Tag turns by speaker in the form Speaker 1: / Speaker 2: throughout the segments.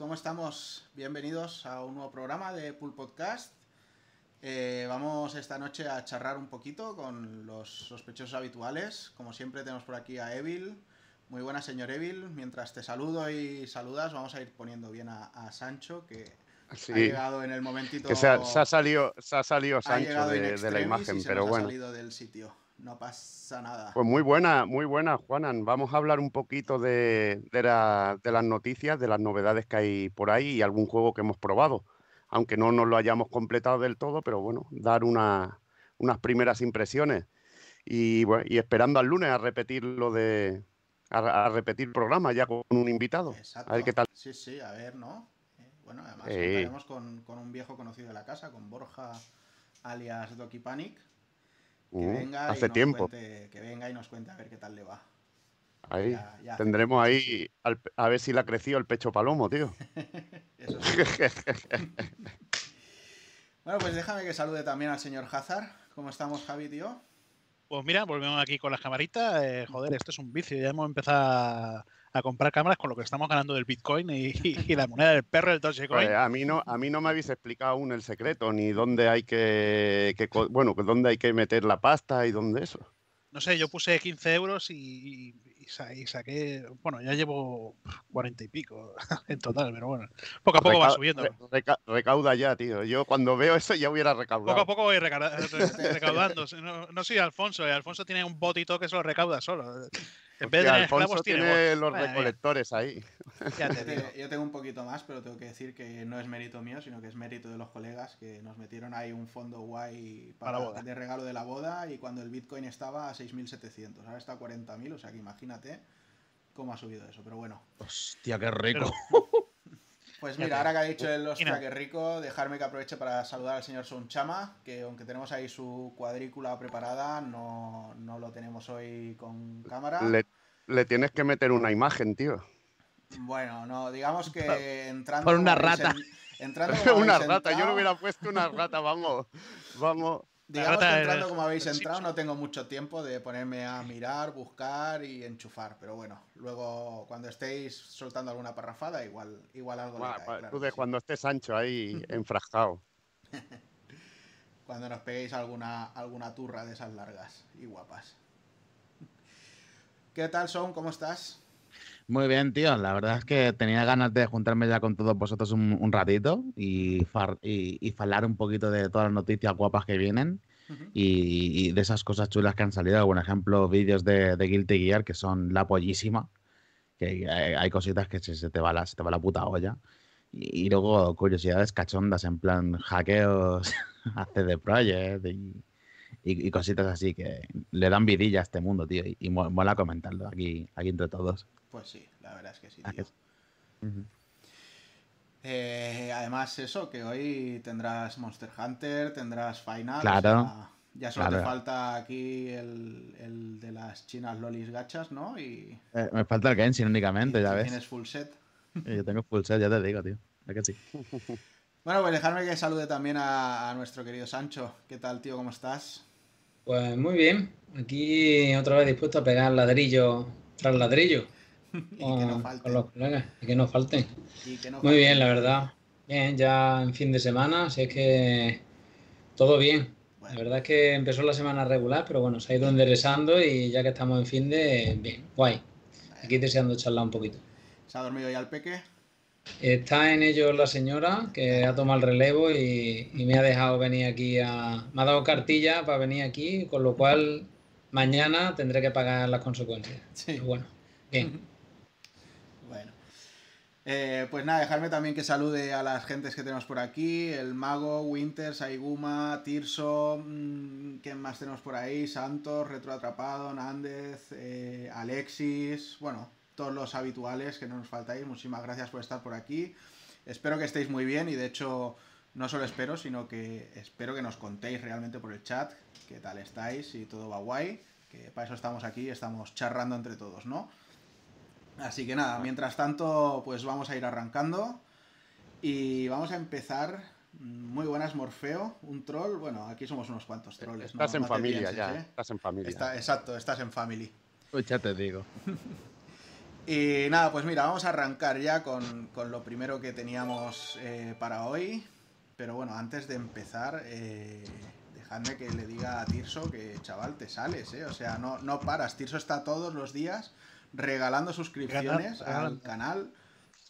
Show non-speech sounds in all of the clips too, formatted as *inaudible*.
Speaker 1: ¿Cómo estamos? Bienvenidos a un nuevo programa de Pul Podcast. Eh, vamos esta noche a charrar un poquito con los sospechosos habituales. Como siempre tenemos por aquí a Evil. Muy buenas, señor Evil. Mientras te saludo y saludas, vamos a ir poniendo bien a, Sancho, que ha llegado en el momentito...
Speaker 2: Que se ha, salido, se ha salido Sancho de, la imagen, pero bueno.
Speaker 1: Ha salido del sitio. No pasa nada.
Speaker 2: Pues muy buena, muy buena, Juanan. Vamos a hablar un poquito de, de, las noticias, de las novedades que hay por ahí y algún juego que hemos probado. Aunque no nos lo hayamos completado del todo, pero bueno, dar unas primeras impresiones. Y, bueno, y esperando al lunes a repetir lo de. A, repetir el programa ya con un invitado.
Speaker 1: A ver qué tal. Sí, sí, a ver, ¿no? Eh, bueno, además contaremos con, con, un viejo conocido de la casa, con Borja alias Doki Panic que venga
Speaker 2: hace y tiempo.
Speaker 1: que venga y nos cuente a ver qué tal le va.
Speaker 2: Ahí tendremos ahí a ver si le ha crecido el pecho palomo, tío. *laughs* *laughs*
Speaker 1: bueno, pues déjame que salude también al señor Hazard. ¿Cómo estamos, Javi, tío?
Speaker 3: Pues mira, volvemos aquí con las camaritas. Eh, joder, esto es un vicio. Ya hemos empezado a comprar cámaras con lo que estamos ganando del Bitcoin y, la moneda del perro del Dogecoin.
Speaker 2: Pues a mí no, a mí no me habéis explicado aún el secreto ni dónde hay que, bueno, dónde hay que meter la pasta y dónde eso.
Speaker 3: No sé, yo puse 15 euros y, y, saqué, bueno, ya llevo 40 y pico *laughs* en total, pero bueno, poco a poco va subiendo.
Speaker 2: recauda ya, tío. Yo cuando veo eso ya hubiera recaudado.
Speaker 3: Poco a poco voy recaudando. *laughs* No, no soy Alfonso, Alfonso tiene un botito que se lo recauda solo.
Speaker 2: En vez de tiene, los recolectores ahí. *laughs*
Speaker 1: Yo tengo un poquito más, pero tengo que decir que no es mérito mío, sino que es mérito de los colegas que nos metieron ahí un fondo guay para, de regalo de la boda y cuando el Bitcoin estaba a 6.700, ahora está a 40.000, o sea que imagínate cómo ha subido eso, pero bueno.
Speaker 4: Hostia, qué rico. *laughs*
Speaker 1: Pues mira, ahora que ha dicho el hostia, qué rico, dejarme que aproveche para saludar al señor Sonchama, que aunque tenemos ahí su cuadrícula preparada, no, no lo tenemos hoy con cámara.
Speaker 2: Le, tienes que meter una imagen, tío.
Speaker 1: Bueno, no, digamos que entrando.
Speaker 4: Por una rata.
Speaker 1: entrando
Speaker 2: una *laughs* rata, yo le hubiera puesto una rata, vamos. Vamos.
Speaker 1: Digamos que entrando como habéis entrado, no tengo mucho tiempo de ponerme a mirar, buscar y enchufar. Pero bueno, luego cuando estéis soltando alguna parrafada, igual, igual algo
Speaker 2: Tú de cuando estés ancho ahí *laughs* enfrascado. *laughs*
Speaker 1: cuando nos peguéis alguna, alguna turra de esas largas y guapas. ¿Qué tal, Son? ¿Cómo estás?
Speaker 4: Muy bien, tío. La verdad es que tenía ganas de juntarme ya con todos vosotros un, ratito y, y, hablar un poquito de todas las noticias guapas que vienen y, de esas cosas chulas que han salido. Por ejemplo, vídeos de, de Guilty Gear que son la pollísima. Que hay, cositas que se, te va la, se te va la puta olla. Y, luego curiosidades cachondas en plan hackeos *laughs* a CD Projekt y, cositas así que le dan vidilla a este mundo, tío. Y, mola comentarlo aquí, aquí entre todos.
Speaker 1: Pues sí, la verdad es que sí, tío. Eh, además, eso, que hoy tendrás Monster Hunter, tendrás Final.
Speaker 4: Claro.
Speaker 1: ya solo te falta aquí el, de las chinas lolis gachas, ¿no? Y,
Speaker 4: eh, me falta el Genshin únicamente, ya ves.
Speaker 1: Tienes full set.
Speaker 4: Yo tengo full set, ya te digo, tío. Es que sí. *laughs*
Speaker 1: Bueno, pues dejarme que salude también a, a, nuestro querido Sancho. ¿Qué tal, tío? ¿Cómo estás?
Speaker 5: Pues muy bien. Aquí otra vez dispuesto a pegar ladrillo tras ladrillo. *laughs*
Speaker 1: y que no
Speaker 5: Con los colegas. Y que no falten. Muy bien, la verdad. Bien, ya en fin de semana, así es que todo bien. La verdad es que empezó la semana regular, pero bueno, se ha ido enderezando y ya que estamos en fin de. Bien, guay. Aquí deseando charlar un poquito.
Speaker 1: ¿Se ha dormido ya el peque?
Speaker 5: Está en ello la señora que ha tomado el relevo y, me ha dejado venir aquí a. Me ha dado cartilla para venir aquí, con lo cual *laughs* mañana tendré que pagar las consecuencias. Sí. bueno, bien. *laughs*
Speaker 1: Eh, pues nada, dejarme también que salude a las gentes que tenemos por aquí, el Mago, Winters, Aiguma, Tirso, mm, ¿quién más tenemos por ahí? Santos, Retroatrapado, Nández, eh, Alexis, bueno, todos los habituales que no nos faltáis, muchísimas gracias por estar por aquí. Espero que estéis muy bien y de hecho no solo espero, sino que espero que nos contéis realmente por el chat qué tal estáis y todo va guay, que para eso estamos aquí, estamos charrando entre todos, ¿no? Así que nada, mientras tanto, pues vamos a ir arrancando. Y vamos a empezar. Muy buenas, Morfeo, un troll. Bueno, aquí somos unos cuantos trolls.
Speaker 2: Estás en familia ya. ¿eh? Estás en familia.
Speaker 1: exacto, estás en family.
Speaker 4: Pues ya te digo. *laughs*
Speaker 1: Y nada, pues mira, vamos a arrancar ya con, lo primero que teníamos eh, para hoy. Pero bueno, antes de empezar, eh, dejadme que le diga a Tirso que, chaval, te sales, ¿eh? O sea, no, no paras. Tirso está todos los días regalando suscripciones al canal.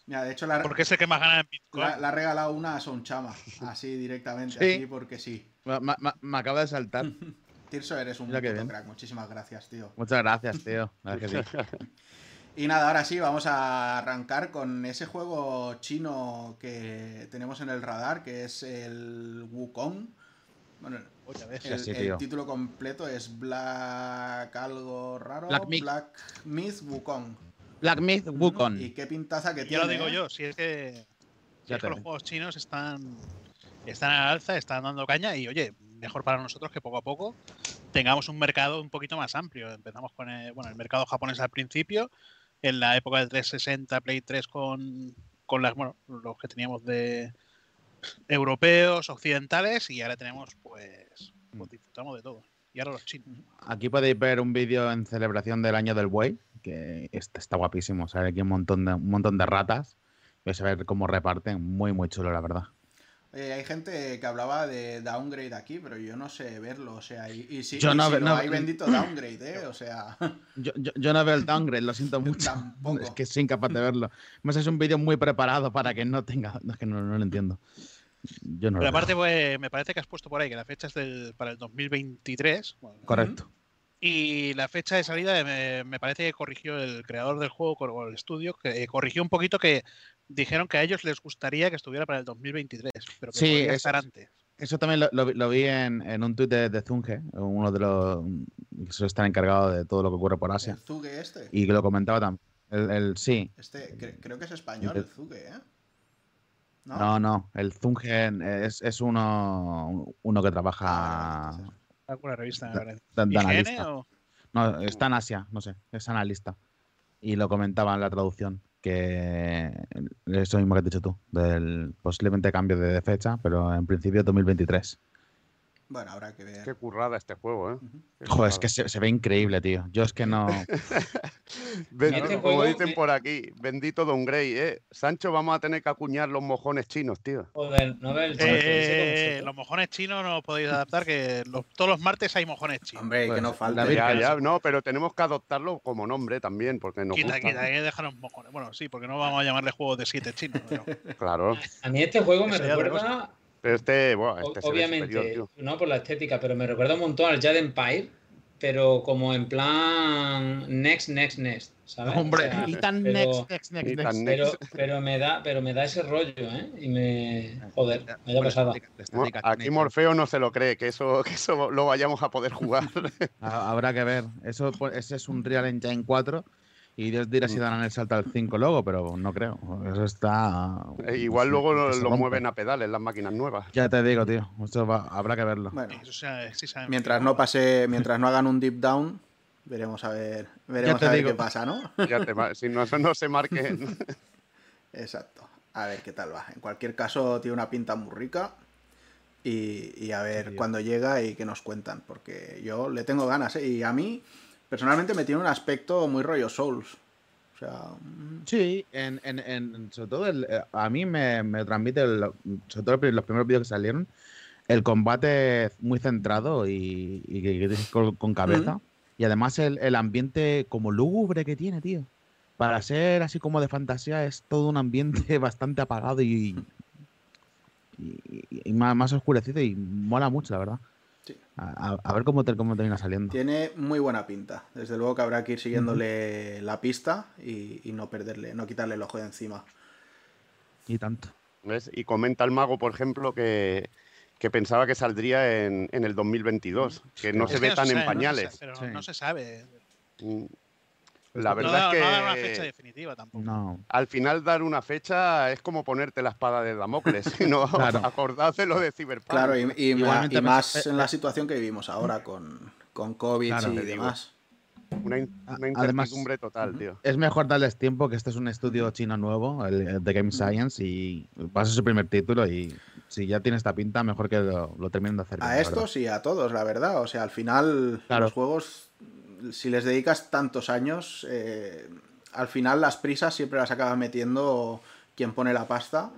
Speaker 1: Mira, de hecho, la,
Speaker 3: porque es el que más gana en Bitcoin.
Speaker 1: La, ha regalado una a Sonchama, así directamente, así porque sí.
Speaker 4: Me, acaba de saltar. *laughs*
Speaker 1: Tirso, eres un crack. Muchísimas gracias, tío.
Speaker 4: Muchas gracias, tío. *laughs* *laughs*
Speaker 1: y nada, ahora sí, vamos a arrancar con ese juego chino que tenemos en el radar, que es el Wukong. Bueno, el, título completo es Black algo raro.
Speaker 4: Black,
Speaker 1: Myth Wukong.
Speaker 4: Black Myth Wukong.
Speaker 1: Y qué pintaza que
Speaker 3: tiene.
Speaker 1: Ya
Speaker 3: lo digo ¿eh? yo, si es que, los juegos chinos están, están a alza, están dando caña y oye, mejor para nosotros que poco a poco tengamos un mercado un poquito más amplio. Empezamos con el, bueno, el mercado japonés al principio, en la época del 360, Play 3 con, con las, bueno, los que teníamos de europeos, occidentales y ahora tenemos pues, pues mm. disfrutamos de todo. Y ahora los chinos.
Speaker 4: Aquí podéis ver un vídeo en celebración del año del buey, que está, está guapísimo. Sale aquí un montón de, un montón de ratas. Vais a ver cómo reparten. Muy, muy chulo, la verdad.
Speaker 1: Hay gente que hablaba de downgrade aquí, pero yo no sé verlo, o sea, y, sí, yo no, no, hay bendito *clears throat* downgrade, ¿eh? O sea...
Speaker 4: Yo, yo, no veo el downgrade, lo siento *laughs* mucho. Es que soy incapaz de verlo. Además es un vídeo muy preparado para que no tenga... es que no, no lo entiendo.
Speaker 3: Pero aparte, pues, me parece que has puesto por ahí que la fecha es del, para el 2023.
Speaker 4: Correcto.
Speaker 3: Y la fecha de salida me, parece que corrigió el creador del juego o el estudio, que eh, corrigió un poquito que dijeron que a ellos les gustaría que estuviera para el 2023, pero que sí, podría estar antes.
Speaker 4: Eso también lo, vi en, un tuit de, Zunge, uno de los que suele estar encargado de todo lo que ocurre por Asia.
Speaker 1: ¿El Zuge este?
Speaker 4: Y que lo comentaba también. El, sí.
Speaker 1: Este, creo que es español, el Zuge, ¿eh?
Speaker 4: ¿No? no, el Zungen es, es uno, uno que trabaja.
Speaker 3: ¿Alguna revista?
Speaker 4: No, está en Asia, no sé, es analista. Y lo comentaba en la traducción, que eso mismo que has dicho tú, del posiblemente cambio de fecha, pero en principio 2023.
Speaker 1: Bueno, habrá que ver.
Speaker 2: Qué currada este juego, ¿eh?
Speaker 4: Joder, es que se, ve increíble, tío. Yo es que no. *laughs*
Speaker 2: Bendito, como dicen por aquí, bendito Don Grey, ¿eh? Sancho, vamos a tener que acuñar los mojones chinos, tío.
Speaker 5: Joder, no ves
Speaker 3: eh, Los mojones chinos no podéis adaptar, que todos los martes hay mojones chinos.
Speaker 1: Hombre, que no pues, falta.
Speaker 2: Ya, ya, no, pero tenemos que adoptarlo como nombre también, porque no.
Speaker 3: Quita, quita, hay que dejar los mojones. Bueno, sí, porque no vamos a llamarle juego de siete chinos.
Speaker 2: claro.
Speaker 5: A mí este juego me recuerda
Speaker 2: pero este, bueno, este
Speaker 5: Obviamente, no por la estética, pero me recuerda un montón al Jade Empire, pero como en plan Next, Next, Next. ¿sabes?
Speaker 3: Hombre, y tan next, next, next, next.
Speaker 5: Pero, pero, me da, pero me da ese rollo, ¿eh? Y me. Joder, me da pasada.
Speaker 2: aquí Morfeo no se lo cree, que eso, que eso lo vayamos a poder jugar. *laughs*
Speaker 4: Habrá que ver. Eso, pues, ese es un Real Engine 4 y Dios dirá si mm. darán el salto al 5 luego, pero no creo. Eso está.
Speaker 2: Eh, igual luego lo, mueven a pedales las máquinas nuevas.
Speaker 4: Ya te digo, tío. Esto habrá que verlo.
Speaker 1: Bueno, mientras no pase, mientras no hagan un deep down, veremos a ver, veremos a ver qué pasa, ¿no?
Speaker 2: Ya te, si no, no se marque. *laughs*
Speaker 1: Exacto. A ver qué tal va. En cualquier caso, tiene una pinta muy rica. Y, a ver cuándo llega y qué nos cuentan. Porque yo le tengo ganas. ¿eh? Y a mí personalmente me tiene un aspecto muy rollo Souls. O sea,
Speaker 4: mm. sí, en, en, sobre todo eh, a mí me, transmite, sobre todo los primeros vídeos que salieron, el combate muy centrado y, con, cabeza. Y además el, ambiente como lúgubre que tiene, tío. Para ser así como de fantasía es todo un ambiente *laughs* bastante apagado y, y, más, más oscurecido y mola mucho, la verdad. A, ver cómo, cómo termina saliendo.
Speaker 1: Tiene muy buena pinta. Desde luego que habrá que ir siguiéndole la pista y, no perderle, no quitarle el ojo de encima.
Speaker 4: Y tanto.
Speaker 2: Y comenta el mago, por ejemplo, que, pensaba que saldría en, el 2022, que no se ve tan en pañales.
Speaker 3: pero no se sabe.
Speaker 2: La verdad es que.
Speaker 3: No una fecha definitiva tampoco.
Speaker 2: Al final, dar una fecha es como ponerte la espada de Damocles. *laughs* no claro. acordarse lo de Cyberpunk.
Speaker 1: Claro, y, más en la situación que vivimos ahora con, con COVID y demás.
Speaker 2: Una, incertidumbre total, tío.
Speaker 4: Es mejor darles tiempo que este es un estudio chino nuevo, el de Game Science, y va a ser su primer título. Y si ya tiene esta pinta, mejor que lo, lo terminen de hacer.
Speaker 1: A estos y a todos, la verdad. O sea, al final, los juegos si les dedicas tantos años, eh, al final las prisas siempre las acaba metiendo quien pone la pasta,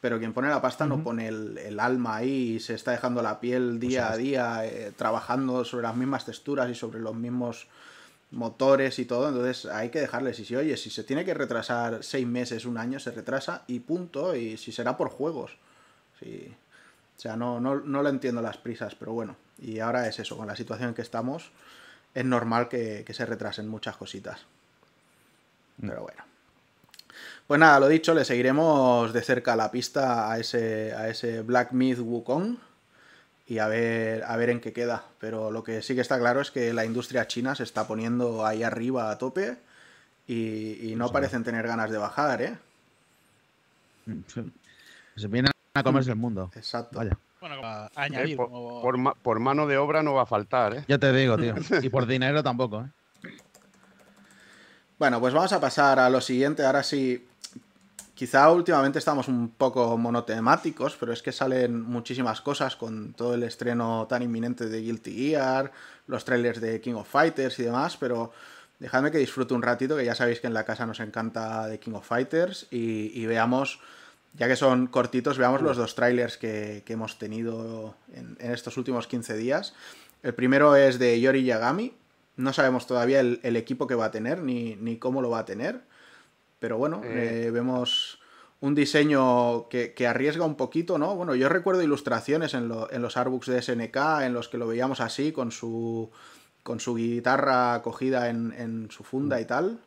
Speaker 1: pero quien pone la pasta no pone el, alma ahí y se está dejando la piel día a día eh, trabajando sobre las mismas texturas y sobre los mismos motores y todo, entonces hay que dejarles. Y si, oye, si se tiene que retrasar seis meses, un año, se retrasa y punto, y si será por juegos. O sea, no, no, no lo entiendo las prisas, pero bueno, y ahora es eso, con la situación en que estamos, es normal que, que se retrasen muchas cositas. Mm. Pero bueno. Pues nada, lo dicho, le seguiremos de cerca la pista a ese, a ese Black Myth Wukong y a ver, a ver en qué queda. Pero lo que sí que está claro es que la industria china se está poniendo ahí arriba a tope y, no parecen tener ganas de bajar, ¿eh?
Speaker 4: Se vienen a comerse el mundo.
Speaker 1: Exacto.
Speaker 3: Bueno, añadir.
Speaker 2: por, mano de obra no va a faltar, ¿eh?
Speaker 4: Ya te digo, tío. *laughs* Y por dinero tampoco, ¿eh?
Speaker 1: Bueno, pues vamos a pasar a lo siguiente. Ahora sí, Quizá últimamente estamos un poco monotemáticos, pero es que salen muchísimas cosas con todo el estreno tan inminente de Guilty Gear, los trailers de King of Fighters y demás, pero dejadme que disfrute un ratito, que ya sabéis que en la casa nos encanta de King of Fighters y, veamos, ya que son cortitos, veamos los dos trailers que, hemos tenido en, estos últimos 15 días. El primero es de Yori Yagami, no sabemos todavía el, equipo que va a tener ni, ni cómo lo va a tener pero bueno, eh. Eh, vemos un diseño que, arriesga un poquito, ¿no? Bueno, yo recuerdo ilustraciones en, los artbooks de SNK en los que lo veíamos así, con su, con su guitarra cogida en, su funda y tal.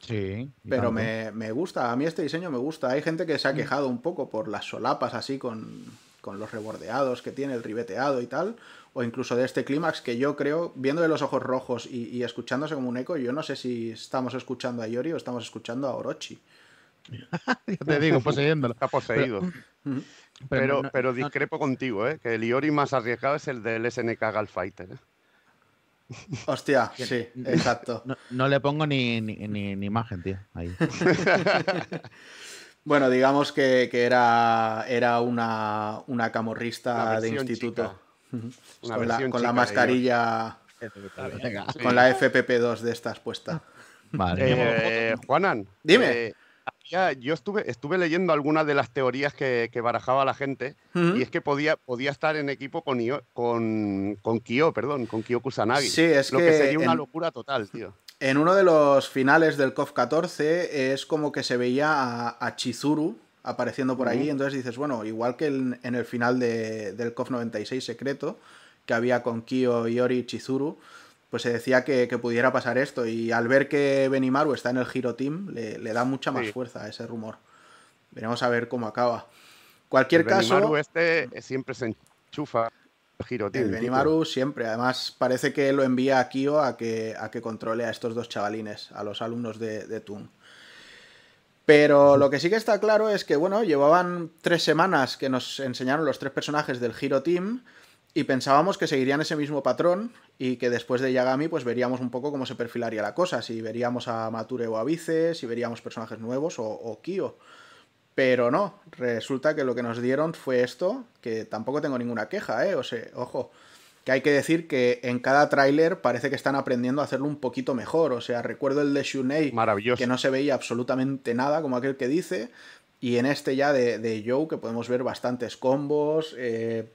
Speaker 4: Sí.
Speaker 1: Pero me, gusta, a mí este diseño me gusta. Hay gente que se ha mm. quejado un poco por las solapas así con, con los rebordeados que tiene, el ribeteado y tal o incluso de este clímax que yo creo, viendo de los ojos rojos y, escuchándose como un eco, yo no sé si estamos escuchando a Yori o estamos escuchando a Orochi. *laughs*
Speaker 4: ya te digo, poseyéndolo.
Speaker 2: Está poseído. Pero, pero, discrepo contigo, ¿eh? que el Iori más arriesgado es el del SNK Galfighter. ¿eh?
Speaker 1: Hostia, sí, exacto.
Speaker 4: No, le pongo ni, ni, imagen, tío. Ahí. *laughs*
Speaker 1: bueno, digamos que, era, era una, una camorrista de instituto con la, mascarilla. Con la FPP2 de estas puesta.
Speaker 2: Vale. Eh, Juanan.
Speaker 1: Dime.
Speaker 2: Eh, yo estuve, estuve leyendo algunas de las teorías que, barajaba la gente y es que podía, podía estar en equipo con, con, con Kyo, perdón, con Kyo Kusanagi.
Speaker 1: Sí, es
Speaker 2: lo que, sería una locura total, tío.
Speaker 1: En uno de los finales del KOF 14 es como que se veía a Chizuru apareciendo por allí. Entonces dices, bueno, igual que en, el final de, del KOF 96 secreto, que había con Kyo, Iori y Chizuru, pues se decía que, pudiera pasar esto. Y al ver que Benimaru está en el Hero Team, le, da mucha más fuerza a ese rumor. Veremos a ver cómo acaba. Cualquier caso.
Speaker 2: Benimaru este siempre se enchufa. Hero Team,
Speaker 1: el Benimaru siempre. Además, parece que lo envía a Kyo a que, a que controle a estos dos chavalines, a los alumnos de, de Toon. Pero lo que sí que está claro es que, bueno, llevaban tres semanas que nos enseñaron los tres personajes del Hero Team y pensábamos que seguirían ese mismo patrón y que después de Yagami pues veríamos un poco cómo se perfilaría la cosa, si veríamos a Mature o a Vice, si veríamos personajes nuevos o, o Kyo. Pero no, resulta que lo que nos dieron fue esto, que tampoco tengo ninguna queja, ¿eh? O sea, ojo, que hay que decir que en cada tráiler parece que están aprendiendo a hacerlo un poquito mejor. O sea, recuerdo el de Shunei, que no se veía absolutamente nada, como aquel que dice, y en este ya de, de Joe, que podemos ver bastantes combos, eh,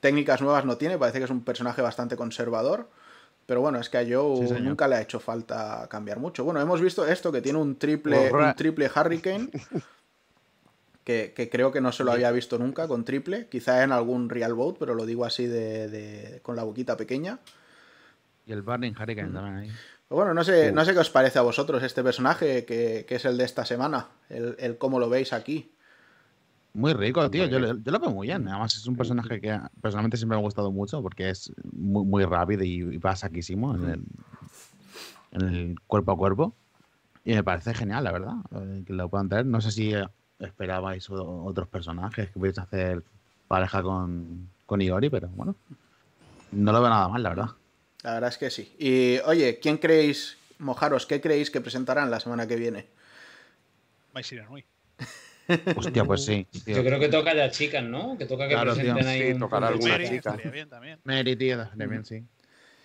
Speaker 1: técnicas nuevas no tiene, parece que es un personaje bastante conservador. Pero bueno, es que a Joe nunca le ha hecho falta cambiar mucho. Bueno, hemos visto esto, que tiene un triple, un triple Hurricane. *laughs* que, creo que no se lo había visto nunca con triple, quizá en algún Real Boat, pero lo digo así de, con la boquita pequeña.
Speaker 4: Y el Burning Hurricane también ahí.
Speaker 1: bueno, no sé, no sé qué os parece a vosotros este personaje que, es el de esta semana, el, cómo lo veis aquí.
Speaker 4: Muy rico, tío. Yo, lo veo muy bien. Además, es un personaje que personalmente siempre me ha gustado mucho porque es muy, muy rápido y, va saquísimo en el, en el, cuerpo a cuerpo. Y me parece genial, la verdad, eh, que lo puedan tener. No sé si esperabais otros personajes que pudierais hacer pareja con, con Iori, pero bueno, no lo veo nada mal, la verdad.
Speaker 1: La verdad es que sí. Y oye, ¿quién creéis, mojaros, qué creéis que presentarán la semana que viene?
Speaker 3: Vais a ir a Nui. *laughs*
Speaker 4: Hostia, pues sí. *laughs*
Speaker 5: Yo creo que toca ya chicas, ¿no? Que toca que presenten ahí.
Speaker 2: Sí, tocará alguna
Speaker 3: chica. Bien, también.
Speaker 4: Mary, tío, también, sí.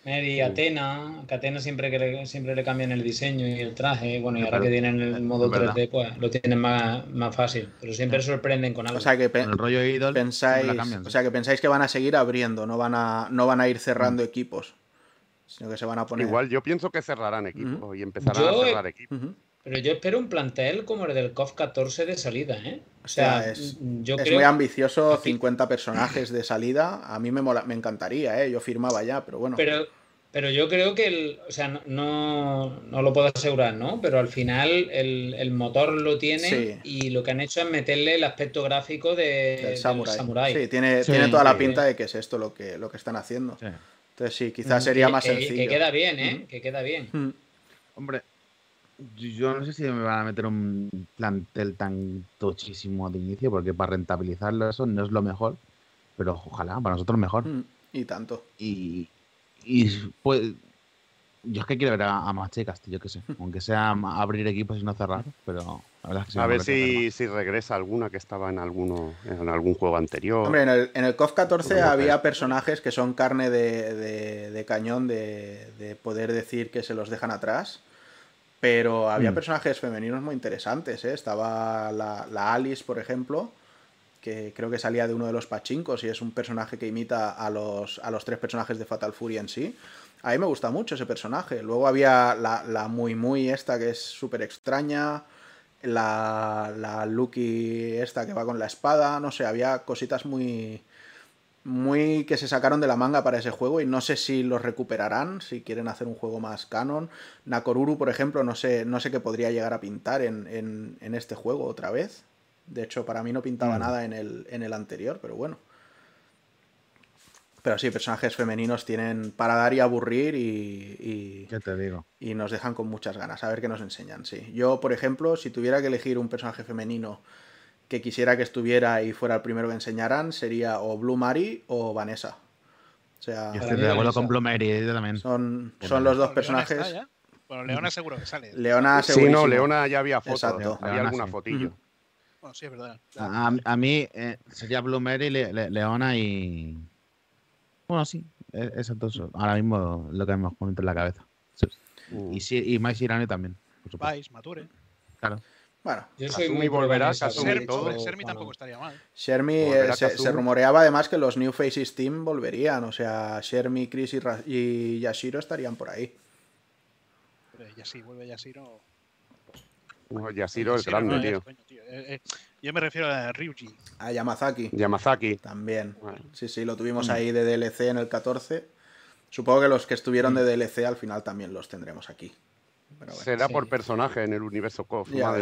Speaker 5: Mary Atena, que Atena siempre, que le, siempre le cambian el diseño y el traje, bueno, y ahora que tienen el modo 3D, pues lo tienen más, más fácil, pero siempre sorprenden con algo.
Speaker 1: O sea que el rollo idol pensáis, o sea que pensáis que van a seguir abriendo, no van a, no van a ir cerrando mm. equipos, sino que se van a poner.
Speaker 2: Igual yo pienso que cerrarán equipos y empezarán a cerrar equipos.
Speaker 5: Pero yo espero un plantel como el del COF 14 de salida, ¿eh? O sea,
Speaker 1: es, yo es muy ambicioso, 50 personajes de salida. A mí me, me encantaría, ¿eh? Yo firmaba ya, pero bueno.
Speaker 5: Pero, pero yo creo que, el, o sea, no, no, lo puedo asegurar, ¿no? Pero al final el, motor lo tiene y lo que han hecho es meterle el aspecto gráfico de, del samurai.
Speaker 1: Sí, tiene, tiene toda la pinta de que es esto lo que, lo que están haciendo. Entonces sí, quizás sería más sencillo.
Speaker 5: Que queda bien, ¿eh? Que queda bien.
Speaker 4: Hombre, yo no sé si me van a meter un plantel tan tochísimo de inicio, porque para rentabilizarlo eso no es lo mejor, pero ojalá, para nosotros mejor. Mm,
Speaker 1: y tanto.
Speaker 4: Y, y pues yo es que quiero ver a, más chicas, yo qué sé, *laughs* aunque sea abrir equipos y no cerrar, pero la verdad es que
Speaker 2: A ver si, si, regresa alguna que estaba en alguno en algún juego anterior.
Speaker 1: Hombre, en el, en el COF 14 había personajes que son carne de, de, cañón de, de, poder decir que se los dejan atrás. Pero había mm. personajes femeninos muy interesantes, ¿eh? Estaba la, Alice, por ejemplo, que creo que salía de uno de los pachincos y es un personaje que imita a los, a los tres personajes de Fatal Fury en sí. A mí me gusta mucho ese personaje. Luego había la, la muy muy esta que es súper extraña. La, la Lucky esta que va con la espada. No sé, había cositas muy, muy que se sacaron de la manga para ese juego y no sé si los recuperarán, si quieren hacer un juego más canon. Nakoruru, por ejemplo, no sé, no sé qué podría llegar a pintar en, este juego otra vez. De hecho, para mí no pintaba mm. nada en el, en el anterior, pero bueno. Pero sí, personajes femeninos tienen para dar y aburrir y,
Speaker 4: ¿Qué te digo?
Speaker 1: y nos dejan con muchas ganas. A ver qué nos enseñan, sí. Yo, por ejemplo, si tuviera que elegir un personaje femenino que quisiera que estuviera y fuera el primero que enseñaran sería o Blue Mary o Vanessa. O sea,
Speaker 4: yo estoy de acuerdo con Blue Mary también.
Speaker 1: Son, son los dos personajes.
Speaker 3: Bueno, Leona seguro que sale.
Speaker 1: Leona
Speaker 2: Sí, no, Leona ya había fotos. Exacto. Había alguna fotillo.
Speaker 3: Bueno, sí, es verdad.
Speaker 4: A, mí eh, sería Blue Mary, Leona y. Bueno, sí, e, exacto. Ahora mismo lo que me pone en la cabeza. Uh. Y, y Mais Irani también.
Speaker 3: Vais, Mature.
Speaker 4: Claro.
Speaker 1: Bueno,
Speaker 3: yo soy muy volverá tampoco estaría mal.
Speaker 1: Shermy eh, se, rumoreaba además que los New Faces Team volverían. O sea, Shermy, Chris y, Yashiro estarían por ahí.
Speaker 3: Yashiro, vuelve Yashiro.
Speaker 2: Yashiro es grande, tío.
Speaker 3: Eh, eh, yo me refiero a Ryuji.
Speaker 1: A Yamazaki.
Speaker 2: Yamazaki.
Speaker 1: También. Sí, sí, lo tuvimos ahí de DLC en el 14. Supongo que los que estuvieron de DLC al final también los tendremos aquí.
Speaker 2: Será por personaje en el universo KOF. Ya,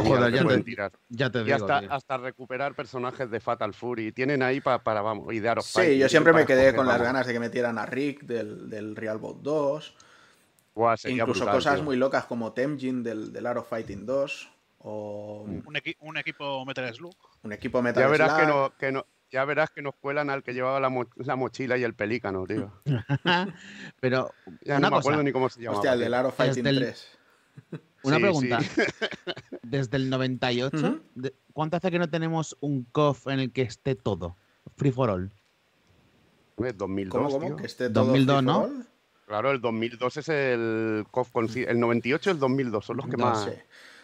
Speaker 4: ya, te,
Speaker 2: y hasta, recuperar personajes de Fatal Fury. Tienen ahí para, vamos, idearos.
Speaker 1: Sí, yo siempre me quedé con las ganas de que metieran a Rick del, del Real Boat 2. Incluso cosas muy locas como Temjin del, del Art of Fighting 2. O...
Speaker 3: Un, un, equipo Metal Slug.
Speaker 1: Un equipo Metal
Speaker 2: ya verás Que no, que no, ya verás que nos cuelan al que llevaba la, mochila y el pelícano, tío. *laughs*
Speaker 4: Pero.
Speaker 2: Ya no me acuerdo ni cómo se llamaba.
Speaker 1: Hostia, el del Art of Fighting 3. *laughs*
Speaker 4: Una pregunta. *laughs* Desde el 98, ¿cuánto hace que no tenemos un COF en el que esté todo? Free for all.
Speaker 2: 2002.
Speaker 1: ¿Cómo,
Speaker 2: cómo?
Speaker 1: Que esté todo 2002, ¿no?
Speaker 2: Claro, el 2002 es el COF con... El 98 y el 2002 son los que más.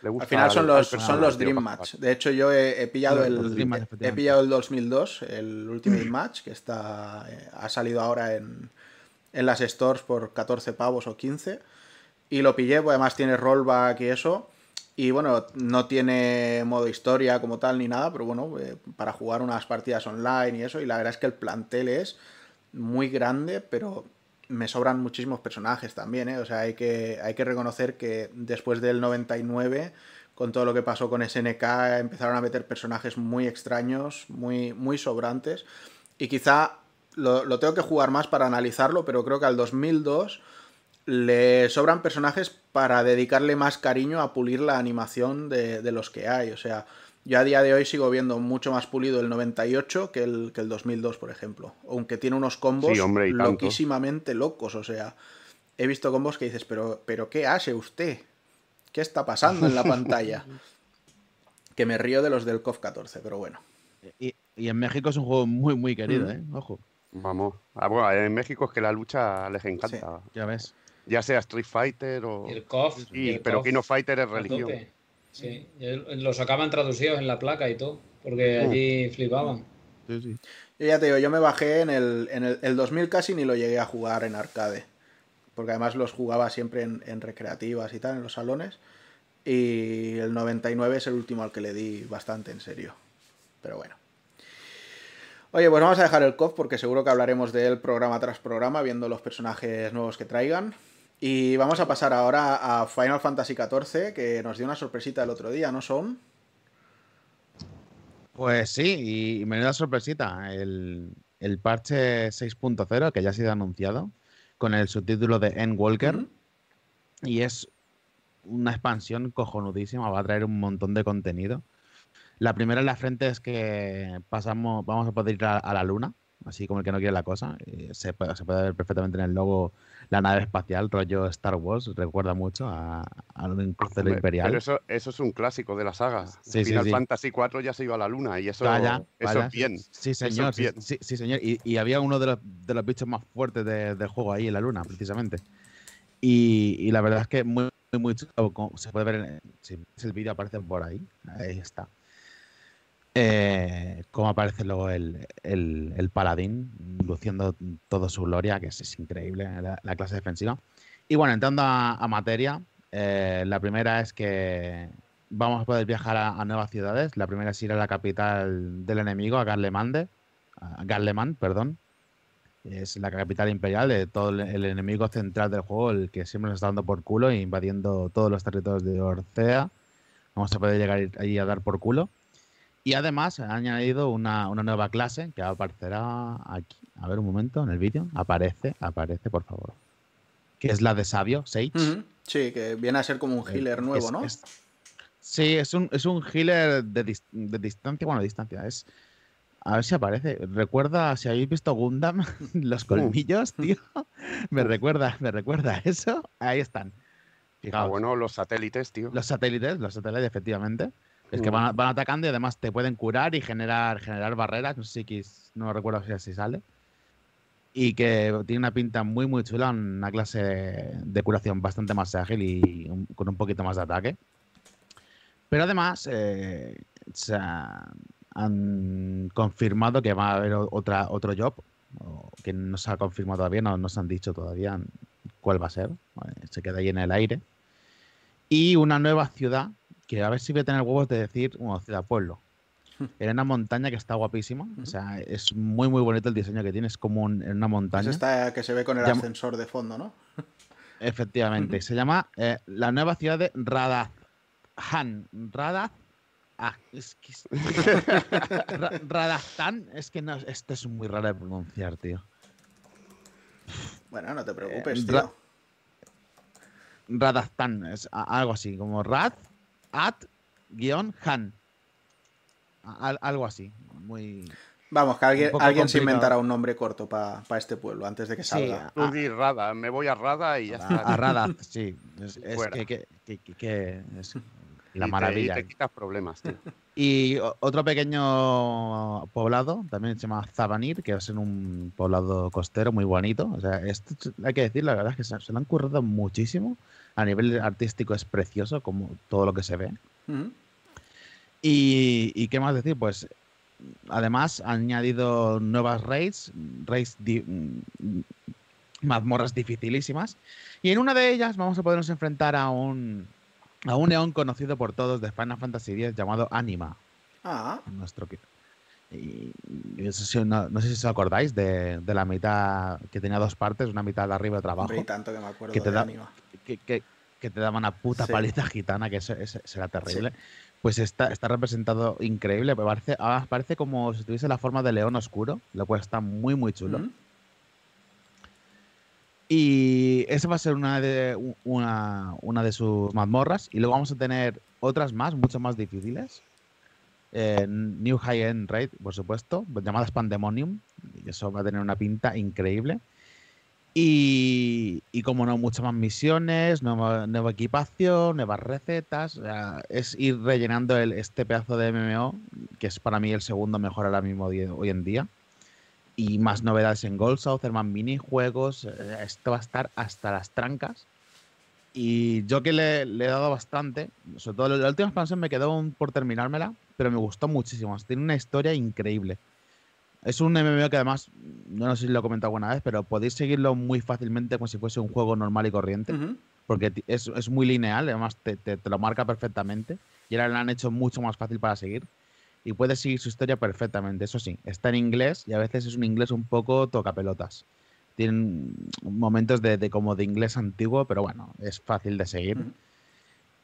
Speaker 2: Le
Speaker 1: Al final son los, son los Dream Match. De hecho, yo he, pillado el he pillado el 2002, el Ultimate Match, que está eh, ha salido ahora en, en las stores por 14 pavos o 15 y lo pillé, pues además tiene rollback y eso. Y bueno, no tiene modo historia como tal ni nada, pero bueno, eh, para jugar unas partidas online y eso. Y la verdad es que el plantel es muy grande, pero me sobran muchísimos personajes también, ¿eh? O sea, hay que, hay que reconocer que después del 99, con todo lo que pasó con SNK, empezaron a meter personajes muy extraños, muy, muy sobrantes. Y quizá lo, lo tengo que jugar más para analizarlo, pero creo que al 2002 le sobran personajes para dedicarle más cariño a pulir la animación de, los que hay. O sea, yo a día de hoy sigo viendo mucho más pulido el 98 que el, que el 2002, por ejemplo. Aunque tiene unos combos loquísimamente locos. O sea, he visto combos que dices, pero, pero ¿qué hace usted? ¿Qué está pasando en la *laughs* pantalla? que me río de los del COF 14, pero bueno.
Speaker 4: Y, en México es un juego muy, muy querido, ¿eh? Ojo.
Speaker 2: Vamos. Ah, en México es que la lucha les encanta.
Speaker 4: ya ves.
Speaker 2: Ya sea Street Fighter o.
Speaker 5: el KOF.
Speaker 2: Y, pero Kino Fighter es religión.
Speaker 5: Sí, los acaban traducidos en la placa y todo, porque allí flipaban.
Speaker 1: Sí, sí. Yo ya te digo, yo me bajé en el, en el, 2000 casi ni lo llegué a jugar en arcade. Porque además los jugaba siempre en, en recreativas y tal, en los salones. Y el 99 es el último al que le di bastante en serio. Pero bueno. Oye, pues vamos a dejar el COF porque seguro que hablaremos de él programa tras programa, viendo los personajes nuevos que traigan. Y vamos a pasar ahora a Final Fantasy XIV, que nos dio una sorpresita el otro día, ¿no son?
Speaker 4: Pues sí, y menuda sorpresita. El, el parche 6.0, que ya ha sido anunciado, con el subtítulo de Endwalker. Y es una expansión cojonudísima, va a traer un montón de contenido. La primera en la frente es que pasamos, vamos a poder ir a la luna, así como el que no quiere la cosa. Se puede, se puede ver perfectamente en el logo la nave espacial, rollo Star Wars, recuerda mucho a, un crucero imperial.
Speaker 2: Pero eso, eso es un clásico de la saga. Final Fantasy IV ya se iba a la luna y eso, eso es bien.
Speaker 4: Sí, señor. Sí, señor. Y, había uno de los, de los bichos más fuertes del juego ahí en la luna, precisamente. Y, la verdad es que muy, muy, chulo. Se puede ver, en, si el vídeo aparece por ahí. Ahí está. Eh, cómo aparece luego el, el, paladín luciendo toda su gloria, que es, increíble la, clase defensiva. Y bueno, entrando a, materia, eh, la primera es que vamos a poder viajar a, nuevas ciudades. La primera es ir a la capital del enemigo, a Garlemande, a perdón. Es la capital imperial de todo el, enemigo central del juego, el que siempre nos está dando por culo e invadiendo todos los territorios de Orcea. Vamos a poder llegar ahí a dar por culo. Y además ha añadido una, nueva clase que aparecerá aquí. A ver un momento en el vídeo. Aparece, aparece, por favor. Que es la de Sabio, Sage.
Speaker 1: Sí, que viene a ser como un eh, healer nuevo, ¿no?
Speaker 4: sí, es un, es un healer de, distancia. Bueno, distancia. Es. A ver si aparece. Recuerda, si habéis visto Gundam, *laughs* los colmillos, tío. *laughs* me recuerda, me recuerda eso. Ahí están.
Speaker 2: Ah, bueno, los satélites, tío.
Speaker 4: Los satélites, los satélites, efectivamente. Es que van, atacando y además te pueden curar y generar, generar barreras. No sé si no recuerdo si así sale. Y que tiene una pinta muy, muy chula, una clase de curación bastante más ágil y con un poquito más de ataque. Pero además, eh, se han confirmado que va a haber otra, otro job, que no se ha confirmado todavía, no, no se han dicho todavía cuál va a ser. Se queda ahí en el aire. Y una nueva ciudad que a ver si voy a tener huevos de decir, bueno, ciudad pueblo. Era una montaña que está guapísima. O sea, es muy, muy bonito el diseño que tiene. Es como en una montaña.
Speaker 1: Es esta que se ve con el ascensor de fondo, ¿no? *laughs*
Speaker 4: Efectivamente. Se llama eh, la nueva ciudad de Radazhan. Radaz. Ah, es que. *laughs* Radazhan. Es que no, esto es muy raro de pronunciar, tío.
Speaker 1: Bueno, no te preocupes, eh, tío.
Speaker 4: Radazhan. Es algo así, como Rad at-han. algo así. Muy.
Speaker 1: Vamos, que alguien, alguien se inventará un nombre corto para este pueblo antes de que salga.
Speaker 2: Sí, Rada, me voy a Rada y ya está.
Speaker 4: A Rada, sí. Es, *laughs* que, la maravilla.
Speaker 2: y te quitas problemas, *laughs*
Speaker 4: Y otro pequeño poblado, también se llama Zabanir, que es en un poblado costero muy bonito. O sea, esto hay que decir, la verdad es que se, se lo han currado muchísimo a nivel artístico es precioso, como todo lo que se ve. y, qué más decir? Pues además han añadido nuevas raids, raids mm, mazmorras dificilísimas. Y en una de ellas vamos a podernos enfrentar a un, a un neón conocido por todos de Final Fantasy X llamado Anima.
Speaker 1: Ah.
Speaker 4: Nuestro y, eso, no, no, sé si os acordáis de, la mitad que tenía dos partes, una mitad de arriba y otra abajo.
Speaker 1: tanto que me acuerdo
Speaker 4: que
Speaker 1: te
Speaker 4: da, que, te daba una puta paliza gitana, que eso, será terrible. Pues está, está representado increíble. Parece, ah, parece como si tuviese la forma de león oscuro, lo cual está muy, muy chulo. Y esa va a ser una de, una, una de sus mazmorras. Y luego vamos a tener otras más, mucho más difíciles. New High End Raid, por supuesto, llamadas Pandemonium. Y eso va a tener una pinta increíble. Y, como no, muchas más misiones, nueva, nueva equipación, nuevas recetas. es ir rellenando el, este pedazo de MMO, que es para mí el segundo mejor ahora mismo hoy en día. y más novedades en Gold South, más minijuegos. Eh, esto va a estar hasta las trancas. Y yo que le, le, he dado bastante, sobre todo la última expansión me quedó por terminármela, pero me gustó muchísimo. Tiene una historia increíble. Es un MMO que además, no sé si lo he comentado alguna vez, pero podéis seguirlo muy fácilmente como si fuese un juego normal y corriente, porque es, es, muy lineal, además te, te, te, lo marca perfectamente y ahora lo han hecho mucho más fácil para seguir y puedes seguir su historia perfectamente. Eso sí, está en inglés y a veces es un inglés un poco tocapelotas. Tienen momentos de, como de inglés antiguo, pero bueno, es fácil de seguir.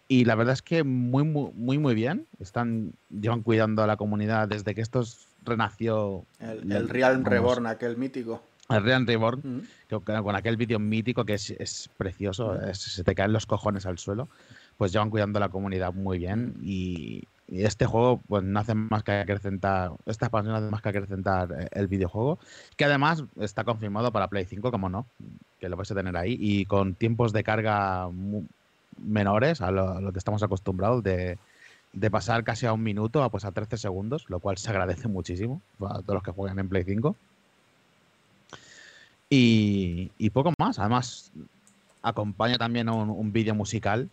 Speaker 4: Y la verdad es que muy, muy, muy, muy bien. Están, llevan cuidando a la comunidad desde que esto renació.
Speaker 1: El, Realm Reborn, aquel mítico.
Speaker 4: El Realm Reborn, con aquel vídeo mítico que es, es precioso, se te caen los cojones al suelo. Pues llevan cuidando a la comunidad muy bien y, y este juego pues no hace más que acrecentar, esta expansión no hace más que acrecentar eh, el videojuego, que además está confirmado para Play 5, como no, que lo vais a tener ahí, y con tiempos de carga menores a lo, que estamos acostumbrados de, pasar casi a un minuto a pues a 13 segundos, lo cual se agradece muchísimo a todos los que juegan en Play 5. Y, y poco más, además acompaña también un, un vídeo musical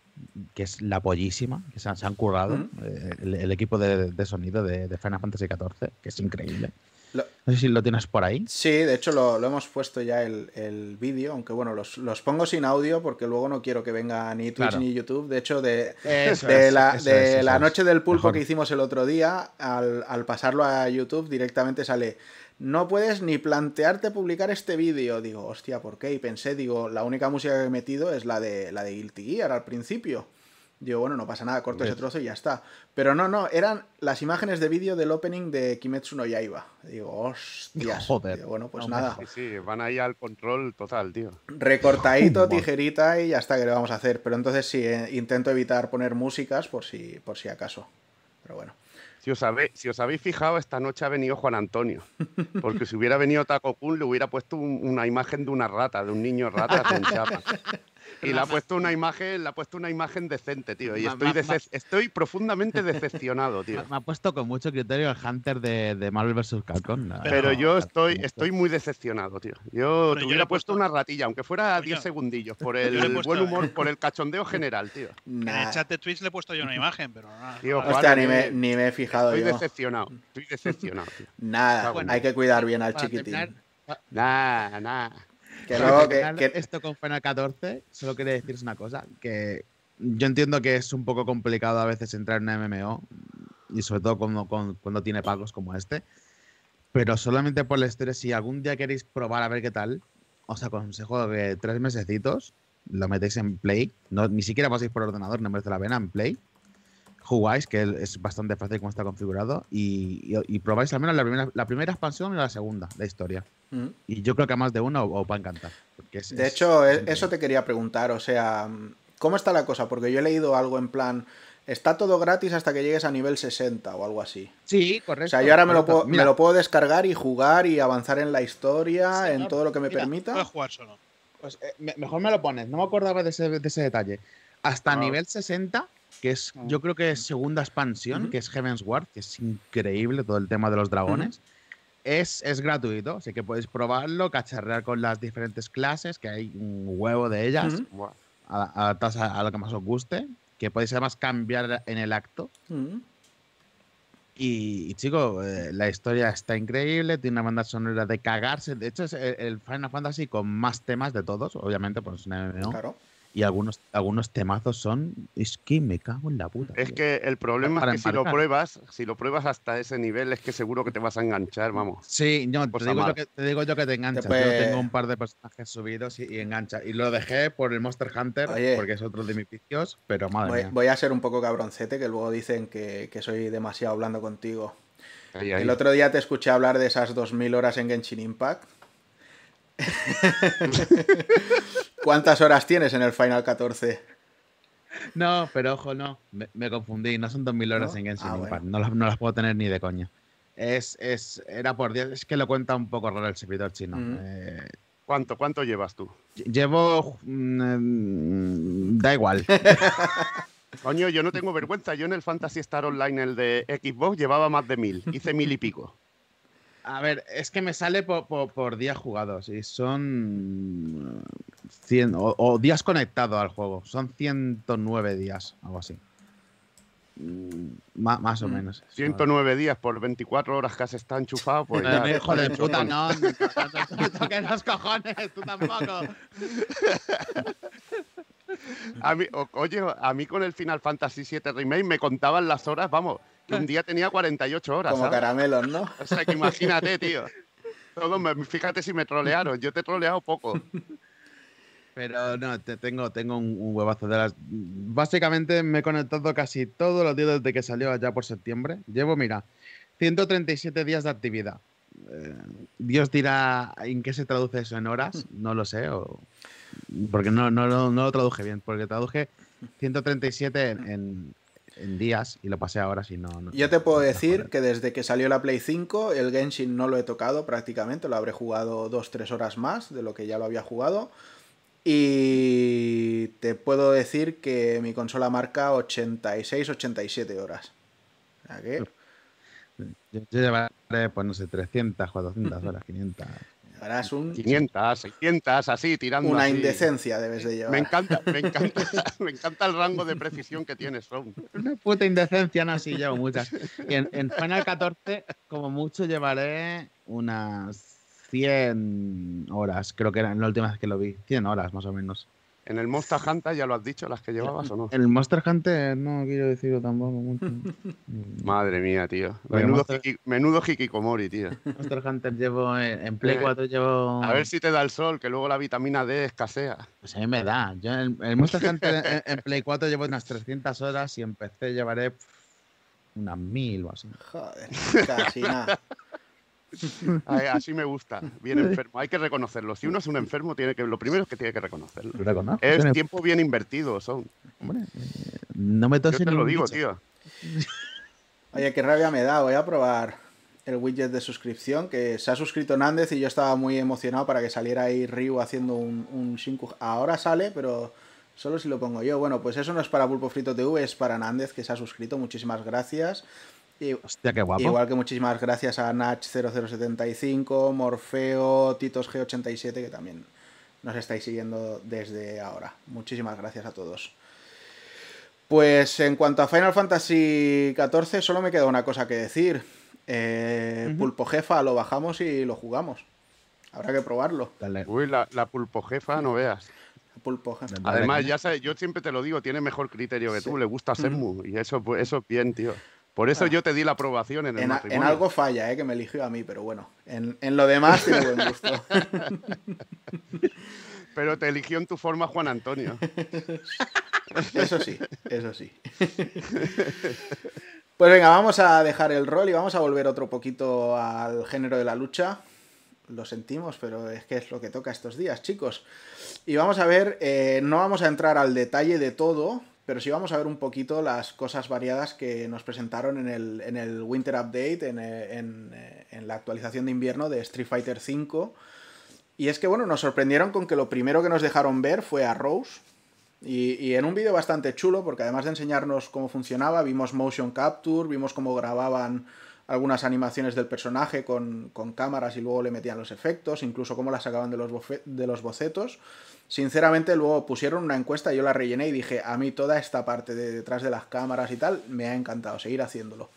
Speaker 4: que es la pollísima, que se, han currado eh, el, equipo de, sonido de, Final Fantasy XIV, que es increíble. no sé si lo tienes por ahí.
Speaker 1: Sí, de hecho lo, hemos puesto ya el, vídeo, aunque bueno, los, pongo sin audio porque luego no quiero que venga ni Twitch ni YouTube. De hecho, de, de la, de la noche del pulpo que hicimos el otro día, al, al pasarlo a YouTube directamente sale no puedes ni plantearte publicar este vídeo. Digo, hostia, ¿por qué? Y pensé, digo, la única música que he metido es la de, la de Guilty Gear al principio. Digo, bueno, no pasa nada, corto ese trozo y ya está. Pero no, no, eran las imágenes de vídeo del opening de Kimetsu no Yaiba. Digo, hostias. *laughs* Joder. bueno, pues nada.
Speaker 2: Sí, sí, van ahí al control total, tío.
Speaker 1: Recortadito, tijerita y ya está que le vamos a hacer. Pero entonces sí, eh, intento evitar poner músicas por si, por si acaso. Pero bueno.
Speaker 2: Si os, habéis, si os habéis fijado, esta noche ha venido Juan Antonio. Porque si hubiera venido Taco Kun, le hubiera puesto una imagen de una rata, de un niño rata con *laughs* chapa. Y le ha puesto una imagen, le ha puesto una imagen decente, tío. Y estoy, estoy profundamente decepcionado, tío. *laughs*
Speaker 4: Me ha puesto con mucho criterio el Hunter de, Marvel vs. Capcom.
Speaker 2: Pero, yo estoy, estoy muy decepcionado, tío. Yo te hubiera puesto, una ratilla, aunque fuera 10 segundillos, por *laughs* el buen humor, *laughs* por el cachondeo general, tío.
Speaker 3: En el chat de Twitch le he puesto yo una imagen, pero nada.
Speaker 1: Hostia, ni, me, ni me, he fijado
Speaker 2: estoy
Speaker 1: yo.
Speaker 2: decepcionado, estoy decepcionado, tío.
Speaker 1: Nada, hay que cuidar bien al chiquitín.
Speaker 2: Nada, nada.
Speaker 4: Que Esto con Final 14, solo quería deciros una cosa, que yo entiendo que es un poco complicado a veces entrar en una MMO, y sobre todo cuando, cuando, tiene pagos como este, pero solamente por la historia, si algún día queréis probar a ver qué tal, os aconsejo que tres mesecitos lo metéis en Play, no, ni siquiera paséis por ordenador, no merece la pena, en Play, jugáis, que es bastante fácil como está configurado, y, probáis al menos la primera, la primera expansión y la segunda, la historia. Mm. Y yo creo que a más de uno os va a encantar.
Speaker 1: de hecho, e, eso te quería preguntar, o sea, ¿cómo está la cosa? Porque yo he leído algo en plan, está todo gratis hasta que llegues a nivel 60 o algo así.
Speaker 4: Sí, correcto. O
Speaker 1: sea, yo ahora me lo, puedo, me lo puedo descargar y jugar y avanzar en la historia, en todo lo que me permita.
Speaker 3: Puedo jugar solo.
Speaker 4: Pues eh, mejor me lo pones, no me acordaba de ese, de ese detalle. Hasta nivel 60 que es, yo creo que es segunda expansión, que es Heaven's Ward, que es increíble todo el tema de los dragones. Es, es, gratuito, así que podéis probarlo, cacharrear con las diferentes clases, que hay un huevo de ellas, adaptadas a, lo que más os guste, que podéis además cambiar en el acto. Y, chicos, eh, la historia está increíble, tiene una banda sonora de cagarse. De hecho, es el, Final Fantasy con más temas de todos, obviamente, pues es Claro y algunos, algunos temazos son. Es que me cago en la puta.
Speaker 2: Es que el problema es que si lo pruebas, si lo pruebas hasta ese nivel, es que seguro que te vas a enganchar, vamos.
Speaker 4: Sí, no, te digo, yo que, te digo, yo que, te enganchas. Yo tengo un par de personajes subidos y, engancha. Y lo dejé por el Monster Hunter, porque es otro de mis vicios, pero madre
Speaker 1: voy,
Speaker 4: mía.
Speaker 1: Voy a ser un poco cabroncete, que luego dicen que, que soy demasiado hablando contigo. El otro día te escuché hablar de esas 2000 horas en Genshin Impact. *laughs* ¿Cuántas horas tienes en el Final 14?
Speaker 4: No, pero ojo, no. Me, confundí. No son 2000 horas en Genshin ah, Impact. No, las, puedo tener ni de coña. Es, es, era por 10. Es que lo cuenta un poco raro el servidor chino. Eh,
Speaker 2: ¿Cuánto, ¿Cuánto llevas tú?
Speaker 4: Llevo. Mm, da igual. *laughs*
Speaker 2: Coño, yo no tengo vergüenza. Yo en el Fantasy Star Online, el de Xbox, llevaba más de mil. Hice mil y pico.
Speaker 4: A ver, es que me sale por, días jugados y son 100 o, días conectados al juego. Son 109 días, algo así. Mm, más, o mm. menos.
Speaker 2: 109 días por 24 horas que has estado enchufado, pues
Speaker 4: ya. Hijo de puta, no. No que los cojones, tú tampoco. *laughs*
Speaker 2: A mí, oye, a mí con el Final Fantasy VII Remake me contaban las horas, vamos, que un día tenía 48 horas.
Speaker 1: Como caramelos, ¿no?
Speaker 2: O sea, que imagínate, *laughs* tío. Todo fíjate si me trolearon. Yo te he troleado poco.
Speaker 4: Pero no, te, tengo, tengo un, huevazo de las. Básicamente me he conectado casi todos los días desde que salió allá por septiembre. Llevo, mira, 137 días de actividad. Eh, Dios dirá en qué se traduce eso en horas, no lo sé, porque no, no, no, lo traduje bien, porque traduje 137 en, en días y lo pasé ahora si no,
Speaker 1: Yo te puedo decir que desde que salió la Play 5 el Genshin no lo he tocado prácticamente, lo habré jugado 2-3 horas más de lo que ya lo había jugado. Y te puedo decir que mi consola marca 86-87 horas.
Speaker 4: Yo llevaré, pues no sé, 300, 400 *laughs* horas, 500.
Speaker 2: 500, 600, así, tirando.
Speaker 1: Una indecencia debes de llevar.
Speaker 2: Me encanta, me encanta, *laughs* me encanta el rango de precisión que tienes,
Speaker 4: Una puta indecencia, no, sí, llevo muchas. en, en Final 14, como mucho, llevaré unas 100 horas, creo que era la última vez que lo vi. 100 horas, más o menos.
Speaker 2: ¿En el Monster Hunter ya lo has dicho, las que llevabas o no?
Speaker 4: En el Monster Hunter no quiero decirlo tampoco mucho. *laughs*
Speaker 2: Madre mía, tío. Menudo, menudo hikikomori, tío.
Speaker 4: Monster Hunter llevo en Play 4 eh, llevo...
Speaker 2: A ver si te da el sol, que luego la vitamina D escasea.
Speaker 4: Pues a mí me da. Yo en el Monster Hunter en, Play 4 llevo unas 300 horas y en PC llevaré unas 1000 o así.
Speaker 1: Joder, casi nada.
Speaker 2: Así me gusta, bien enfermo. Hay que reconocerlo. Si uno es un enfermo, tiene que, lo primero es que tiene que reconocerlo. Es tiempo bien invertido, son.
Speaker 4: Hombre, no me Yo
Speaker 2: te lo digo, tío. *laughs*
Speaker 1: Oye, qué rabia me da. Voy a probar el widget de suscripción, que se ha suscrito Nández y yo estaba muy emocionado para que saliera ahí Ryu haciendo un, un Shinku. Ahora sale, pero solo si lo pongo yo. Bueno, pues eso no es para Pulpo Frito TV, es para Nández, que se ha suscrito. Muchísimas gracias.
Speaker 4: Hostia, qué guapo.
Speaker 1: Igual que muchísimas gracias a Nach0075, Morfeo, Titos G87, que también nos estáis siguiendo desde ahora. Muchísimas gracias a todos. Pues en cuanto a Final Fantasy XIV, solo me queda una cosa que decir. Eh, Pulpo Jefa lo bajamos y lo jugamos. Habrá que probarlo.
Speaker 2: Uy, la, Pulpo Jefa, no veas.
Speaker 1: Pulpo Jefa.
Speaker 2: Además, ya sabes, yo siempre te lo digo, tiene mejor criterio que tú, le gusta Senmu. Y eso, eso es bien, tío. Por eso yo te di la aprobación en el
Speaker 1: en, en algo falla, ¿eh? que me eligió a mí, pero bueno, en, lo demás tiene buen gusto. *laughs*
Speaker 2: pero te eligió en tu forma Juan Antonio. *laughs*
Speaker 1: Eso sí, eso sí. *laughs* Pues venga, vamos a dejar el rol y vamos a volver otro poquito al género de la lucha. Lo sentimos, pero es que es lo que toca estos días, chicos. Y vamos a ver, eh, no vamos a entrar al detalle de todo, pero sí vamos a ver un poquito las cosas variadas que nos presentaron en el, en el Winter Update, en, en, en, la actualización de invierno de Street Fighter V. Y es que, bueno, nos sorprendieron con que lo primero que nos dejaron ver fue a Rose. Y, y en un vídeo bastante chulo, porque además de enseñarnos cómo funcionaba, vimos motion capture, vimos cómo grababan algunas animaciones del personaje con, con cámaras y luego le metían los efectos, incluso cómo las sacaban de los, de los bocetos. Sinceramente, luego pusieron una encuesta, yo la rellené y dije, a mí toda esta parte de detrás de las cámaras y tal, me ha encantado seguir haciéndolo.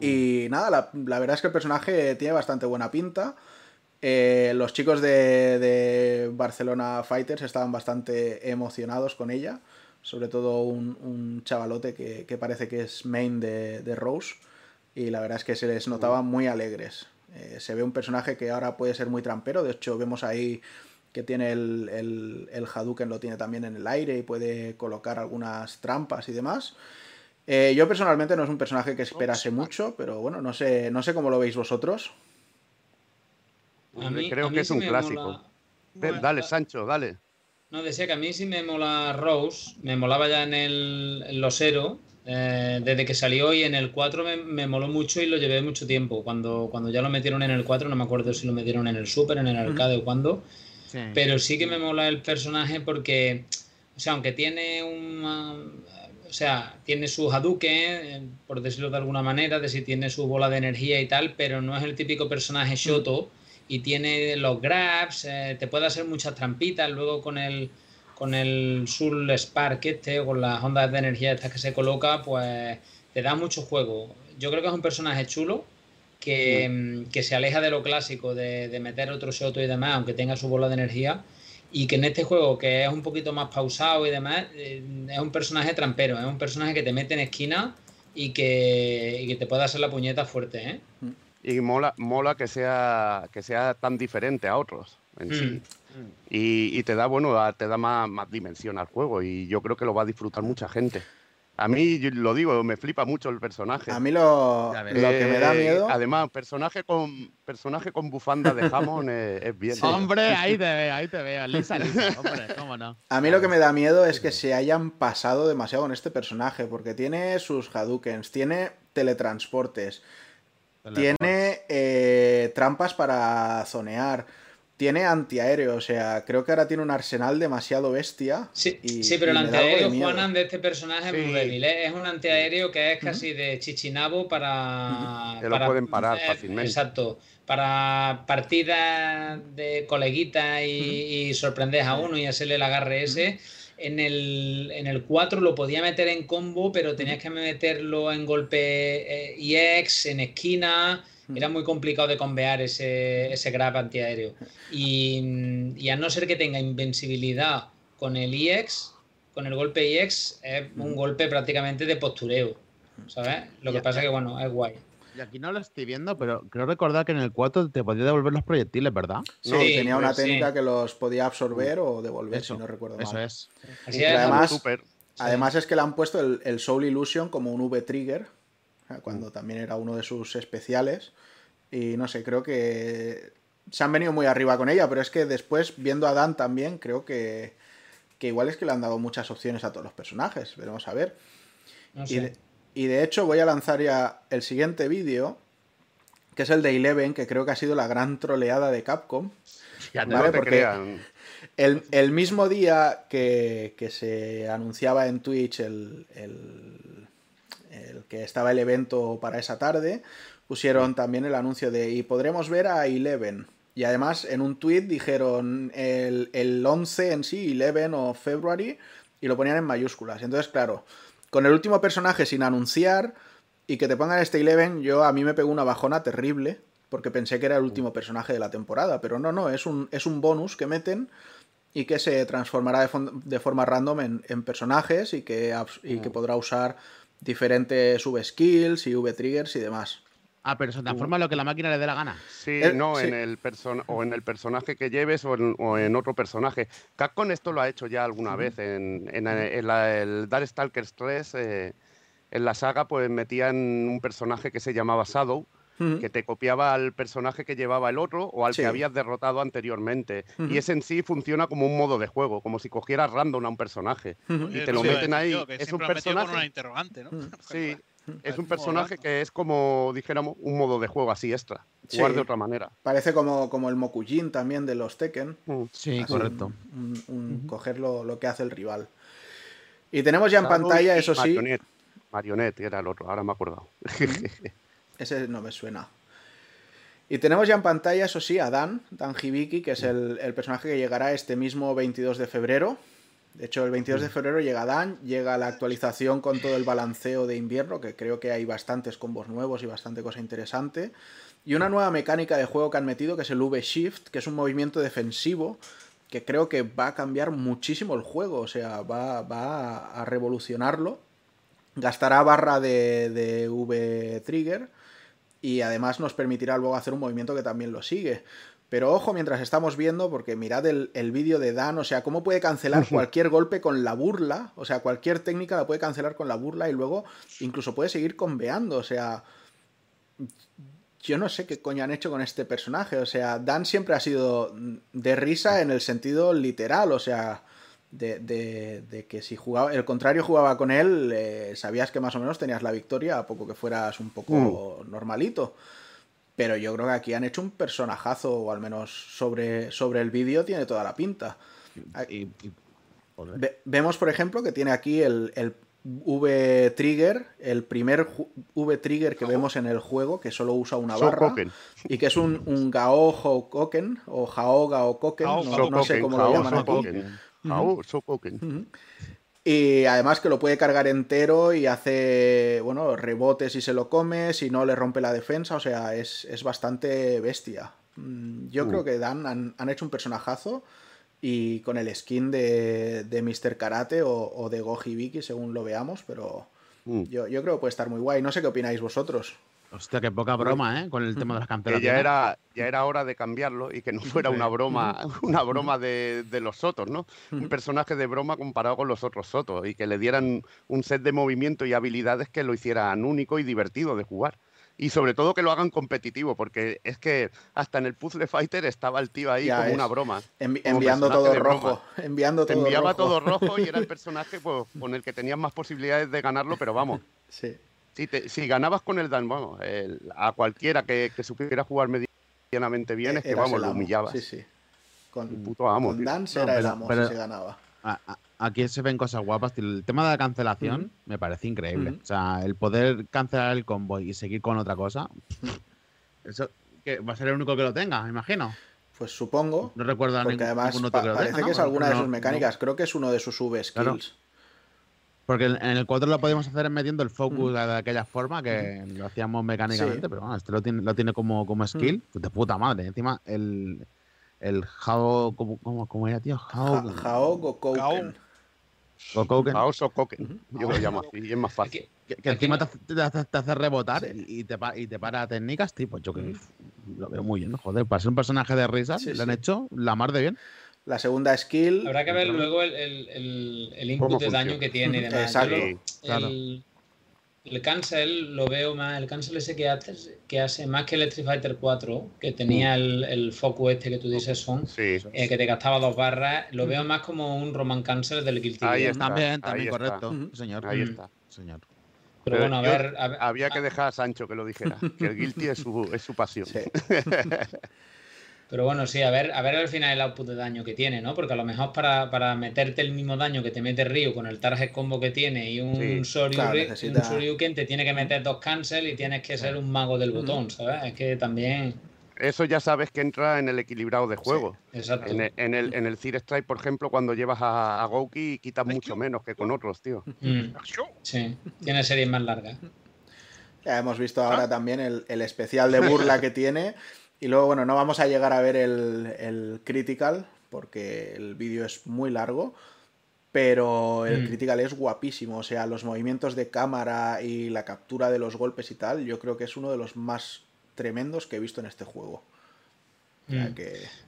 Speaker 1: Y nada, la, verdad es que el personaje tiene bastante buena pinta. Eh, los chicos de, Barcelona Fighters estaban bastante emocionados con ella. Sobre todo un, chavalote que, parece que es main de, Rose. Y la verdad es que se les notaba muy alegres. Eh, se ve un personaje que ahora puede ser muy trampero. De hecho, vemos ahí que tiene el, el, el, Hadouken, lo tiene también en el aire y puede colocar algunas trampas y demás. Eh, yo personalmente no es un personaje que esperase mucho, pero bueno, no sé, no sé cómo lo veis vosotros.
Speaker 2: Creo que es un clásico. dale, Sancho, dale.
Speaker 5: No, decía que a mí sí me mola Rose, me molaba ya en el Losero, eh, desde que salió y en el 4 me, me, moló mucho y lo llevé mucho tiempo. Cuando, cuando ya lo metieron en el 4, no me acuerdo si lo metieron en el Super, en el arcade o cuando, pero sí que me mola el personaje porque O sea, aunque tiene un... O sea, tiene su Hadouken, eh, por decirlo de alguna manera, de si tiene su bola de energía y tal, pero no es el típico personaje Shoto y tiene los grabs, eh, te puede hacer muchas trampitas luego con el con el Soul Spark este con las ondas de energía estas que se coloca, pues te da mucho juego. Yo creo que es un personaje chulo que, mm, que se aleja de lo clásico de, de, meter otro Shoto y demás, aunque tenga su bola de energía. Y que en este juego, que es un poquito más pausado y demás, eh, es un personaje trampero, es un personaje que te mete en esquina y que, y que te puede hacer la puñeta fuerte, ¿eh?
Speaker 2: Mm y mola, mola que sea que sea tan diferente a otros en sí. Y, te da, bueno, te da más, más, dimensión al juego y yo creo que lo va a disfrutar mucha gente. A mí, lo digo, me flipa mucho el personaje.
Speaker 1: A mí lo, lo que me da eh, miedo...
Speaker 2: Además, personaje con, personaje con bufanda de jamón es, bien.
Speaker 4: Hombre, ahí te veo, ahí te veo. Lisa, lisa, *laughs* hombre, cómo no.
Speaker 1: A mí lo que me da miedo es que se hayan pasado demasiado con este personaje, porque tiene sus Hadoukens, tiene teletransportes, tiene eh, trampas para zonear. Tiene antiaéreo, o sea, creo que ahora tiene un arsenal demasiado bestia.
Speaker 5: Sí, sí pero el antiaéreo, Juanan, de este personaje es muy débil. ¿eh? Es un antiaéreo que es casi de chichinabo para.
Speaker 2: Que lo pueden parar fácilmente.
Speaker 5: Exacto. Para partidas de coleguita y, sorprender a uno y hacerle el agarre ese. En el, en el 4 lo podía meter en combo, pero tenías que meterlo en golpe eh, EX, en esquina. Era muy complicado de convear ese, ese grab antiaéreo. Y, y a no ser que tenga invencibilidad con el EX, con el golpe EX, es un golpe prácticamente de postureo. ¿Sabes? Lo que pasa es que, bueno, es guay.
Speaker 4: Y aquí no lo estoy viendo, pero creo recordar que en el 4 te podía devolver los proyectiles, ¿verdad?
Speaker 1: Sí, tenía una técnica que los podía absorber o devolver, si no recuerdo mal.
Speaker 4: Eso es.
Speaker 1: además, además es que le han puesto el, Soul Illusion como un V-Trigger, cuando también era uno de sus especiales. Y no sé, creo que se han venido muy arriba con ella, pero es que después, viendo a Dan también, creo que, que igual es que le han dado muchas opciones a todos los personajes. Veremos a ver. No sé. Y de hecho voy a lanzar ya el siguiente vídeo, que es el de Eleven, que creo que ha sido la gran troleada de Capcom.
Speaker 2: Ya ¿vale? Porque
Speaker 1: el, mismo día que, se anunciaba en Twitch el, el, que estaba el evento para esa tarde, pusieron también el anuncio de y podremos ver a Eleven. Y además en un tweet dijeron el, el 11 en sí, Eleven o February, y lo ponían en mayúsculas. Entonces, claro, con el último personaje sin anunciar y que te pongan este Eleven, yo a mí me pegó una bajona terrible porque pensé que era el último personaje de la temporada, pero no, no, es un, es un bonus que meten y que se transformará de, forma random en, personajes y que, y que podrá usar diferentes V-skills y V-triggers y demás.
Speaker 4: Ah, pero se transforma en lo que la máquina le dé la gana.
Speaker 2: Sí, no, En el o en el personaje que lleves o en, otro personaje. Capcom esto lo ha hecho ya alguna vez. En, en, el Darkstalkers 3, eh, en la saga, pues metían un personaje que se llamaba Shadow, que te copiaba al personaje que llevaba el otro o al que habías derrotado anteriormente. Y ese en sí funciona como un modo de juego, como si cogieras random a un personaje. Y te lo meten ahí. es un personaje.
Speaker 3: Una interrogante, ¿no? *laughs*
Speaker 2: Sí. Es un personaje que es como, dijéramos, un modo de juego así extra. Jugar de otra manera.
Speaker 1: Parece como, como el Mokujin también de los Tekken.
Speaker 4: Sí, correcto.
Speaker 1: Un, coger lo, que hace el rival. Y tenemos ya en pantalla, eso sí.
Speaker 2: Marionette, era el otro, ahora me he acordado. *laughs*
Speaker 1: Ese no me suena. Y tenemos ya en pantalla, eso sí, a Dan, Dan Hibiki, que es el, el personaje que llegará este mismo 22 de febrero. De hecho, el 22 de febrero llega Dan, llega la actualización con todo el balanceo de invierno, que creo que hay bastantes combos nuevos y bastante cosa interesante. Y una nueva mecánica de juego que han metido, que es el V-Shift, que es un movimiento defensivo que creo que va a cambiar muchísimo el juego, o sea, va, a revolucionarlo. Gastará barra de, de V-Trigger y además nos permitirá luego hacer un movimiento que también lo sigue. Pero ojo mientras estamos viendo, porque mirad el, vídeo de Dan, o sea, cómo puede cancelar cualquier golpe con la burla, o sea, cualquier técnica la puede cancelar con la burla y luego incluso puede seguir conveando, o sea, yo no sé qué coño han hecho con este personaje, o sea, Dan siempre ha sido de risa en el sentido literal, o sea, de, que si jugaba, el contrario jugaba con él, eh, sabías que más o menos tenías la victoria, a poco que fueras un poco mm. normalito. Pero yo creo que aquí han hecho un personajazo, o al menos sobre, sobre el vídeo tiene toda la pinta.
Speaker 4: Y,
Speaker 1: vemos, por ejemplo, que tiene aquí el, el V-Trigger, el primer V-Trigger que vemos en el juego, que solo usa una barra, y que es un, un Gao Koken, o Jaoga o Koken, no, sé cómo lo llaman aquí. Y además que lo puede cargar entero y hace, bueno, rebotes si se lo come, si no le rompe la defensa, o sea, es, bastante bestia. Mm, yo creo uh. que Dan han, han hecho un personajazo y con el skin de, de Mr. Karate o, de Goji Viki, según lo veamos, pero mm. yo, creo que puede estar muy guay. No sé qué opináis vosotros.
Speaker 4: Hostia, qué poca broma, ¿eh? Con el tema de las cancelaciones.
Speaker 2: ya era, ya era hora de cambiarlo y que no fuera una broma, *laughs* una broma de, de los Sotos, ¿no? Un personaje de broma comparado con los otros Sotos y que le dieran un set de movimiento y habilidades que lo hicieran único y divertido de jugar y sobre todo que lo hagan competitivo, porque es que hasta en el Puzzle Fighter estaba el tío ahí como una broma.
Speaker 1: enviando todo rojo. *laughs* Enviando todo
Speaker 2: enviaba todo rojo y era el *laughs* personaje pues, con el que tenías más posibilidades de ganarlo, pero vamos.
Speaker 1: Sí.
Speaker 2: Si, ganabas con el Dan, vamos, a cualquiera que, supiera jugar medianamente bien, es que vamos, lo humillabas.
Speaker 1: Sí, sí.
Speaker 2: Con, puto amo,
Speaker 1: con Dan era el amo si se ganaba
Speaker 4: aquí se ven cosas guapas. El tema de la cancelación me parece increíble. O sea, el poder cancelar el convoy y seguir con otra cosa. Eso que va a ser el único que lo tenga, me imagino.
Speaker 1: Pues supongo.
Speaker 4: No recuerdo
Speaker 1: porque además parece que es alguna de sus mecánicas. Creo que es uno de sus V-skills.
Speaker 4: Porque en el 4 lo podemos hacer metiendo el focus de aquella forma que lo hacíamos mecánicamente, pero bueno, este lo tiene, lo tiene como, como skill. De puta madre. Encima, el, el Hao. ¿Cómo, cómo, era, tío?
Speaker 1: Hao. Hao Gokouken.
Speaker 2: Gokouken. Hao Sokoken. Yo lo llamo así, y es más fácil.
Speaker 4: Que, encima te, te, hace rebotar y, te, y te para técnicas, tipo, yo que lo veo muy bien, joder, para ser un personaje de risas, le han hecho la mar de bien.
Speaker 1: La segunda skill.
Speaker 5: Habrá que ver luego el, el, el, input de daño que tiene y *laughs* demás.
Speaker 1: Exacto.
Speaker 5: claro. El cancel lo veo más, el cancel ese que hace, que hace más que Electric Fighter 4, que tenía mm. el, el foco este que tú dices son, eh, que te gastaba dos barras, lo veo más como un Roman Cancel del Guilty
Speaker 4: Ahí está, también, también correcto, señor.
Speaker 2: Ahí está.
Speaker 4: Señor.
Speaker 5: Pero, bueno, a ver,
Speaker 2: Había que dejar a Sancho que lo dijera, que el Guilty es su, es su pasión. Sí. *laughs*
Speaker 5: Pero bueno, sí, a ver, a ver al final el output de daño que tiene, ¿no? Porque a lo mejor para, para meterte el mismo daño que te mete Ryu con el target combo que tiene y un, Shoryuken, te tiene que meter dos cancel y tienes que ser un mago del botón, ¿sabes? Es que también...
Speaker 2: Eso ya sabes que entra en el equilibrado de juego.
Speaker 5: exacto.
Speaker 2: En el, en el, en el Strike, por ejemplo, cuando llevas a, a Gouki, quitas mucho menos que con otros, tío.
Speaker 5: Mm. Sí, tiene series más largas.
Speaker 1: Ya hemos visto ahora también el, el especial de burla que tiene y luego, bueno, no vamos a llegar a ver el, Critical, porque el vídeo es muy largo, pero el mm. Critical es guapísimo. O sea, los movimientos de cámara y la captura de los golpes y tal, yo creo que es uno de los más tremendos que he visto en este juego.
Speaker 5: Mm.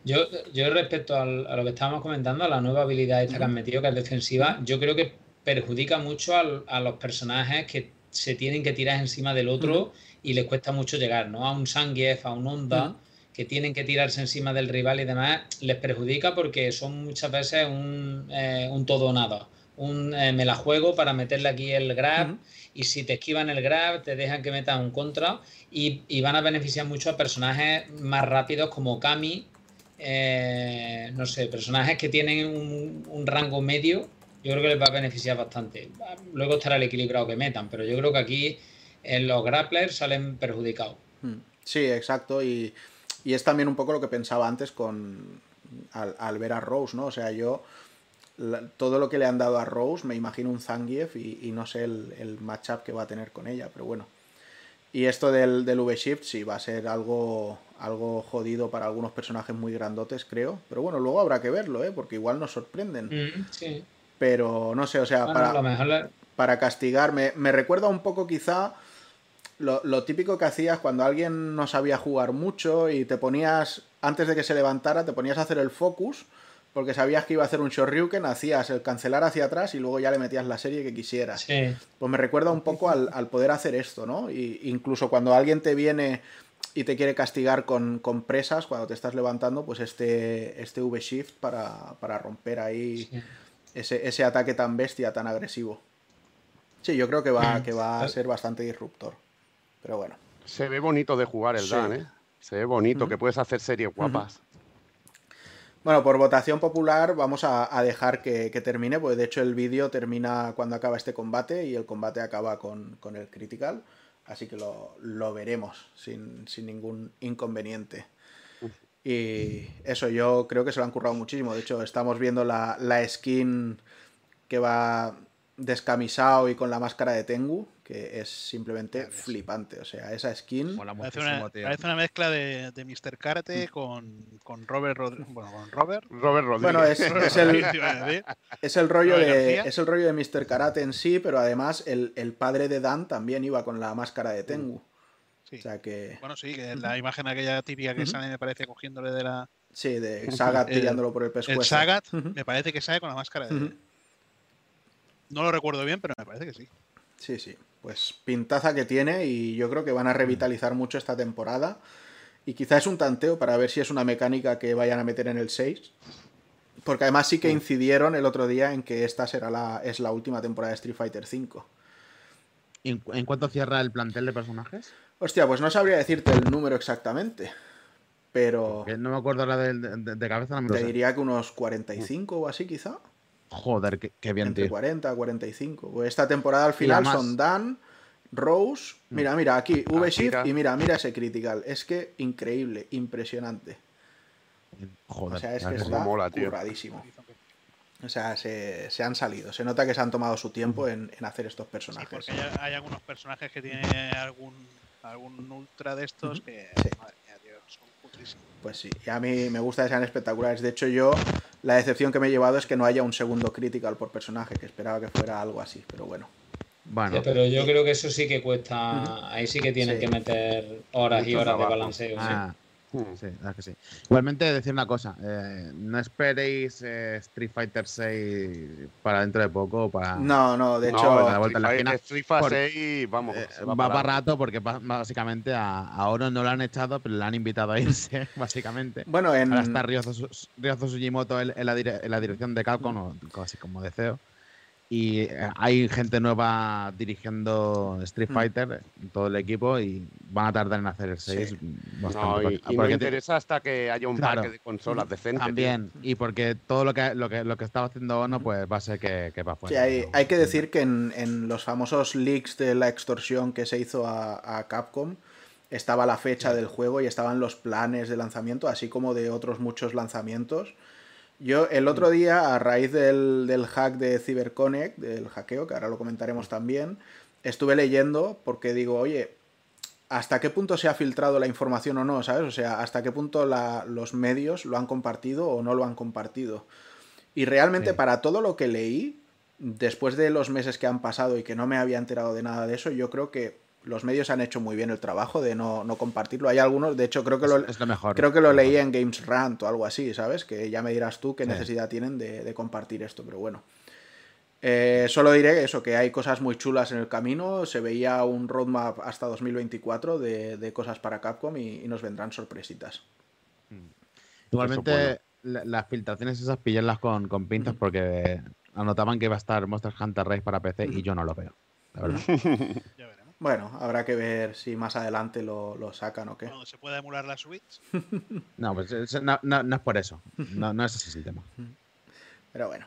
Speaker 5: yo, yo respecto a lo que estábamos comentando, a la nueva habilidad esta que han metido, que es defensiva, yo creo que perjudica mucho a, los personajes que se tienen que tirar encima del otro y les cuesta mucho llegar, ¿no? A un Sangief, a un Honda, que tienen que tirarse encima del rival y demás, les perjudica porque son muchas veces un, eh, un todo o nada. Un, eh, me la juego para meterle aquí el grab y si te esquivan el grab te dejan que metas un contra y, van a beneficiar mucho a personajes más rápidos como Kami, eh, no sé, personajes que tienen un, un, rango medio, yo creo que les va a beneficiar bastante. Luego estará el equilibrado que metan, pero yo creo que aquí en los grapplers salen perjudicados.
Speaker 1: Hmm. Sí, exacto. Y, es también un poco lo que pensaba antes con al, ver a Rose, ¿no? O sea, yo todo lo que le han dado a Rose, me imagino un Zangief y, no sé el, el, matchup que va a tener con ella, pero bueno. Y esto del, del V-Shift sí va a ser algo, algo jodido para algunos personajes muy grandotes, creo. Pero bueno, luego habrá que verlo, ¿eh? Porque igual nos sorprenden.
Speaker 5: Hmm, sí.
Speaker 1: Pero no sé, o sea, para, para castigarme, me recuerda un poco quizá lo, típico que hacías cuando alguien no sabía jugar mucho y te ponías, antes de que se levantara, te ponías a hacer el focus, porque sabías que iba a hacer un Shoryuken, hacías el cancelar hacia atrás y luego ya le metías la serie que quisieras. Pues me recuerda un poco al, poder hacer esto, ¿no? Y incluso cuando alguien te viene y te quiere castigar con, presas, cuando te estás levantando, pues este, este V-Shift para, romper ahí ese, ese ataque tan bestia, tan agresivo. Sí, yo creo que va, que va a ser bastante disruptor. Pero bueno.
Speaker 2: Se ve bonito de jugar el Dan, ¿eh? Se ve bonito, que puedes hacer series guapas.
Speaker 1: Bueno, por votación popular vamos a, dejar que, termine, porque de hecho el vídeo termina cuando acaba este combate y el combate acaba con, el critical, así que lo, veremos sin, ningún inconveniente. Y eso, yo creo que se lo han currado muchísimo. De hecho, estamos viendo la, la skin que va descamisado y con la máscara de Tengu, que es simplemente flipante. O sea, esa skin.
Speaker 3: Parece una, parece una, mezcla de, de Mr. Karate mm. con, con Robert Bueno, con Robert.
Speaker 2: Robert Rodríguez.
Speaker 1: Bueno, es, es, el, es, el, rollo de, es el rollo de Mr. Karate en sí, pero además el, el, padre de Dan también iba con la máscara de Tengu.
Speaker 3: Sí. O sea que... Bueno, sí, que la imagen aquella típica que sale me parece cogiéndole de la.
Speaker 1: Sí, de Sagat tirándolo por el pescuezo.
Speaker 3: El Sagat me parece que sale con la máscara de. No lo recuerdo bien, pero me parece que sí.
Speaker 1: Sí, sí pues pintaza que tiene y yo creo que van a revitalizar mucho esta temporada. Y quizás es un tanteo para ver si es una mecánica que vayan a meter en el 6. Porque además sí que incidieron el otro día en que esta será la, es la última temporada de Street Fighter V.
Speaker 4: ¿En, ¿En cuánto cierra el plantel de personajes?
Speaker 1: Hostia, pues no sabría decirte el número exactamente. Pero.
Speaker 4: no me acuerdo la de, cabeza.
Speaker 1: te diría que unos 45 o así, quizá.
Speaker 4: Joder, qué, bien,
Speaker 1: Entre 40 45. Pues esta temporada al final son Dan, Rose. Mm. Mira, mira, aquí, ah, V-Shift y mira, mira ese critical. Es que increíble, impresionante.
Speaker 4: Joder,
Speaker 1: o sea, es que está mola, curradísimo. O sea, se, han salido. Se nota que se han tomado su tiempo en, hacer estos personajes.
Speaker 3: porque hay, algunos personajes que tienen algún, algún ultra de estos que.
Speaker 1: Pues sí, y a mí me gusta que sean espectaculares. De hecho, yo la decepción que me he llevado es que no haya un segundo critical por personaje, que esperaba que fuera algo así, pero bueno.
Speaker 5: Bueno, pero yo creo que eso sí que cuesta. Ahí sí que tienen que meter horas y horas de balanceo. Ah,
Speaker 4: Sí, que sí. Igualmente, decir una cosa: eh, no esperéis eh, Street Fighter 6 para dentro de poco. Para...
Speaker 1: No, no, de hecho,
Speaker 2: la vuelta Street, la Street Fighter 6, vamos.
Speaker 4: Eh, va, para rato porque básicamente a, Oro no lo han echado, pero le han invitado a irse, *laughs* básicamente.
Speaker 1: Bueno, en.
Speaker 4: Ahora está Ryozo, Sujimoto en, la en, la dirección de Capcom, casi como deseo y eh, hay gente nueva dirigiendo Street hmm. Fighter, todo el equipo, y van a tardar en hacer el 6
Speaker 2: bastante. y, me interesa hasta que haya un parque de consolas decente.
Speaker 4: También, y porque todo lo que, lo que, lo que estaba haciendo Ono, pues va a ser que, que va
Speaker 1: fuera. Sí, hay, que decir que en, en, los famosos leaks de la extorsión que se hizo a, a Capcom, estaba la fecha del juego y estaban los planes de lanzamiento, así como de otros muchos lanzamientos. Yo el otro día, a raíz del, hack de CyberConnect, del hackeo, que ahora lo comentaremos también, estuve leyendo porque digo, oye, ¿hasta qué punto se ha filtrado la información o no? ¿Sabes? O sea, ¿hasta qué punto los medios lo han compartido o no lo han compartido? Y realmente para todo lo que leí, después de los meses que han pasado y que no me había enterado de nada de eso, yo creo que los medios han hecho muy bien el trabajo de no, compartirlo. Hay algunos, de hecho, creo que lo, creo que lo leí en Games Rant o algo así, ¿sabes? Que ya me dirás tú qué necesidad tienen de, compartir esto, pero bueno. Eh, solo diré eso, que hay cosas muy chulas en el camino. Se veía un roadmap hasta 2024 de, cosas para Capcom y, nos vendrán sorpresitas.
Speaker 4: Mm. Igualmente, las filtraciones esas pillarlas con, con pinzas porque anotaban que iba a estar Monster Hunter Race para PC y yo no lo veo, la verdad. *laughs*
Speaker 1: Bueno, habrá que ver si más adelante lo, sacan o qué.
Speaker 3: ¿Se puede emular la Switch? *laughs*
Speaker 4: no, pues no, no, es por eso. No, no es ese el tema. *laughs*
Speaker 1: Pero bueno.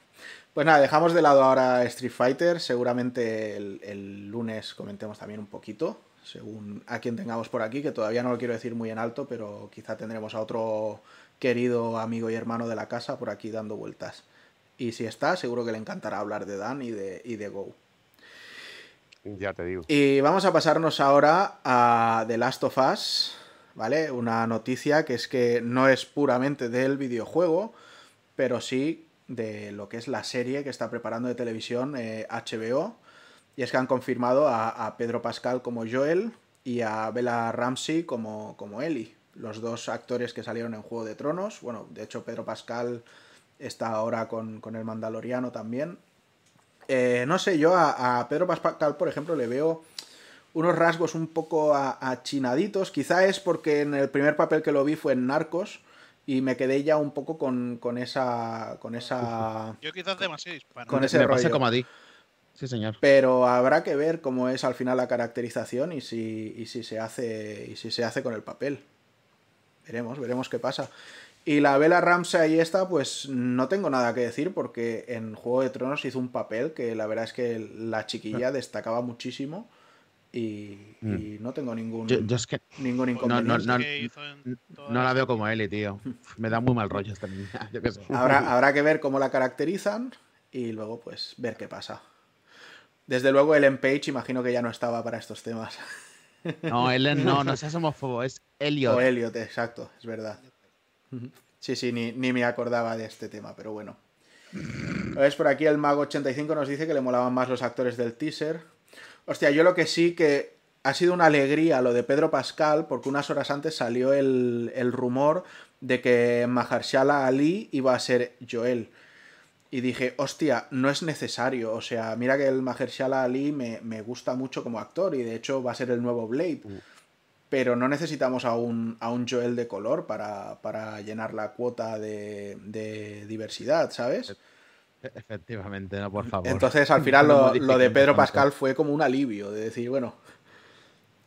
Speaker 1: Pues nada, dejamos de lado ahora Street Fighter. Seguramente el, lunes comentemos también un poquito, según a quien tengamos por aquí, que todavía no lo quiero decir muy en alto, pero quizá tendremos a otro querido amigo y hermano de la casa por aquí dando vueltas. Y si está, seguro que le encantará hablar de Dan y de, y de Go.
Speaker 2: Ya te digo.
Speaker 1: Y vamos a pasarnos ahora a The Last of Us, ¿vale? Una noticia que es que no es puramente del videojuego, pero sí de lo que es la serie que está preparando de televisión HBO. Eh, y es que han confirmado a, Pedro Pascal como Joel y a Bella Ramsey como, como Ellie. Los dos actores que salieron en Juego de Tronos. Bueno, de hecho Pedro Pascal está ahora con, con el Mandaloriano también. Eh, no sé, yo a, Pedro Pascal, por ejemplo, le veo unos rasgos un poco achinaditos. Quizá es porque en el primer papel que lo vi fue en Narcos y me quedé ya un poco con, esa. con esa.
Speaker 3: Yo quizás demasiado
Speaker 1: Con ese rollo.
Speaker 4: como a ti. Sí, señor.
Speaker 1: Pero habrá que ver cómo es al final la caracterización y si, y si se hace. y si se hace con el papel. Veremos, veremos qué pasa. Y la Vela Ramsay y esta, pues no tengo nada que decir porque en Juego de Tronos hizo un papel que la verdad es que la chiquilla destacaba muchísimo y, mm. no tengo ningún, ningún inconveniente.
Speaker 4: No, la veo como Eli, tío. Me da muy mal rollo esta niña. *laughs*
Speaker 1: Habrá, habrá que ver cómo la caracterizan y luego pues ver qué pasa. Desde luego el Page imagino que ya no estaba para estos temas.
Speaker 4: No, Ellen no, no *laughs* seas homófobo, es Elliot.
Speaker 1: O Elliot, exacto, es verdad. Sí, sí, ni, me acordaba de este tema, pero bueno. ¿Ves? Por aquí el Mago85 nos dice que le molaban más los actores del teaser. Hostia, yo lo que sí que ha sido una alegría lo de Pedro Pascal, porque unas horas antes salió el, el rumor de que Mahershala Ali iba a ser Joel. Y dije, hostia, no es necesario. O sea, mira que el Mahershala Ali me, me gusta mucho como actor y de hecho va a ser el nuevo Blade. Mm pero no necesitamos a un, a un Joel de color para, llenar la cuota de, diversidad, ¿sabes?
Speaker 4: E-, efectivamente, no, por favor.
Speaker 1: Entonces, al final, *laughs* lo, de Pedro Pascal fue como un alivio, de decir, bueno,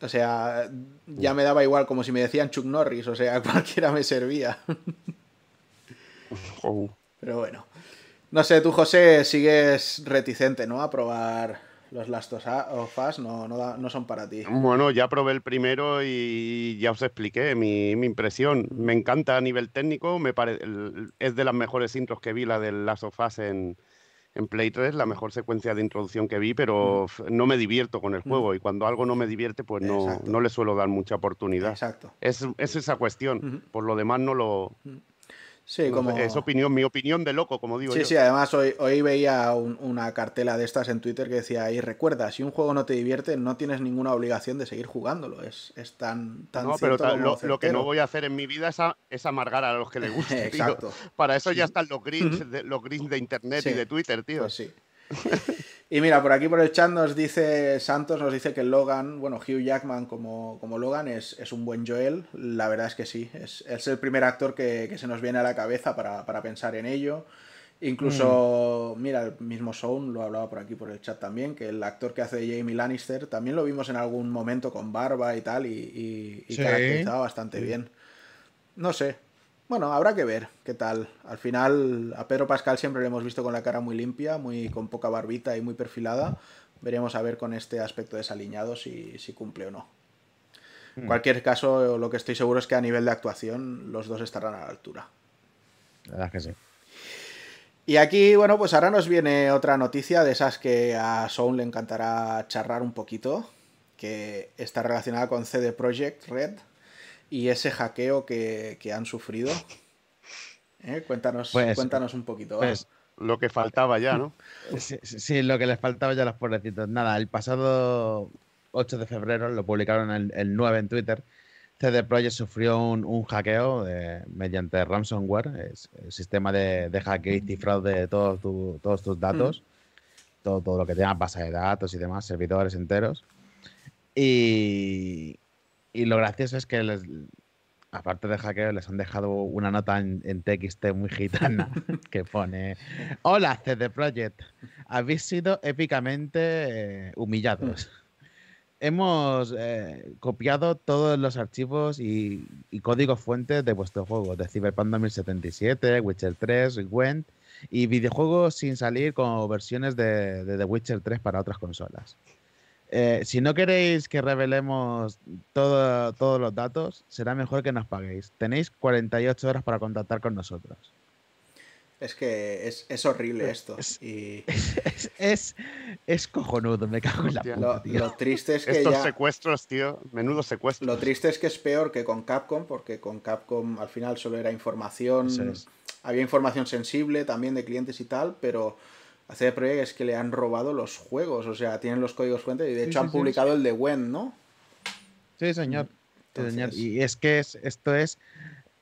Speaker 1: o sea, ya me daba igual, como si me decían Chuck Norris, o sea, *laughs* cualquiera me servía. Pero bueno. No sé, tú, José, sigues reticente, ¿no? A probar los Last of Us no, no, son para ti.
Speaker 2: Bueno, ya probé el primero y ya os expliqué mi, impresión. Me encanta a nivel técnico, me es de las mejores intros que vi la del Last of Us en, Play 3, la mejor secuencia de introducción que vi, pero no me divierto con el juego y cuando algo no me divierte, pues no, no le suelo dar mucha oportunidad. Exacto. Es, esa cuestión. Por lo demás no lo,
Speaker 1: Sí, como...
Speaker 2: Es opinión, mi opinión de loco, como digo
Speaker 1: sí,
Speaker 2: yo.
Speaker 1: Sí, además hoy, hoy veía una cartela de estas en Twitter que decía, y recuerda, si un juego no te divierte, no tienes ninguna obligación de seguir jugándolo. Es, es tan, tan
Speaker 2: No, pero lo, que no voy a hacer en mi vida es, amargar a los que les *laughs* guste, Exacto. Para eso ya están los grids, de, los grids de internet y de Twitter, tío.
Speaker 1: Pues sí. *laughs* Y mira, por aquí por el chat nos dice Santos, nos dice que Logan, bueno, Hugh Jackman como, como Logan es, es, un buen Joel. La verdad es que sí, es, es el primer actor que, que, se nos viene a la cabeza para, para pensar en ello. Incluso, mm. mira, el mismo Sound lo hablaba por aquí por el chat también, que el actor que hace de Jamie Lannister también lo vimos en algún momento con barba y tal, y, y, caracterizaba bastante bien. No sé, bueno, habrá que ver qué tal. Al final, a Pedro Pascal siempre lo hemos visto con la cara muy limpia, muy con poca barbita y muy perfilada. Veremos a ver con este aspecto desaliñado si, si cumple o no. En hmm. cualquier caso, lo que estoy seguro es que a nivel de actuación los dos estarán a la altura.
Speaker 4: La verdad que sí.
Speaker 1: Y aquí, bueno, pues ahora nos viene otra noticia de esas que a Sound le encantará charrar un poquito, que está relacionada con CD Projekt Red y ese hackeo que, han sufrido. ¿Eh? Cuéntanos, pues, cuéntanos un poquito.
Speaker 2: Pues, lo que faltaba ya, ¿no? *laughs*
Speaker 4: Sí, lo que les faltaba ya a los pobrecitos. Nada, el pasado 8 de febrero lo publicaron el, el 9 en Twitter. CD Projekt sufrió un, hackeo mediante ransomware, es, el sistema de, de hackeo y cifrado de todos tus datos, mm. todo, todo lo que tenga base de datos y demás, servidores enteros. Y, y lo gracioso es que les, aparte de hackeo, les han dejado una nota en, TXT muy gitana *laughs* que pone: Hola, CD Projekt, habéis sido épicamente eh, humillados. Hemos eh, copiado todos los archivos y, códigos fuentes de vuestro juego, de Cyberpunk 2077, Witcher 3, Gwent y videojuegos sin salir como versiones de, de The Witcher 3 para otras consolas. Eh, si no queréis que revelemos todos los datos, será mejor que nos paguéis. Tenéis 48 horas para contactar con nosotros.
Speaker 1: Es que es, horrible esto. *laughs*
Speaker 4: Es, es, cojonudo, me cago en la puta,
Speaker 1: lo, triste es que.
Speaker 2: Estos secuestros, tío, menudo secuestro.
Speaker 1: Lo triste es que es peor que con Capcom, porque con Capcom al final solo era información. Había información sensible también de clientes y tal, pero a Projekt es que le han robado los juegos, o sea, tienen los códigos fuentes y de hecho han publicado el de Wen, ¿no?
Speaker 4: Sí, señor. Y es que esto es.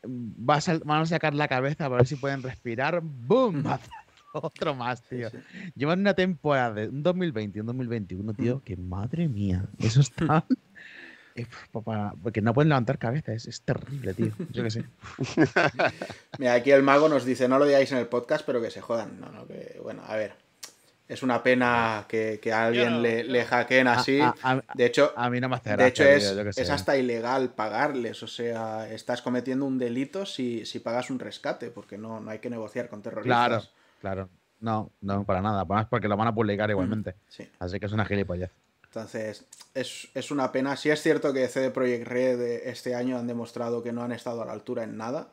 Speaker 4: Vas van a sacar la cabeza para ver si pueden respirar. ¡Boom! *laughs* Otro más, tío. Llevan una temporada de un 2020 y un 2021, tío, que madre mía. Eso está. *laughs* porque no pueden levantar cabeza, es, terrible, tío. Yo qué sé. *laughs*
Speaker 1: Mira, aquí el mago nos dice, no lo digáis en el podcast, pero que se jodan. No, no, que, bueno, a ver. es una pena que, a alguien le, le, hackeen así. de hecho,
Speaker 4: a mí no me hace
Speaker 1: De hecho, es, es, hasta ilegal pagarles. O sea, estás cometiendo un delito si, si pagas un rescate, porque no, no hay que negociar con terroristas.
Speaker 4: Claro, claro. No, no, para nada. Además, porque lo van a publicar mm, igualmente. Así que es una gilipollez.
Speaker 1: Entonces, es, es, una pena. Sí es cierto que CD Projekt Red este año han demostrado que no han estado a la altura en nada.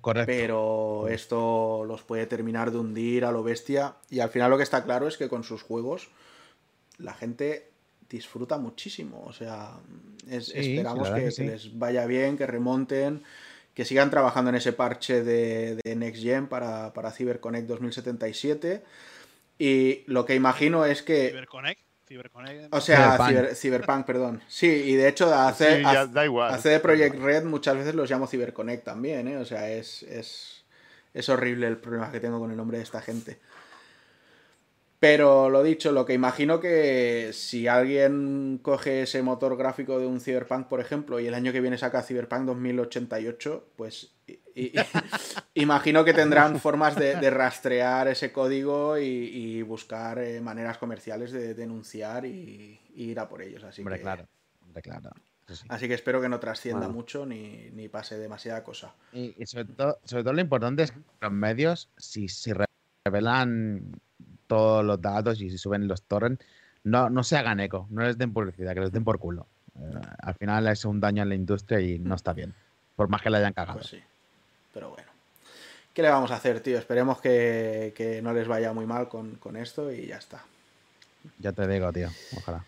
Speaker 4: Correcto.
Speaker 1: Pero esto los puede terminar de hundir a lo bestia. Y al final lo que está claro es que con sus juegos la gente disfruta muchísimo. O sea, esperamos que, les vaya bien, que remonten, que sigan trabajando en ese parche de, Next Gen para, para CyberConnect 2077. Y lo que imagino es que...
Speaker 3: ¿CyberConnect?
Speaker 1: O sea, Cyberpunk. perdón. Sí, y de hecho hace, hace de Project Red muchas veces los llamo CyberConnect también, ¿eh? O sea, es, es, es horrible el problema que tengo con el nombre de esta gente. Pero lo dicho, lo que imagino que si alguien coge ese motor gráfico de un Cyberpunk, por ejemplo, y el año que viene saca Cyberpunk 2088, pues *laughs* imagino que tendrán formas de, rastrear ese código y, buscar eh, maneras comerciales de denunciar y, ir a por ellos. Así
Speaker 4: que, claro, claro.
Speaker 1: Así que espero que no trascienda mucho ni, pase demasiada cosa.
Speaker 4: Y, sobre, todo, sobre todo lo importante es que los medios, si, si revelan todos los datos y si suben los torrents, no, no se hagan eco, no les den publicidad, que les den por culo. Eh, al final es un daño a la industria y no está bien, por más que la hayan cagado.
Speaker 1: Pues sí, pero bueno. ¿Qué le vamos a hacer, tío? Esperemos que, que no les vaya muy mal con, con esto y ya está.
Speaker 4: Ya te digo, tío, ojalá.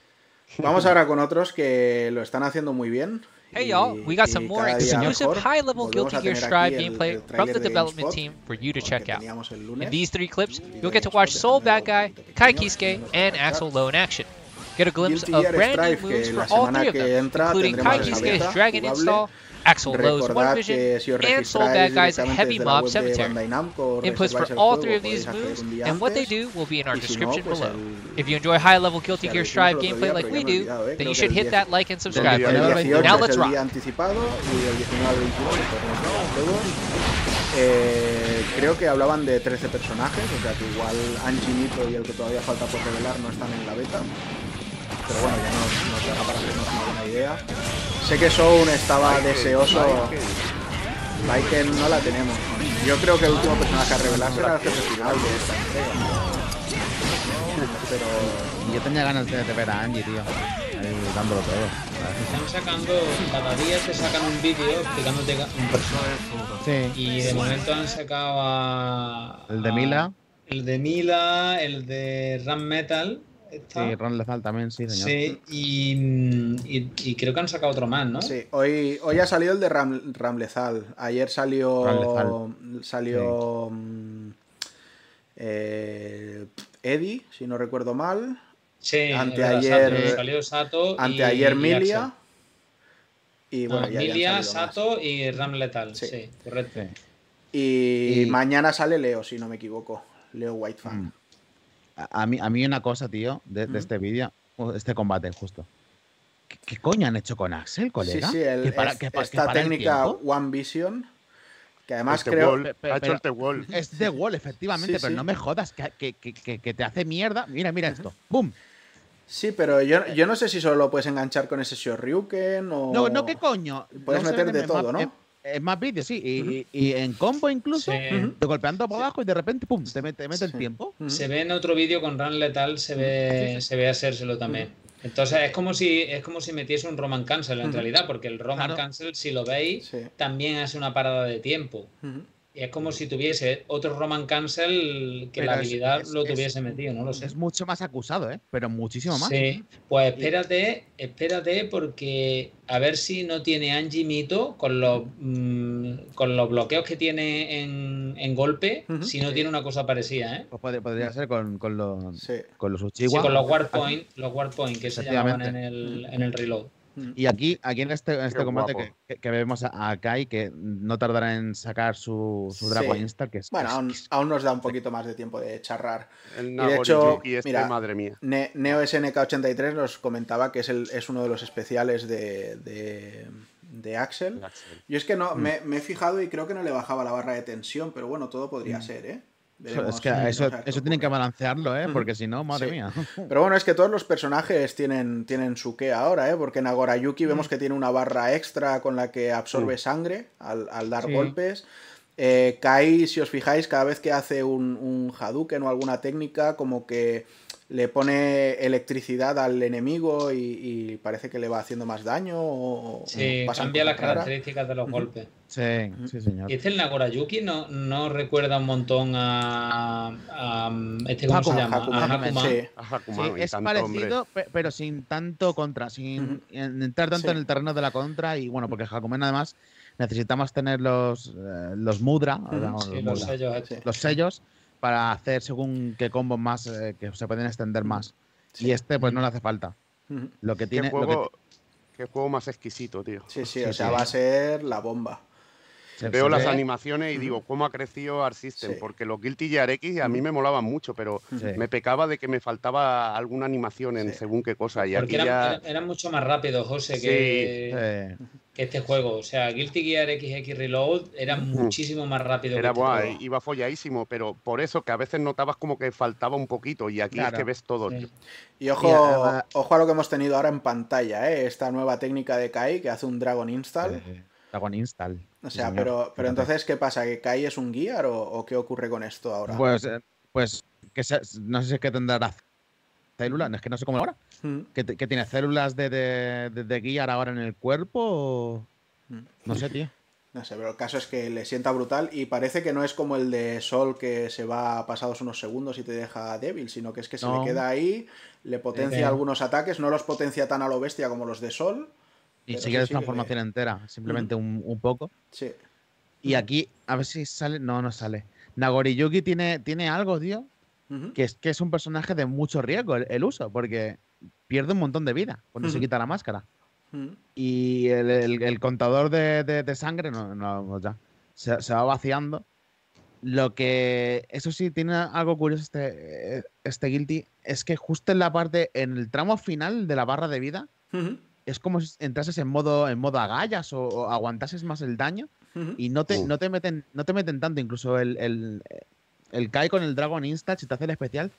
Speaker 1: Vamos ahora con otros que lo están haciendo muy bien.
Speaker 6: Hey y'all, we got some more exclusive high-level Guilty Gear Strive gameplay from the development team for you to check out. In these three clips, you'll get to watch Soul Bad Guy, Kai Kisuke, and Axel Low in action. Get a glimpse of brand new moves for all three of them, including Kai Kisuke's Dragon Install, Axel Lowe's One Vision, and Soul Bad Guy's Heavy Mob Cemetery. Inputs for all three of these moves and what they do will be in our description below. If you enjoy high-level Guilty Gear Strive gameplay like we do, then you should hit that like and subscribe button. Now let's rock.
Speaker 1: Eh, creo que hablaban de 13 personajes, o sea que igual Angie Nito y el que todavía falta por revelar no están en la beta. Pero bueno, ya nos, nos deja para hacernos una buena idea. Sé que Sound estaba deseoso. Lyken no la tenemos. Yo creo que el último personaje a revelar será el jefe final de esta entrega.
Speaker 4: Pero yo tenía ganas de, ver a Angie, tío. Ahí dándolo todo.
Speaker 5: Están sacando, cada día te sacan un vídeo explicándote un personaje. Sí. Y de momento han sacado a.
Speaker 4: El de Mila.
Speaker 5: El de Mila, el de Ram Metal
Speaker 4: Sí, Ron Lethal también, sí, señor. Sí,
Speaker 5: y, creo que han sacado otro más, ¿no?
Speaker 1: Sí, hoy, hoy ha salido el de Ram, Ram Lethal. Ayer salió. Salió. Mm, eh, Eddie, si no recuerdo mal.
Speaker 5: Sí,
Speaker 1: anteayer.
Speaker 5: Salió Sato.
Speaker 1: Anteayer Milia.
Speaker 5: Y bueno, ya Milia, Sato y Ram Lethal. Sí, correcto.
Speaker 1: Y, mañana sale Leo, si no me equivoco. Leo Whitefang. Mm.
Speaker 4: A mí, a mí una cosa, tío, de, este vídeo, este combate justo. ¿Qué, coño han hecho con Axel, colega?
Speaker 1: Sí, sí, el, esta técnica One Vision. Que además creo.
Speaker 2: ha hecho el The Wall. *laughs*
Speaker 4: Es The Wall, efectivamente, pero no me jodas que, que, te hace mierda. Mira, mira esto. ¡Bum!
Speaker 1: Sí, pero yo, yo, no sé si solo lo puedes enganchar con ese Shoryuken o.
Speaker 4: No, no, ¿qué coño?
Speaker 1: Puedes meter de todo, ¿no?
Speaker 4: Es más vídeos, sí. Y, y, en combo incluso, te golpeando por abajo y de repente, pum, te mete, mete el tiempo.
Speaker 5: Se ve en otro vídeo con Run Letal, se ve, se ve hacérselo también. Entonces es como si es como si metiese un Roman Cancel en realidad, porque el Roman Cancel, si lo veis, también hace una parada de tiempo es como si tuviese otro Roman Cancel que la habilidad lo tuviese metido, no lo sé.
Speaker 4: Es mucho más acusado, ¿eh? Pero muchísimo más.
Speaker 5: Sí, pues espérate, espérate porque a ver si no tiene Angie Mito con los, mm, con los bloqueos que tiene en, golpe, si no tiene una cosa parecida, ¿eh?
Speaker 4: Pues podría ser con, con los, con los
Speaker 5: Sí, con los Ward Point, los Ward Point que se llamaban en el, en el reload.
Speaker 4: Y aquí, aquí en este, este combate que, vemos a, Kai, que no tardará en sacar su, su Dragon Install, que es.
Speaker 1: Bueno, aún, nos da un poquito más de tiempo de charrar.
Speaker 2: y de hecho, este, mira, madre mía.
Speaker 1: Neo SNK83 nos comentaba que es, el, es uno de los especiales de, de, Axel. Yo es que no, mm. me, he fijado y creo que no le bajaba la barra de tensión, pero bueno, todo podría mm. ser, ¿eh?
Speaker 4: Es que eso, eso tienen que balancearlo, ¿eh? Porque si no, madre mía. *laughs*
Speaker 1: Pero bueno, es que todos los personajes tienen, tienen su qué ahora, ¿eh? Porque en Agorayuki vemos que tiene una barra extra con la que absorbe sangre al, al dar golpes. Eh, Kai, si os fijáis, cada vez que hace un, un Hadouken o alguna técnica, como que le pone electricidad al enemigo y, parece que le va haciendo más daño. O,
Speaker 5: sí, cambia las características de los golpes.
Speaker 4: Sí, sí, señor.
Speaker 5: Y este el Nagorayuki no, no recuerda un montón a, este, ¿cómo se llama? a Hakuma.
Speaker 4: Sí. es parecido, pero sin tanto contra, sin entrar tanto en el terreno de la contra. Y bueno, porque Hakumen además necesitamos tener los, eh, los mudra,
Speaker 5: los, sellos,
Speaker 4: los sellos para hacer según qué combos más eh, que se pueden extender más. Y este pues no le hace falta. Lo que tiene...
Speaker 2: ¿Qué juego, Qué juego más exquisito, tío.
Speaker 1: Sí, sí, o sea, va a ser la bomba.
Speaker 2: Veo las animaciones y digo, ¿cómo ha crecido Art System? Porque los Guilty Gear X a mí me molaban mucho, pero me pecaba de que me faltaba alguna animación en según qué cosa. Y
Speaker 5: Porque eran, eran, mucho más rápidos, José, que, que, este juego. O sea, Guilty Gear XX Reload era muchísimo más rápido.
Speaker 2: Era que este iba folladísimo, pero por eso que a veces notabas como que faltaba un poquito y aquí es que ves todo.
Speaker 1: Y ojo, ojo a lo que hemos tenido ahora en pantalla, ¿eh? esta nueva técnica de Kai que hace un Dragon Install.
Speaker 4: Dragon Install.
Speaker 1: O sea, pero, pero entonces, ¿qué pasa? ¿Que Kai es un guiar o, qué ocurre con esto ahora?
Speaker 4: Pues, eh, pues que no sé si es que tendrá células, es que no sé cómo ahora. Mm. ¿Que, tiene células de, de, guiar ahora en el cuerpo? Mm. No sé, tío. *laughs*
Speaker 1: No sé, pero el caso es que le sienta brutal y parece que no es como el de Sol que se va pasados unos segundos y te deja débil, sino que es que se le queda ahí, le potencia algunos ataques, no los potencia tan a lo bestia como los de Sol,
Speaker 4: y sigue la transformación entera, simplemente un, poco.
Speaker 1: Sí.
Speaker 4: Y aquí, a ver si sale. No, no sale. Nagoriyuki tiene, tiene algo, tío, que, es, que es un personaje de mucho riesgo el, uso, porque pierde un montón de vida cuando se quita la máscara. Y el, contador de, sangre, no, no, ya, se, va vaciando. Lo que, eso sí, tiene algo curioso este, este Guilty, es que justo en la parte, en el tramo final de la barra de vida, es como si entrases en modo, en modo agallas o, aguantases más el daño y no te, no te meten, no te meten tanto. Incluso el, el, el Kai con el Dragon Instant, si te hace el especial,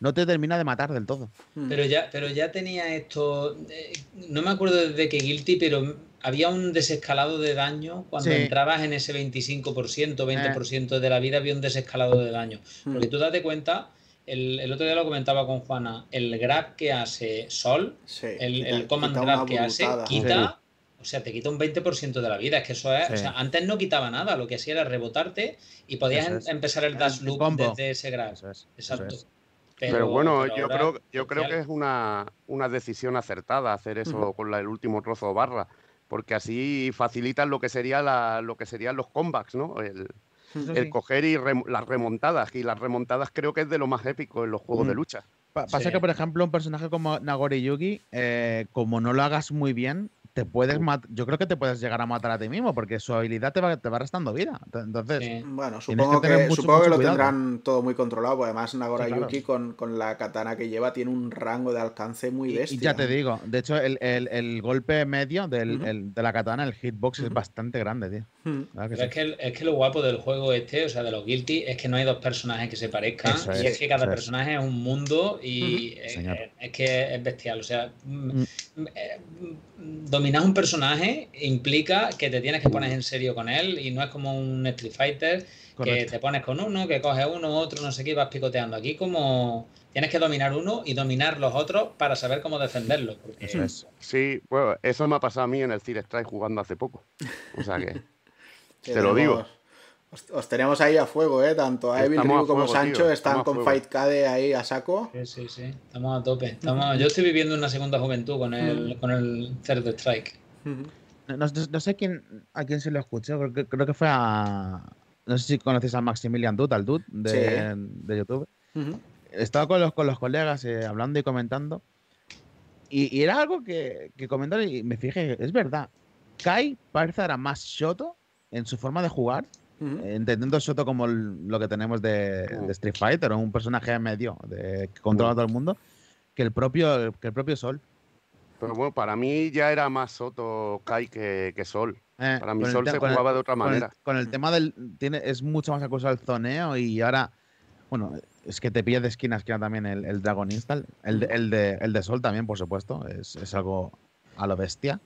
Speaker 4: no te termina de matar del todo.
Speaker 5: Pero ya, pero ya tenía esto. Eh, no me acuerdo de qué Guilty, pero había un desescalado de daño cuando entrabas en ese 25%, 20% eh. de la vida, había un desescalado de daño. Porque tú date cuenta el, otro día lo comentaba con Juana, el grab que hace Sol, el, command grab que hace, quita, o sea, te quita un 20% de la vida. Es que eso es, o sea, antes no quitaba nada, lo que hacía era rebotarte y podías em, empezar el dash loop desde ese grab. Exacto.
Speaker 2: Pero, bueno, yo creo, yo creo que es una, una decisión acertada hacer eso con el último trozo barra, porque así facilitan lo que sería la, lo que serían los comebacks, ¿no? El, el coger y las remontadas. Y las remontadas creo que es de lo más épico en los juegos de lucha.
Speaker 4: pasa que, por ejemplo, un personaje como Nagori Yugi, eh, como no lo hagas muy bien, te puedes yo creo que te puedes llegar a matar a ti mismo porque su habilidad te va, te va restando vida. Entonces,
Speaker 1: bueno, supongo que, supongo que lo tendrán todo muy controlado. Además, Nagora Yuki con, la katana que lleva tiene un rango de alcance muy bestia.
Speaker 4: Y, ya te digo, de hecho, el, golpe medio del, de la katana, el hitbox, es bastante grande, tío.
Speaker 5: es, que es que lo guapo del juego este, o sea, de los Guilty, es que no hay dos personajes que se parezcan. y es que cada personaje es un mundo y es, que es bestial. O sea, mm. Mm, eh, dominar un personaje implica que te tienes que poner en serio con él y no es como un Street Fighter que te pones con uno, que coges uno, otro, no sé qué y vas picoteando. Aquí como tienes que dominar uno y dominar los otros para saber cómo defenderlo.
Speaker 2: Eso es. Sí, bueno, eso me ha pasado a mí en el Cire Strike jugando hace poco. O sea que *laughs* te lo digo.
Speaker 1: Os, tenemos ahí a fuego, ¿eh? Tanto a Evil Ryu como Sancho están con Fight Cade ahí a saco.
Speaker 5: Sí, sí, sí. Estamos a tope. Estamos... Yo estoy viviendo una segunda juventud con el, mm. con el Third Strike.
Speaker 4: No, sé quién, a quién se lo escuché, creo, creo que fue a. No sé si conocéis a Maximilian Dut, al Dut de, de YouTube. Estaba con los, con los colegas eh, hablando y comentando. Y, era algo que, que comentaron y me fijé, es verdad. Kai parece ahora más Shoto en su forma de jugar entendiendo Shoto como lo que tenemos de, Street Fighter, un personaje medio de, que controla a todo el mundo, que el propio, que el propio Sol.
Speaker 2: Pero bueno, para mí ya era más Soto Kai que, Sol. Eh, para mí Sol se jugaba de otra manera.
Speaker 4: Con el, tema del. Tiene, es mucho más acusado el zoneo y ahora Bueno, es que te pilla de esquina a esquina también el, Dragon Install. El de, el, de, el de Sol también, por supuesto. Es, algo a lo bestia.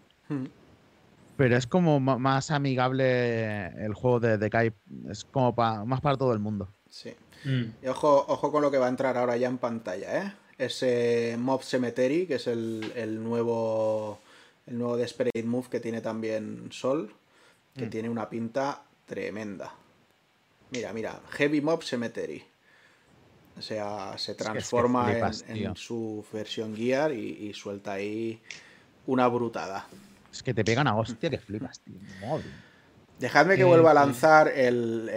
Speaker 4: Pero es como más amigable el juego de, de Kai. Es como más para todo el mundo.
Speaker 1: Sí. Hmm. Y ojo, ojo con lo que va a entrar ahora ya en pantalla, ¿eh? Ese Mob Cemetery, que es el, nuevo el nuevo Desperate Move que tiene también Sol, que hmm. tiene una pinta tremenda. Mira, mira, Heavy Mob Cemetery. O sea, se transforma en, su versión Gear y, suelta ahí una brutada.
Speaker 4: Es que te pegan a hostia que flipas, tío.
Speaker 1: Dejadme que vuelva a lanzar el,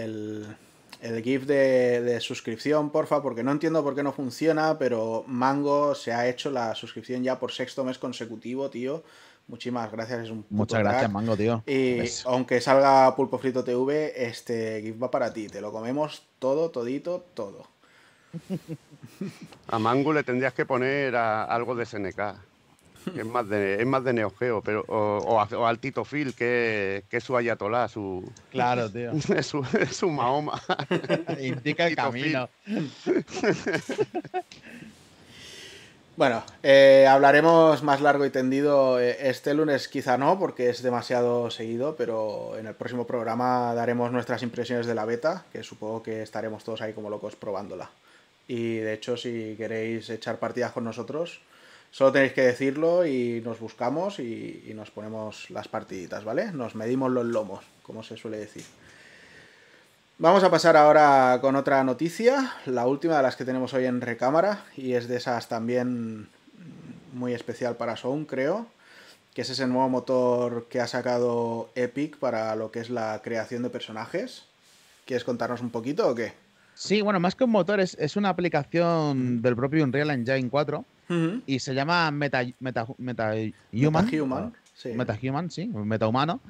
Speaker 1: el, GIF de, de, suscripción, porfa, porque no entiendo por qué no funciona, pero Mango se ha hecho la suscripción ya por sexto mes consecutivo, tío. Muchísimas gracias, es un
Speaker 4: Muchas gracias, Mango, tío.
Speaker 1: Y aunque salga Pulpo Frito TV, este GIF va para ti. Te lo comemos todo, todito, todo.
Speaker 2: A Mango le tendrías que poner algo de SNK. Es más de, es más de Neo Geo, pero, o, al Tito Phil, que, que es su ayatolá, su.
Speaker 4: Claro, tío. *laughs*
Speaker 2: es, su, Mahoma. *laughs*
Speaker 4: Indica el camino. *laughs*
Speaker 1: bueno, eh, hablaremos más largo y tendido eh, este lunes, quizá no, porque es demasiado seguido, pero en el próximo programa daremos nuestras impresiones de la beta, que supongo que estaremos todos ahí como locos probándola. Y de hecho, si queréis echar partidas con nosotros, solo tenéis que decirlo y nos buscamos y, nos ponemos las partiditas, ¿vale? Nos medimos los lomos, como se suele decir. Vamos a pasar ahora con otra noticia, la última de las que tenemos hoy en recámara, y es de esas también muy especial para Sound, creo, que es ese nuevo motor que ha sacado Epic para lo que es la creación de personajes. ¿Quieres contarnos un poquito o qué?
Speaker 4: Sí, bueno, más que un motor, es, una aplicación del propio Unreal Engine 4 y se llama Meta, Meta, Meta Human.
Speaker 1: Metahuman,
Speaker 4: sí. Metahuman, sí, Metahumano.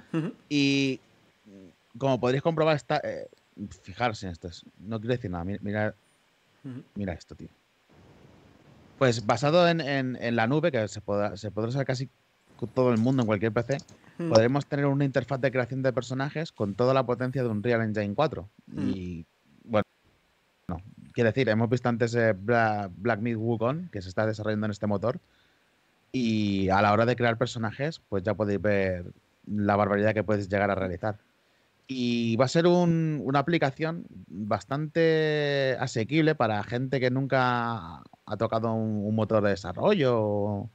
Speaker 4: Y como podréis comprobar, está. Eh, fijarse en esto, no quiero decir nada. Mira, mira esto, tío. Pues basado en, la nube, que se podrá, se podrá usar casi todo el mundo en cualquier PC, podremos tener una interfaz de creación de personajes con toda la potencia de Unreal Engine 4. Y no, quiero decir, hemos visto antes eh, Black, Myth Wukong, que se está desarrollando en este motor. Y a la hora de crear personajes, pues ya podéis ver la barbaridad que puedes llegar a realizar. Y va a ser una aplicación bastante asequible para gente que nunca ha tocado un, motor de desarrollo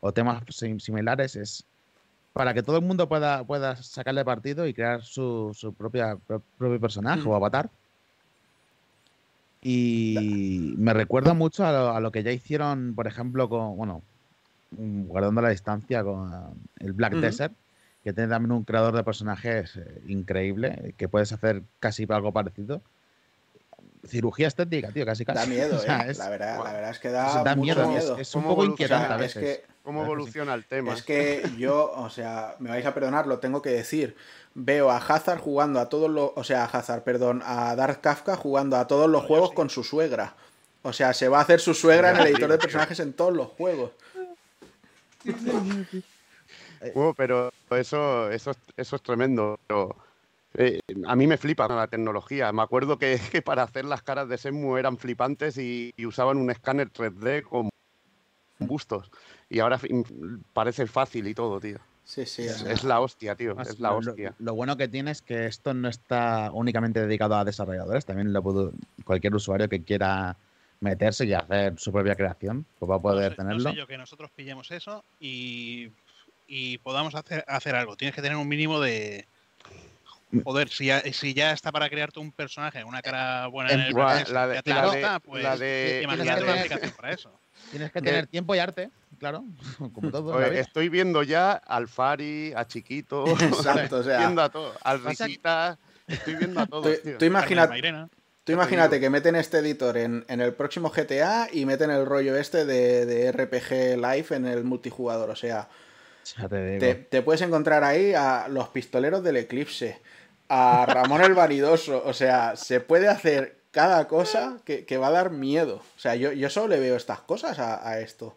Speaker 4: o, temas similares. Es para que todo el mundo pueda, pueda sacarle partido y crear su, propia, propio personaje mm. o avatar. Y me recuerda mucho a lo, que ya hicieron, por ejemplo, con, bueno, mm, guardando la distancia con el Black Desert, que tiene también un creador de personajes eh, increíble, que puedes hacer casi algo parecido. Cirugía estética, tío, casi casi.
Speaker 1: Da *laughs* miedo, ¿eh? la, verdad, la verdad es que da, miedo.
Speaker 4: Es, un poco inquietante a veces.
Speaker 2: ¿Cómo evoluciona el tema?
Speaker 1: Es que yo, o sea, me vais a perdonar, lo tengo que decir veo a Hazard jugando a todos los. O sea, a Hazard, perdón, a Dark Kafka jugando a todos los juegos con su suegra. O sea, se va a hacer su suegra en el editor de personajes en todos los juegos. *laughs*
Speaker 2: pero eso, eso, eso es tremendo. Eh, a mí me flipa la tecnología. Me acuerdo que, *laughs* que para hacer las caras de Semu eran flipantes y, y usaban un escáner 3D con bustos. Y ahora parece fácil y todo, tío.
Speaker 1: Sí, sí.
Speaker 2: Es, la hostia, tío. Es la hostia.
Speaker 4: Lo, bueno que tiene es que esto no está únicamente dedicado a desarrolladores. También lo puedo, cualquier usuario que quiera meterse y hacer su propia creación, pues va a poder tenerlo.
Speaker 3: No yo que nosotros pillemos eso y, podamos hacer, hacer algo. Tienes que tener un mínimo de, Joder, si ya, si ya está para crearte un personaje, una cara buena en, el
Speaker 2: la de, la pues la de,
Speaker 3: imagínate una aplicación para eso.
Speaker 4: Tienes que tener tiempo y arte, claro, *laughs* como todo.
Speaker 2: estoy viendo ya al Fari, a Chiquito, *laughs*
Speaker 1: Exacto, o sea,
Speaker 2: viendo a todo, al Risita, estoy viendo a todos. Tú,
Speaker 1: tú imagínate, tú imagínate que meten este editor en, en, el próximo GTA y meten el rollo este de, de RPG Live en el multijugador, o sea, te, te, puedes encontrar ahí a los pistoleros del Eclipse, a Ramón el Vanidoso, o sea, se puede hacer cada cosa que, va a dar miedo. O sea, yo, yo solo le veo estas cosas a, esto.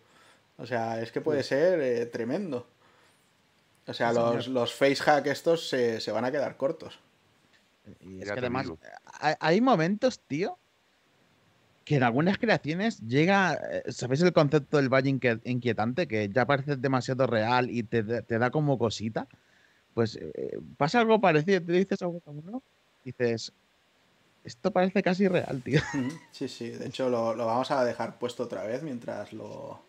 Speaker 1: O sea, es que puede ser eh, tremendo. O sea, los, los face hack estos se, van a quedar cortos.
Speaker 4: Y es que además, hay, momentos, tío, que en algunas creaciones llega, eh, ¿sabéis el concepto del valle inquietante? Que ya parece demasiado real y te, da como cosita. Pues eh, pasa algo parecido, te dices algo como no, dices, esto parece casi real, tío.
Speaker 1: Sí, sí, de hecho lo, vamos a dejar puesto otra vez mientras lo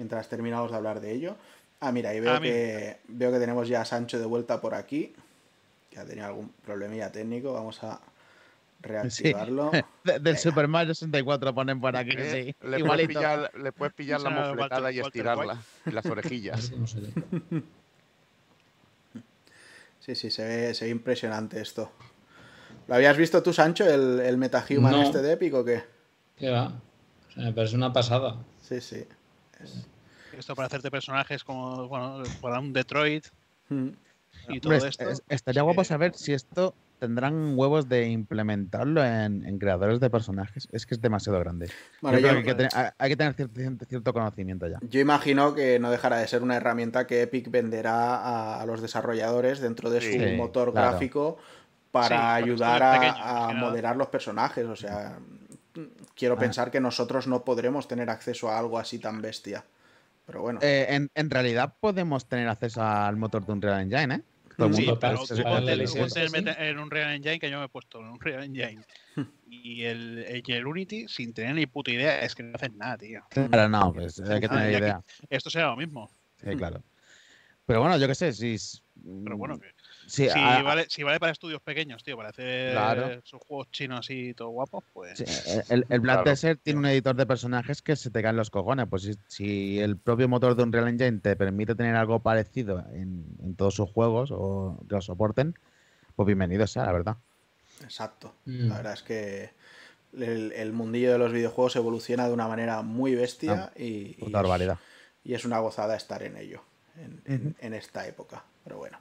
Speaker 1: mientras terminamos de hablar de ello. Ah, mira, y veo, ah, que, veo que tenemos ya a Sancho de vuelta por aquí, que ha tenido algún problemilla técnico, vamos a reactivarlo. *laughs*
Speaker 4: del Super Mario 64 ponen por aquí. Sí.
Speaker 2: Le, puedes pillar, le, puedes pillar, la mofletada y estirarla. Y las orejillas. *laughs* *laughs*
Speaker 1: Sí, sí, se ve, se ve impresionante esto. ¿Lo habías visto tú, Sancho, el, el MetaHuman este de Epic o qué?
Speaker 5: ¿Qué va? me parece una pasada.
Speaker 1: Sí, sí.
Speaker 3: Esto para hacerte personajes como, bueno, para un Detroit. Mm. Y todo esto.
Speaker 4: estaría guapo saber si esto tendrán huevos de implementarlo en, creadores de personajes. Es que es demasiado grande. hay, que tener, cierto, conocimiento ya.
Speaker 1: Yo imagino que no dejará de ser una herramienta que Epic venderá a, los desarrolladores dentro de su motor gráfico para ayudar a, moderar los personajes. O sea, quiero ah. pensar que nosotros no podremos tener acceso a algo así tan bestia. Pero bueno.
Speaker 4: Eh, en, en, realidad podemos tener acceso al motor de Unreal Engine, ¿eh?
Speaker 3: sí, pero en un Real Engine que yo me he puesto en un Real Engine y el, el, Unity sin tener ni puta idea es que no hacen nada, tío.
Speaker 4: Claro, no, pues hay que tener idea.
Speaker 3: Esto será lo mismo.
Speaker 4: Sí, claro. Pero bueno, yo qué sé, si.
Speaker 3: Pero bueno, que si, vale, si vale para estudios pequeños, tío, para hacer sus juegos chinos así todo guapos, pues.
Speaker 4: el, el Black Desert tiene un editor de personajes que se te caen los cojones. Pues si, el propio motor de Unreal Engine te permite tener algo parecido en, todos sus juegos o que lo soporten, pues bienvenido sea, la verdad.
Speaker 1: Exacto. Mm. La verdad es que el, mundillo de los videojuegos evoluciona de una manera muy bestia ah, y, y, es una gozada estar en ello, en esta época. Pero bueno.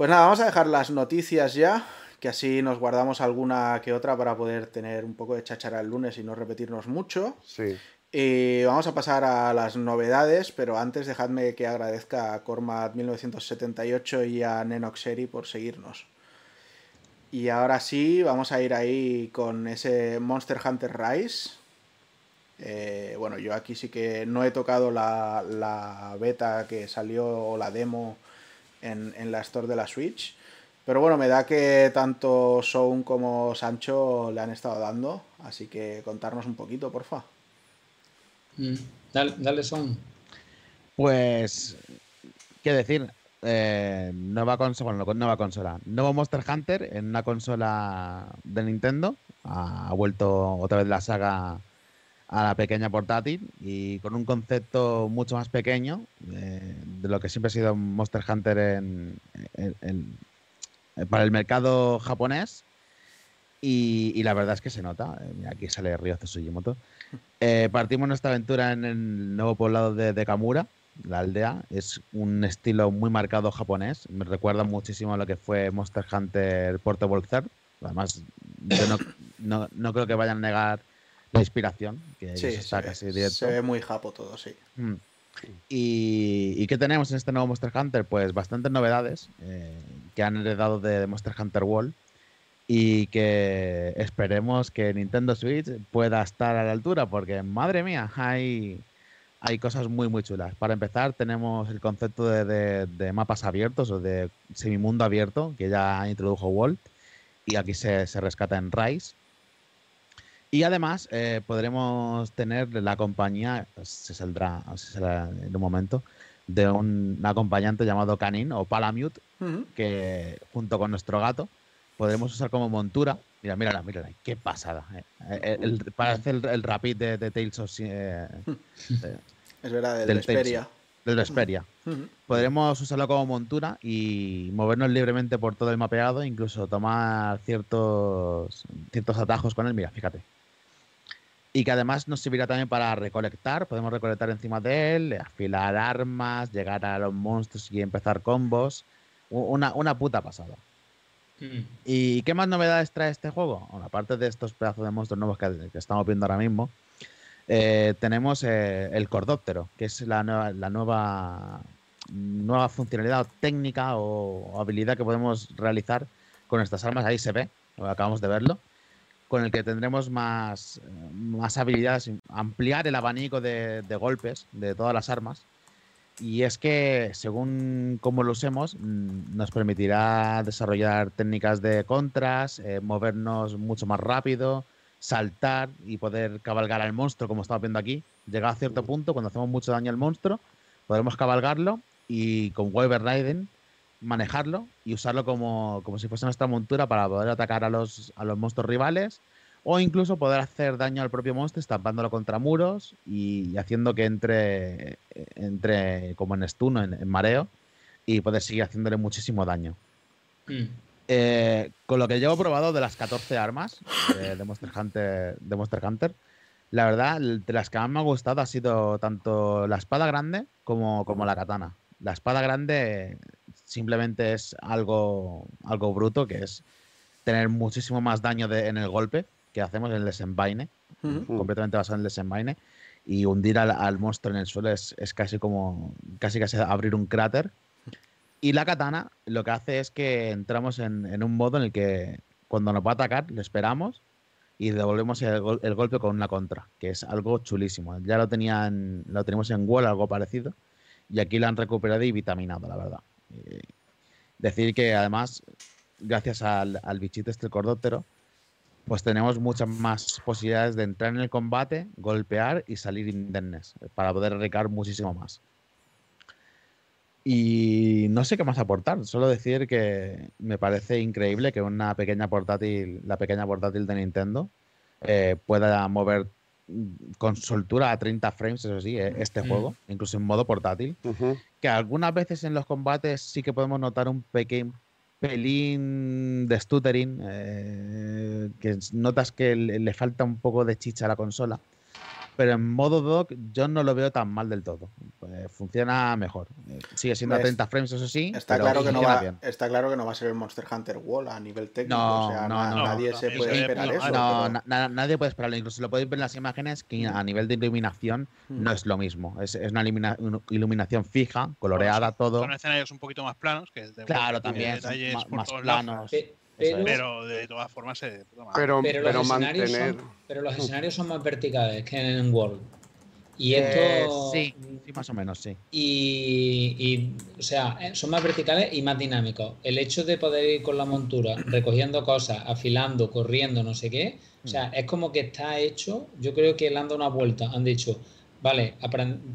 Speaker 1: Pues nada, vamos a dejar las noticias ya, que así nos guardamos alguna que otra para poder tener un poco de chachara el lunes y no repetirnos mucho.
Speaker 2: Sí.
Speaker 1: Y vamos a pasar a las novedades, pero antes dejadme que agradezca a Cormat 1978 y a Nenoxeri por seguirnos. Y ahora sí, vamos a ir ahí con ese Monster Hunter Rise. Eh, bueno, yo aquí sí que no he tocado la, la beta que salió o la demo en, la store de la Switch. Pero bueno, me da que tanto Sound como Sancho le han estado dando, así que contarnos un poquito, porfa.
Speaker 5: Mm, dale, dale Sound.
Speaker 4: Pues, ¿qué decir? Eh, nueva consola, bueno, nueva consola. Nuevo Monster Hunter en una consola de Nintendo. Ha vuelto otra vez la saga a la pequeña portátil y con un concepto mucho más pequeño eh, de lo que siempre ha sido Monster Hunter en, para el mercado japonés. Y, la verdad es que se nota. Eh, aquí sale Ryo Tsujimoto. *laughs* Eh, partimos nuestra aventura en el nuevo poblado de, de, Kamura, la aldea. Es un estilo muy marcado japonés. Me recuerda muchísimo a lo que fue Monster Hunter Portable Third. Además, yo no, no, no creo que vayan a negar la inspiración, que sí, está casi directo.
Speaker 1: Se ve muy japo todo, sí. Mm.
Speaker 4: Y, qué tenemos en este nuevo Monster Hunter? Pues bastantes novedades eh, que han heredado de Monster Hunter World y que esperemos que Nintendo Switch pueda estar a la altura porque, madre mía, hay, hay cosas muy, muy chulas. Para empezar, tenemos el concepto de, mapas abiertos o de semimundo abierto que ya introdujo World y aquí se, se rescata en Rise y además eh, podremos tener la compañía, se saldrá, en un momento, de un acompañante llamado Canin o Palamute, que junto con nuestro gato podremos usar como montura. Mira, mírala, mírala, qué pasada. Eh. Eh, parece el, rapid de, Tales of...
Speaker 1: es verdad, del, Vesperia.
Speaker 4: Del Vesperia. Podremos usarlo como montura y movernos libremente por todo el mapeado, incluso tomar ciertos, ciertos atajos con él. Mira, fíjate y que además nos servirá también para recolectar. Podemos recolectar encima de él, afilar armas, llegar a los monstruos y empezar combos. Una, una puta pasada. Mm. ¿Y qué más novedades trae este juego? Bueno, aparte de estos pedazos de monstruos nuevos que, estamos viendo ahora mismo, eh, tenemos eh, el Cordóptero, que es la nueva, la nueva, nueva funcionalidad técnica o, habilidad que podemos realizar con estas armas. Ahí se ve, acabamos de verlo con el que tendremos más, más habilidades, ampliar el abanico de, golpes de todas las armas. Y es que según cómo lo usemos, mm, nos permitirá desarrollar técnicas de contras, eh, movernos mucho más rápido, saltar y poder cabalgar al monstruo, como estamos viendo aquí. Llega a cierto punto, cuando hacemos mucho daño al monstruo, podremos cabalgarlo y con Weber Raiden manejarlo y usarlo como, como si fuese nuestra montura para poder atacar a los, a los monstruos rivales o incluso poder hacer daño al propio monstruo estampándolo contra muros y, haciendo que entre, entre como en stun, en, en mareo y poder seguir haciéndole muchísimo daño. Mm. Eh, con lo que llevo probado de las 14 armas de, Monster Hunter, de Monster Hunter, la verdad, de las que más me ha gustado ha sido tanto la espada grande como, como la katana. La espada grande simplemente es algo, algo bruto, que es tener muchísimo más daño en el golpe que hacemos en el desenvaine, completamente basado en el desenvaine, y hundir al, monstruo en el suelo es, casi como casi casi abrir un cráter. Y la katana lo que hace es que entramos en, un modo en el que cuando nos va a atacar, lo esperamos y devolvemos el, golpe con una contra, que es algo chulísimo. Ya lo tenían, lo tenemos en Wall, algo parecido, y aquí lo han recuperado y vitaminado, la verdad. Eh, decir que además, gracias al, bichito este cordóptero, pues tenemos muchas más posibilidades de entrar en el combate, golpear y salir indemnes eh, para poder recar muchísimo más. Y no sé qué más aportar, solo decir que me parece increíble que una pequeña portátil, la pequeña portátil de Nintendo, eh, pueda mover con soltura a 30 frames, eso sí, eh, este mm. juego, incluso en modo portátil, que algunas veces en los combates sí que podemos notar un pequeño pelín de stuttering, eh, que notas que le, falta un poco de chicha a la consola pero en modo dock yo no lo veo tan mal del todo. Pues funciona mejor. Sigue siendo a 30 frames, eso sí.
Speaker 1: Está claro, que no va, está claro que no va a ser el Monster Hunter Wall a nivel técnico. No, o sea, nadie se puede esperar eso.
Speaker 4: No, nadie puede esperarlo. Incluso lo podéis ver en las imágenes que a nivel de iluminación hmm. no es lo mismo. Es, una iluminación fija, coloreada, todo.
Speaker 3: Son escenarios un poquito más planos. Que
Speaker 4: claro, también. más, planos.
Speaker 3: Pero, de todas formas se.
Speaker 2: Pero,
Speaker 5: pero, los escenarios son, pero los escenarios son más verticales que en World. Y eh, esto.
Speaker 4: sí, más o menos, sí.
Speaker 5: Y, o sea, eh, son más verticales y más dinámicos. El hecho de poder ir con la montura, *clears throat* recogiendo cosas, afilando, corriendo, no sé qué, o sea, mm. es como que está hecho. Yo creo que le han dado una vuelta. Han dicho, vale,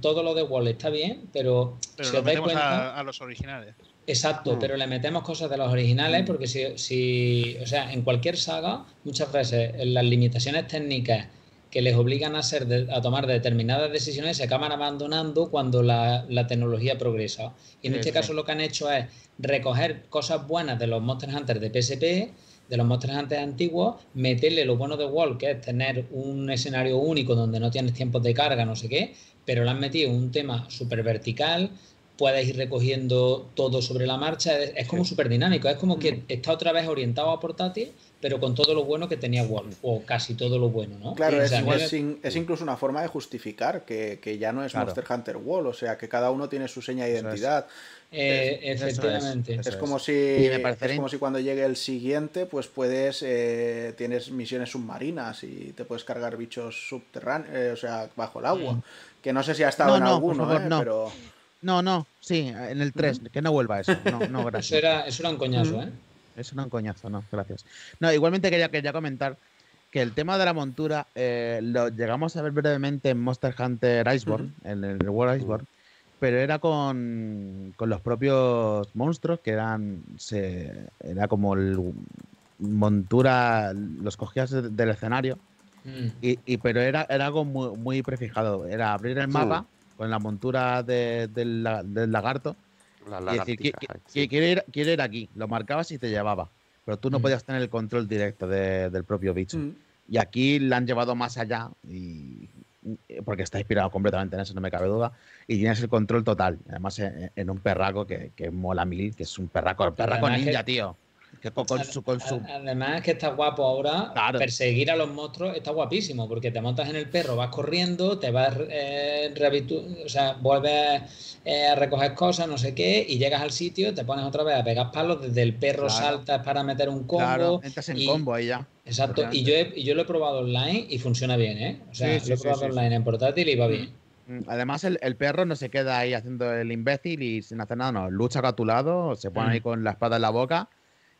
Speaker 5: todo lo de Wall está bien, pero.
Speaker 3: Pero si os cuenta, a los originales.
Speaker 5: Exacto, mm. pero le metemos cosas de los originales mm. porque si, si, o sea, en cualquier saga, muchas veces las limitaciones técnicas que les obligan a, ser a tomar determinadas decisiones se acaban abandonando cuando la, tecnología progresa. Y en este caso lo que han hecho es recoger cosas buenas de los Monster Hunter de PSP, de los Monster Hunter antiguos, meterle lo bueno de Wall, que es tener un escenario único donde no tienes tiempos de carga, no sé qué, pero le han metido un tema súper vertical, puedes ir recogiendo todo sobre la marcha. Es, como súper dinámico. Es como que mm. está otra vez orientado a portátil, pero con todo lo bueno que tenía Wolf, o casi todo lo bueno, ¿no?
Speaker 1: Claro, es, incluso una forma de justificar que, ya no es Monster Hunter World, o sea, que cada uno tiene su seña de identidad.
Speaker 5: Eh, efectivamente.
Speaker 1: Es, como si es como si cuando llegue el siguiente, pues puedes eh, tienes misiones submarinas y te puedes cargar bichos subterráneos, eh, o sea, bajo el agua. Mm. Que no sé si ha estado en alguno, pero
Speaker 4: no, no, sí, en el 3, que no vuelva eso. No, no, *laughs* gracias.
Speaker 5: eso, era, eso era un coñazo, ¿eh?
Speaker 4: Eso era un coñazo, no, gracias. No, igualmente quería, quería comentar que el tema de la montura eh, lo llegamos a ver brevemente en Monster Hunter Iceborne, en el World Iceborne, pero era con, con, los propios monstruos que eran. Se, era como el montura, los cogías del escenario, mm. y, pero era, era algo muy, muy prefijado. Era abrir el mapa con la montura del lagarto. y decir, quiere, ir, quiere ir aquí, lo marcabas y te llevaba. Pero tú no mm. podías tener el control directo del propio bicho. Mm. Y aquí la han llevado más allá, y, porque está inspirado completamente en eso, no me cabe duda. Y tienes el control total. Además, en, un perraco que, mola mil, que es un perraco, perraco ninja, tío.
Speaker 5: Que con, su, con su... Además que está guapo ahora. Perseguir a los monstruos está guapísimo, porque te montas en el perro, vas corriendo, te vas eh, o sea, vuelves eh, a recoger cosas, no sé qué, y llegas al sitio, te pones otra vez a pegar palos, desde el perro saltas para meter un combo. Claro,
Speaker 4: entras en combo ahí ya.
Speaker 5: Exacto, y yo, y yo lo he probado online y funciona bien, ¿eh? O sea, lo he probado online en portátil y va bien.
Speaker 4: Mm, además, el, el, perro no se queda ahí haciendo el imbécil y sin hacer nada, no. Lucha a tu lado, se pone ahí mm. con la espada en la boca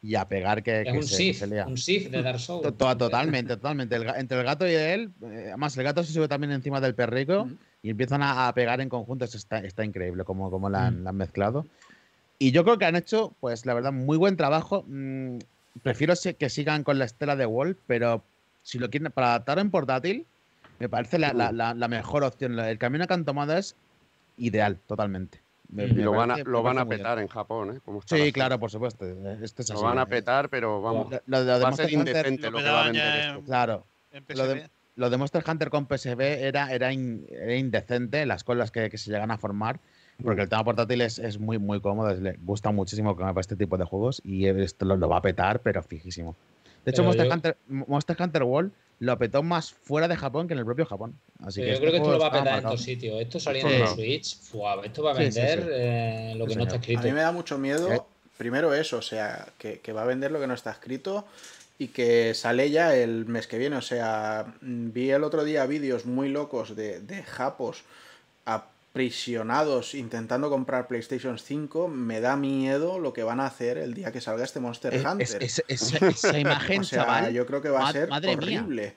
Speaker 4: y a pegar que,
Speaker 5: es un Sith, un Sith de Dark Souls.
Speaker 4: Totalmente, totalmente. entre el gato y él, eh, además el gato se sube también encima del perrico mm. y empiezan a, pegar en conjunto. está, está increíble como, como la, han, mezclado. Y yo creo que han hecho, pues la verdad, muy buen trabajo. prefiero que sigan con la estela de Wall, pero si lo quieren para adaptar en portátil, me parece la, la, la, mejor opción. El camino que han tomado es ideal, totalmente.
Speaker 2: Y lo van a, lo van a petar en Japón, ¿eh?
Speaker 4: sí, claro, por supuesto. Este
Speaker 2: lo van a petar, pero vamos. Lo, de va a ser indecente lo, que va a vender esto.
Speaker 4: Claro. Lo de, Monster Hunter con PSV era, era, indecente, las colas que, que, se llegan a formar, porque el tema portátil es, es muy, muy cómodo, le gusta muchísimo para este tipo de juegos y esto lo, va a petar, pero fijísimo. De hecho, Monster, Hunter, Monster Hunter World lo apetó más fuera de Japón que en el propio Japón. Así que
Speaker 5: yo creo que esto lo va a petar en dos sitios. Esto saliendo en Switch, esto va a vender eh, lo que no está escrito.
Speaker 1: A mí me da mucho miedo, eh. primero eso, o sea, que, va a vender lo que no está escrito y que sale ya el mes que viene. O sea, vi el otro día vídeos muy locos de, de japos a prisionados intentando comprar PlayStation 5, me da miedo lo que van a hacer el día que salga este Monster Hunter.
Speaker 4: esa *laughs* imagen, chaval,
Speaker 1: yo creo que va a ser horrible.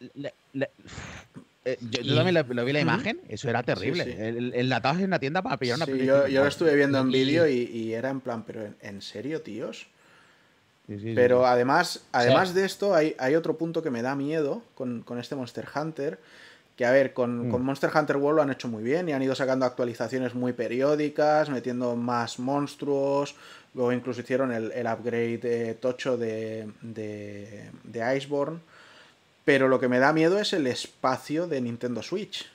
Speaker 4: Eh, yo, también lo, vi la imagen, eso era terrible. El, el, en una tienda para pillar una
Speaker 1: sí, yo, yo, lo estuve viendo en vídeo y, era en plan, pero ¿en, serio, tíos? pero además, además de esto, hay, hay, otro punto que me da miedo con, con este Monster Hunter que a ver, con, mm. Monster Hunter World lo han hecho muy bien y han ido sacando actualizaciones muy periódicas, metiendo más monstruos. Luego incluso hicieron el, upgrade eh, tocho de, de, de, Iceborne. Pero lo que me da miedo es el espacio de Nintendo Switch.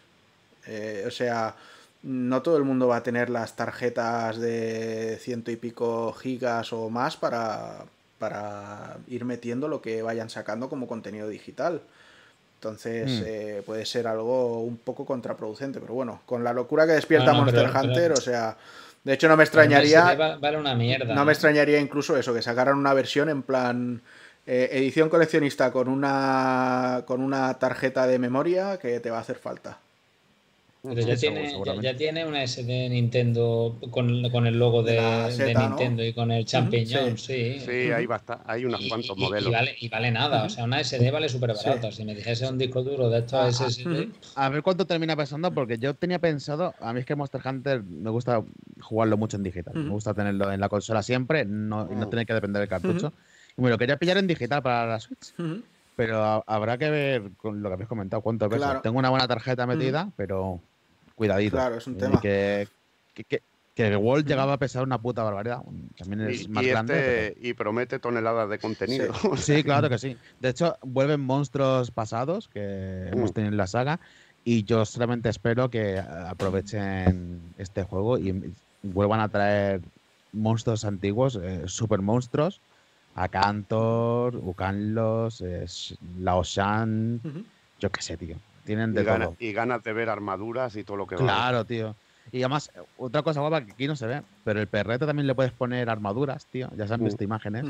Speaker 1: Eh, o sea, no todo el mundo va a tener las tarjetas de ciento y pico gigas o más para, para ir metiendo lo que vayan sacando como contenido digital. Entonces hmm. eh, puede ser algo un poco contraproducente, pero bueno, con la locura que despierta Monster Hunter, o sea, de hecho no me extrañaría...
Speaker 5: Vale una mierda.
Speaker 1: No me extrañaría incluso eso, que sacaran una versión en plan eh, edición coleccionista con una, con una tarjeta de memoria que te va a hacer falta.
Speaker 5: Pero ya, tiene, ya, tiene una SD de Nintendo con, con el logo de, Nintendo y con el champiñón, sí.
Speaker 2: sí. ahí basta, hay unos cuantos modelos.
Speaker 5: Y vale, y vale nada, o sea, una SD vale súper barata. Si me dijese un disco duro de estos SSD.
Speaker 4: A ver cuánto termina pesando, porque yo tenía pensado, a mí es que Monster Hunter me gusta jugarlo mucho en digital. Me gusta tenerlo en la consola siempre no, y no tener que depender del cartucho. Y me lo quería pillar en digital para la Switch. Pero habrá que ver con lo que habéis comentado, cuánto pesa. Tengo una buena tarjeta metida, pero cuidadito.
Speaker 1: Claro, es un tema.
Speaker 4: Que, que, que, el World llegaba a pesar una puta barbaridad. También es más grande.
Speaker 2: Este, y promete toneladas de contenido. *laughs*
Speaker 4: Sí. claro que sí. De hecho, vuelven monstruos pasados que hemos mm. tenido en la saga. Y yo solamente espero que aprovechen este juego y vuelvan a traer monstruos antiguos, eh, super monstruos. Acantor, Ucanlos, eh, Laoshan, yo qué sé, tío. Tienen de
Speaker 2: y,
Speaker 4: todo.
Speaker 2: y ganas de ver armaduras y todo lo que va.
Speaker 4: Claro, tío. Y además, otra cosa guapa que aquí no se ve, pero el perrete también le puedes poner armaduras, tío. Ya se han visto imágenes.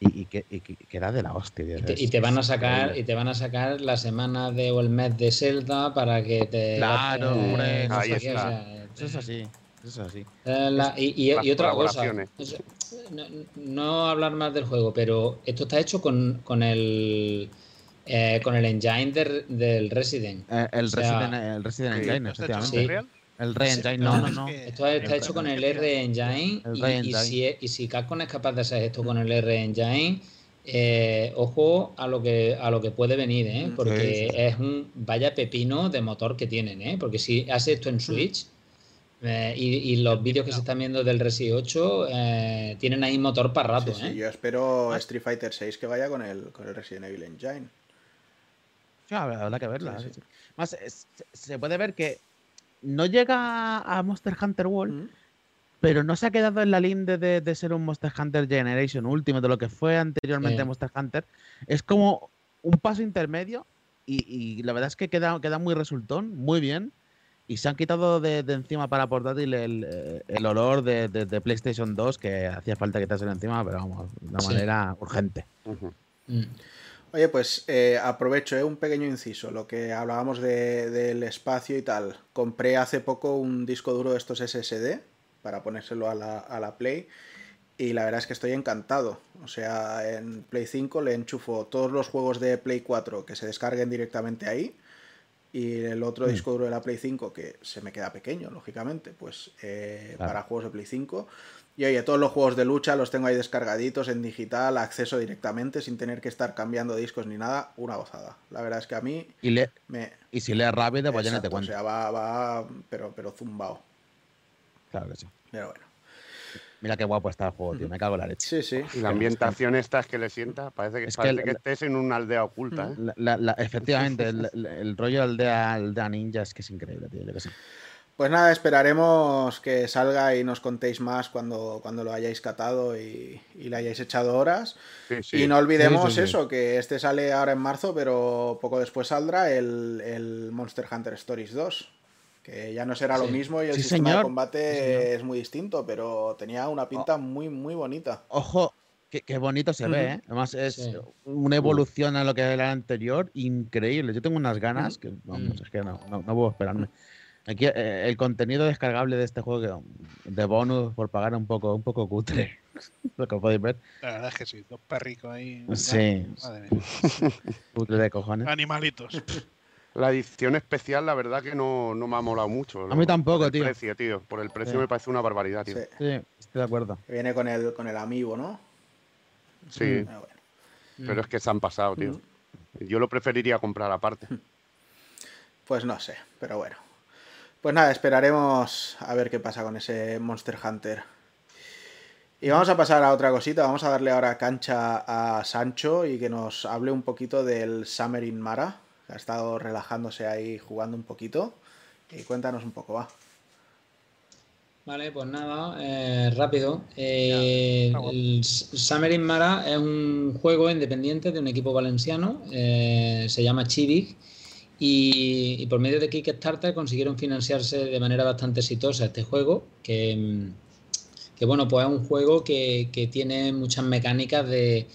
Speaker 4: Y, y, que, y, queda de la hostia.
Speaker 5: y, te, van a sacar y te van a sacar la semana de o el mes de Zelda para que te
Speaker 4: claro hombre ahí está. eso es así eso es así
Speaker 5: eh, y, otra cosa no, no, hablar más del juego pero esto está hecho con, con el eh, con el engine del Resident.
Speaker 4: Eh, el, Resident el Resident Engine, efectivamente. El Re-Engine, no, no, no.
Speaker 5: Esto está hecho con el R-Engine y, si, y si Capcom es capaz de hacer esto con el R-Engine, eh, ojo a lo que a lo que puede venir, ¿eh? porque es un vaya pepino de motor que tienen, ¿eh? porque si hace esto en Switch y, los vídeos que se están viendo del Resi 8 tienen ahí motor para rato. Sí,
Speaker 1: yo espero Street Fighter 6 que vaya con el, con el Resident Evil Engine.
Speaker 4: Habrá que verla. Más, se puede ver que no llega a Monster Hunter World, pero no se ha quedado en la línea de, ser un Monster Hunter Generation último, de lo que fue anteriormente Monster Hunter. Es como un paso intermedio y, la verdad es que queda, queda muy resultón, muy bien. Y se han quitado de, encima para portátil el, eh, el olor de, PlayStation 2 que hacía falta quitarse encima, pero vamos, de una manera urgente.
Speaker 1: Mm. Oye, pues eh, aprovecho eh, un pequeño inciso, lo que hablábamos del espacio y tal. Compré hace poco un disco duro de estos SSD para ponérselo a la, a la Play y la verdad es que estoy encantado. O sea, en Play 5 le enchufo todos los juegos de Play 4 que se descarguen directamente ahí y el otro mm. disco duro de la Play 5 que se me queda pequeño, lógicamente, pues eh, para juegos de Play 5. Y oye, todos los juegos de lucha los tengo ahí descargaditos en digital, acceso directamente, sin tener que estar cambiando discos ni nada, una gozada. La verdad es que a mí...
Speaker 4: Y, le... y si lees rápido, pues ya no te cuento.
Speaker 1: O sea, va, va, pero, pero zumbao.
Speaker 4: Claro que sí.
Speaker 1: Pero bueno.
Speaker 4: Mira qué guapo está el juego, tío. Me cago en la leche.
Speaker 1: Sí, sí.
Speaker 2: Y la ambientación esta es que le sienta. Parece que, parece que, estés en una aldea oculta. ¿eh?
Speaker 4: efectivamente, el, rollo de aldea, aldea ninja es que es increíble, tío. Yo que sé.
Speaker 1: Pues nada, esperaremos que salga y nos contéis más cuando, cuando lo hayáis catado y, le hayáis echado horas. Y no olvidemos eso, que este sale ahora en marzo, pero poco después saldrá el, el Monster Hunter Stories 2. Que ya no será lo mismo y el sistema de combate es muy distinto, pero tenía una pinta oh. muy, muy bonita.
Speaker 4: Ojo, Qué, bonito se ve, ¿eh? Además, es una evolución a lo que era el anterior increíble. Yo tengo unas ganas que, vamos, es que no, no, no puedo esperarme. Aquí eh, el contenido descargable de este juego de bonus por pagar un poco, un poco cutre. *laughs* lo que podéis ver.
Speaker 3: La verdad es que sí, dos perricos ahí.
Speaker 4: Sí. *laughs* cutre de cojones.
Speaker 3: Animalitos. *laughs*
Speaker 2: La edición especial, la verdad que no, me ha molado mucho.
Speaker 4: A mí tampoco, tío.
Speaker 2: Precio, tío. Por el precio me parece una barbaridad, tío.
Speaker 4: Sí. estoy de acuerdo.
Speaker 1: Viene con el, con el amigo, ¿no?
Speaker 2: Sí. Ah, Pero es que se han pasado, tío. Mm. Yo lo preferiría comprar aparte.
Speaker 1: Pues no sé, pero bueno. Pues nada, esperaremos a ver qué pasa con ese Monster Hunter. Y vamos a pasar a otra cosita, vamos a darle ahora cancha a Sancho y que nos hable un poquito del Summer in Mara, que ha estado relajándose ahí jugando un poquito. Y cuéntanos un poco, va.
Speaker 5: Vale, pues nada, eh, rápido. Eh, el Summer in Mara es un juego independiente de un equipo valenciano, eh, se llama Chivig y, por medio de Kickstarter consiguieron financiarse de manera bastante exitosa este juego, que, bueno, pues es un juego que, tiene muchas mecánicas de,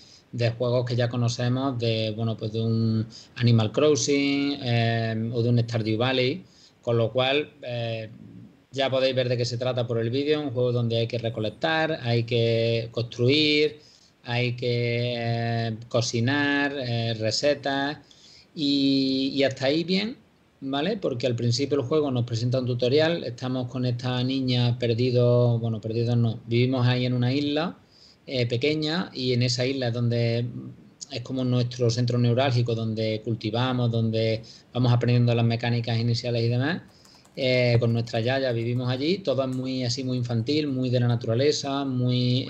Speaker 5: juegos que ya conocemos, de bueno, pues de un Animal Crossing eh, o de un Stardew Valley, con lo cual eh, ya podéis ver de qué se trata por el vídeo, un juego donde hay que recolectar, hay que construir, hay que eh, cocinar, recetas y, hasta ahí bien, ¿vale? Porque al principio el juego nos presenta un tutorial, estamos con esta niña perdidos, bueno, perdidos no, vivimos ahí en una isla eh, pequeña y en esa isla es donde es como nuestro centro neurálgico, donde cultivamos, donde vamos aprendiendo las mecánicas iniciales y demás. Eh, con nuestra yaya vivimos allí, todo es muy así, muy infantil, muy de la naturaleza, muy...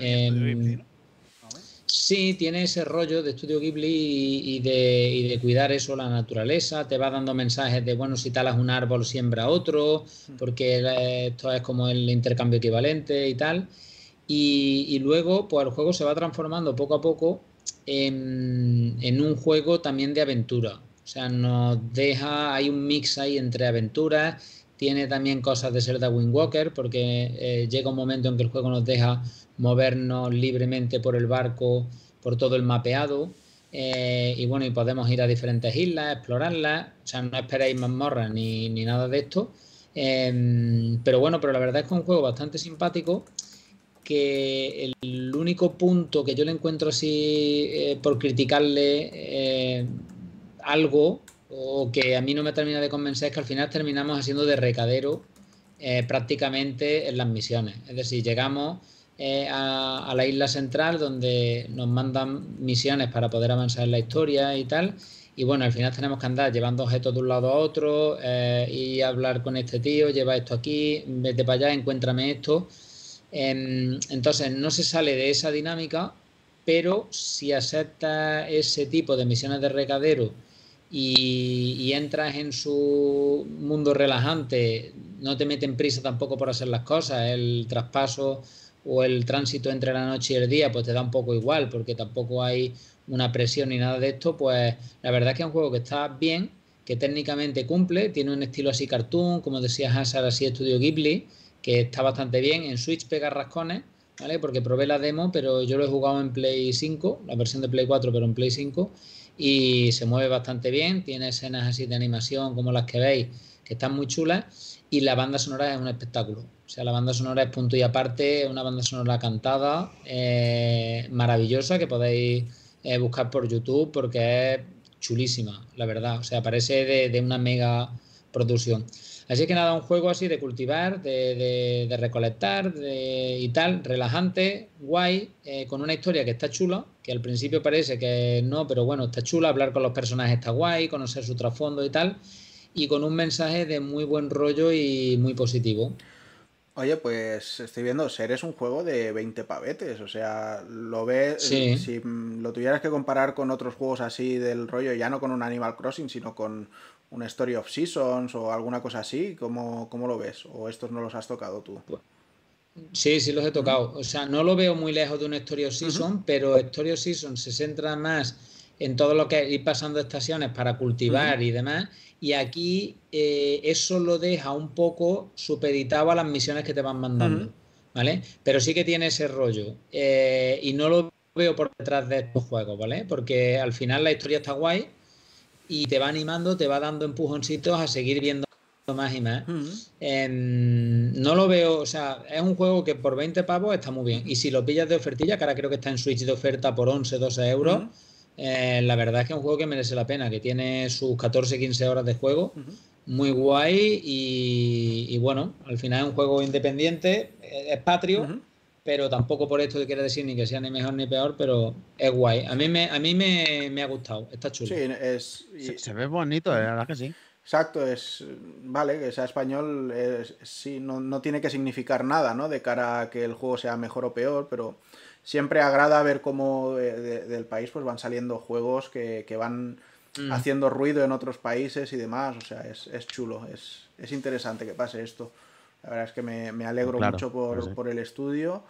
Speaker 5: Sí, tiene ese rollo de estudio Ghibli y, de, cuidar eso, la naturaleza. Te va dando mensajes de, bueno, si talas un árbol, siembra otro, mm. porque esto es como el intercambio equivalente y tal. Y, luego, pues el juego se va transformando poco a poco en, en, un juego también de aventura. O sea, nos deja, hay un mix ahí entre aventuras, tiene también cosas de de Wind Walker, porque eh, llega un momento en que el juego nos deja movernos libremente por el barco, por todo el mapeado. Eh, y bueno, y podemos ir a diferentes islas, explorarlas. O sea, no esperéis mazmorras ni, ni nada de esto. Em, pero bueno, pero la verdad es que es un juego bastante simpático. Que el único punto que yo le encuentro así eh, por criticarle eh, algo, o que a mí no me termina de convencer, es que al final terminamos haciendo de recadero prácticamente en las misiones. Es decir, llegamos a, la isla central donde nos mandan misiones para poder avanzar en la historia y tal. Y bueno, al final tenemos que andar llevando objetos de un lado a otro eh, y hablar con este tío, lleva esto aquí, vete para allá, encuéntrame esto. Em, entonces no se sale de esa dinámica, pero si acepta ese tipo de misiones de recadero y, entras en su mundo relajante, no te meten prisa tampoco por hacer las cosas, el traspaso o el tránsito entre la noche y el día, pues te da un poco igual, porque tampoco hay una presión ni nada de esto, pues la verdad es que es un juego que está bien, que técnicamente cumple, tiene un estilo así cartoon, como decía Hazard, así estudio Ghibli, que está bastante bien. En Switch pega rascones, ¿vale? Porque probé la demo, pero yo lo he jugado en Play 5, la versión de Play 4, pero en Play 5, y se mueve bastante bien, tiene escenas así de animación como las que veis, que están muy chulas, y la banda sonora es un espectáculo. O sea, la banda sonora es punto y aparte, una banda sonora cantada, eh, maravillosa, que podéis eh, buscar por YouTube porque es chulísima, la verdad. O sea, parece de, una mega producción. Así que nada, un juego así de cultivar, de, recolectar y tal, relajante, guay, eh, con una historia que está chula, que al principio parece que no, pero bueno, está chula, hablar con los personajes está guay, conocer su trasfondo y tal, y con un mensaje de muy buen rollo y muy positivo.
Speaker 1: Oye, pues estoy viendo, Ser es un juego de 20 pavetes, o sea, lo ves, si lo tuvieras que comparar con otros juegos así del rollo, ya no con un Animal Crossing, sino con un Story of Seasons o alguna cosa así, ¿cómo, cómo lo ves? ¿O estos no los has tocado tú?
Speaker 5: Sí, sí los he tocado. O sea, no lo veo muy lejos de un Story of Seasons, pero Story of Seasons se centra más en todo lo que es ir pasando estaciones para cultivar y demás y aquí eh, eso lo deja un poco supeditado a las misiones que te van mandando, ¿vale? Pero sí que tiene ese rollo eh, y no lo veo por detrás de estos juegos, ¿vale? Porque al final la historia está guay y te va animando, te va dando empujoncitos a seguir viendo más y más. No lo veo, o sea, es un juego que por 20 pavos está muy bien. Y si lo pillas de ofertilla, que ahora creo que está en Switch de oferta por 11, 12 euros, eh, la verdad es que es un juego que merece la pena, que tiene sus 14-15 horas de juego, muy guay y, bueno, al final es un juego independiente, es patrio, pero tampoco por esto quiere decir ni que sea ni mejor ni peor, pero es guay. A mí me, a mí me, ha gustado, está chulo.
Speaker 1: Sí, es,
Speaker 4: se, ve bonito, la verdad que sí.
Speaker 1: Exacto, es vale, que sea español, sí, no, no, tiene que significar nada, ¿no? De cara a que el juego sea mejor o peor, pero siempre agrada ver cómo del país pues van saliendo juegos que, van mm. haciendo ruido en otros países y demás. O sea, es, chulo, es, es, interesante que pase esto. La verdad es que me, alegro mucho por, el estudio.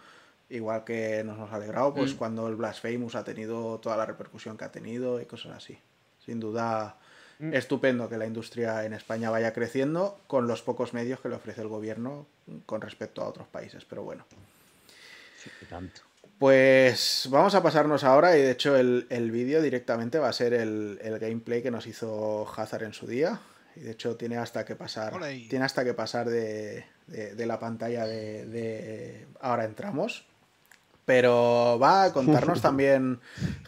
Speaker 1: Igual que nos hemos alegrado pues mm. cuando el Blasphemous ha tenido toda la repercusión que ha tenido y cosas así. Sin duda, mm. estupendo que la industria en España vaya creciendo con los pocos medios que le ofrece el gobierno con respecto a otros países. Pero bueno.
Speaker 4: Sí, tanto.
Speaker 1: Pues vamos a pasarnos ahora y de hecho el, vídeo directamente va a ser el, gameplay que nos hizo Hazard en su día. Y de hecho tiene hasta que pasar, tiene hasta que pasar de, la pantalla de, ahora entramos. Pero va a contarnos *laughs* también,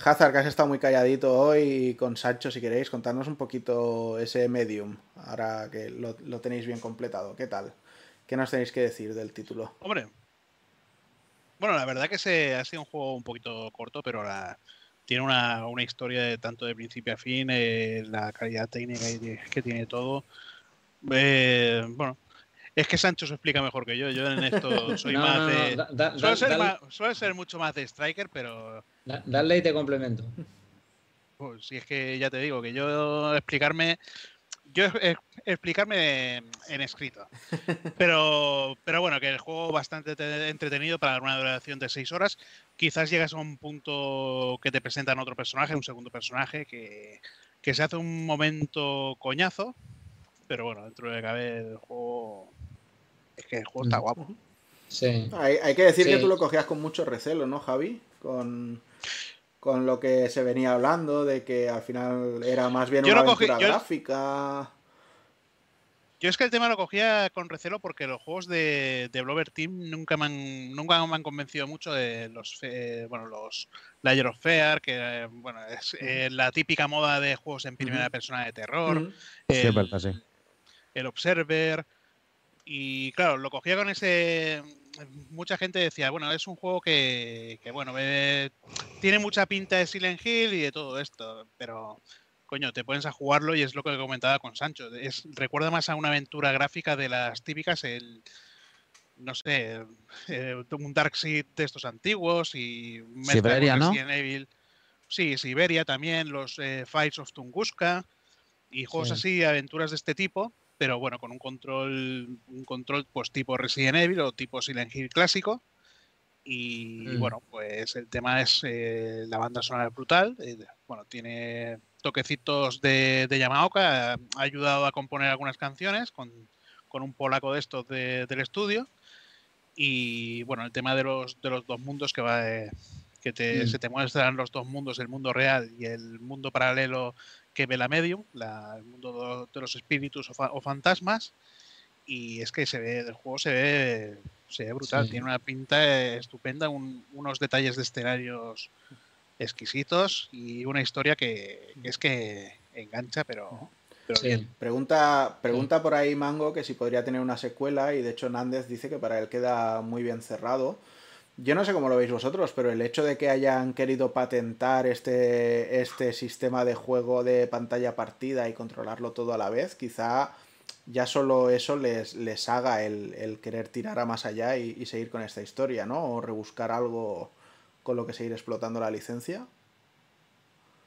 Speaker 1: Hazard, que has estado muy calladito hoy, con Sancho, si queréis, contarnos un poquito ese medium, ahora que lo, lo tenéis bien completado. ¿Qué tal? ¿Qué nos tenéis que decir del título?
Speaker 3: Hombre, bueno, la verdad que se ha sido un juego un poquito corto, pero tiene una, historia de tanto de principio a fin, eh, la calidad técnica que tiene todo. Eh, bueno, es que Sancho se explica mejor que yo. Yo en esto *laughs* soy más de. suele, ser mucho más de striker, pero.
Speaker 5: Dale y te complemento.
Speaker 3: Pues si es que ya te digo, que yo explicarme yo explicarme en escrito. *laughs* Pero, pero bueno, que el juego bastante entretenido para una duración de seis horas. Quizás llegas a un punto que te presentan otro personaje, un segundo personaje, que, se hace un momento coñazo. Pero bueno, dentro de cabe el juego. Es que el juego está guapo.
Speaker 1: Sí. Hay, que decir que tú lo cogías con mucho recelo, ¿no, Javi? Con con lo que se venía hablando, de que al final era más bien una aventura gráfica.
Speaker 3: Yo es que el tema lo cogía con recelo porque los juegos de, de Blover Team nunca me han, nunca me han convencido mucho de los bueno los Layer of Fear, que bueno es eh, la típica moda de juegos en primera persona de terror. el Observer. Y claro, lo cogía con ese mucha gente decía, bueno, es un juego que, bueno, tiene mucha pinta de Silent Hill y de todo esto, pero coño, te pones a jugarlo y es lo que comentaba con Sancho. Es, recuerda más a una aventura gráfica de las típicas, el no sé, eh, un Dark Seed de estos antiguos y
Speaker 4: Siberia, ¿no?
Speaker 3: Sí, Siberia también, los eh, Fights of Tunguska. Y juegos así, aventuras de este tipo, pero bueno, con un control, un control pues tipo Resident Evil o tipo Silent Hill clásico. Y, mm. bueno, pues el tema es eh, la banda sonora brutal. Eh, bueno, tiene toquecitos de, de, Yamaoka, ha ayudado a componer algunas canciones con, un polaco de estos del estudio. Y bueno, el tema de los, de los dos mundos que va eh, que te, mm. se te muestran los dos mundos, el mundo real y el mundo paralelo que ve la medium, el mundo de los espíritus o, fantasmas. Y es que se ve, el juego se ve, se ve brutal, tiene una pinta estupenda, unos detalles de escenarios exquisitos y una historia que, es que engancha, pero, bien.
Speaker 1: Pregunta, pregunta por ahí Mango que si podría tener una secuela y de hecho Nández dice que para él queda muy bien cerrado. Yo no sé cómo lo veis vosotros, pero el hecho de que hayan querido patentar este, este sistema de juego de pantalla partida y controlarlo todo a la vez, quizá ya solo eso les, les haga el, querer tirar a más allá y, seguir con esta historia, ¿no? O rebuscar algo con lo que seguir explotando la licencia.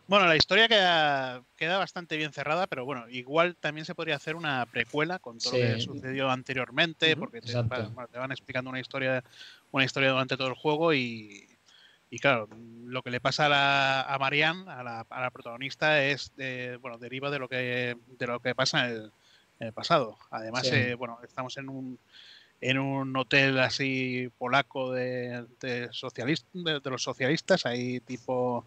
Speaker 3: Bueno, la historia queda, queda bastante bien cerrada, pero bueno, igual también se podría hacer una precuela con todo lo que sucedió anteriormente, porque te, te, van explicando una historia una historia durante todo el juego y, y claro, lo que le pasa a, la, a Marianne, a la, a la protagonista, es de, bueno, deriva de lo que de lo que pasa en el, pasado. Además, eh, bueno, estamos en un en un hotel así polaco de, de, de, los socialistas, ahí tipo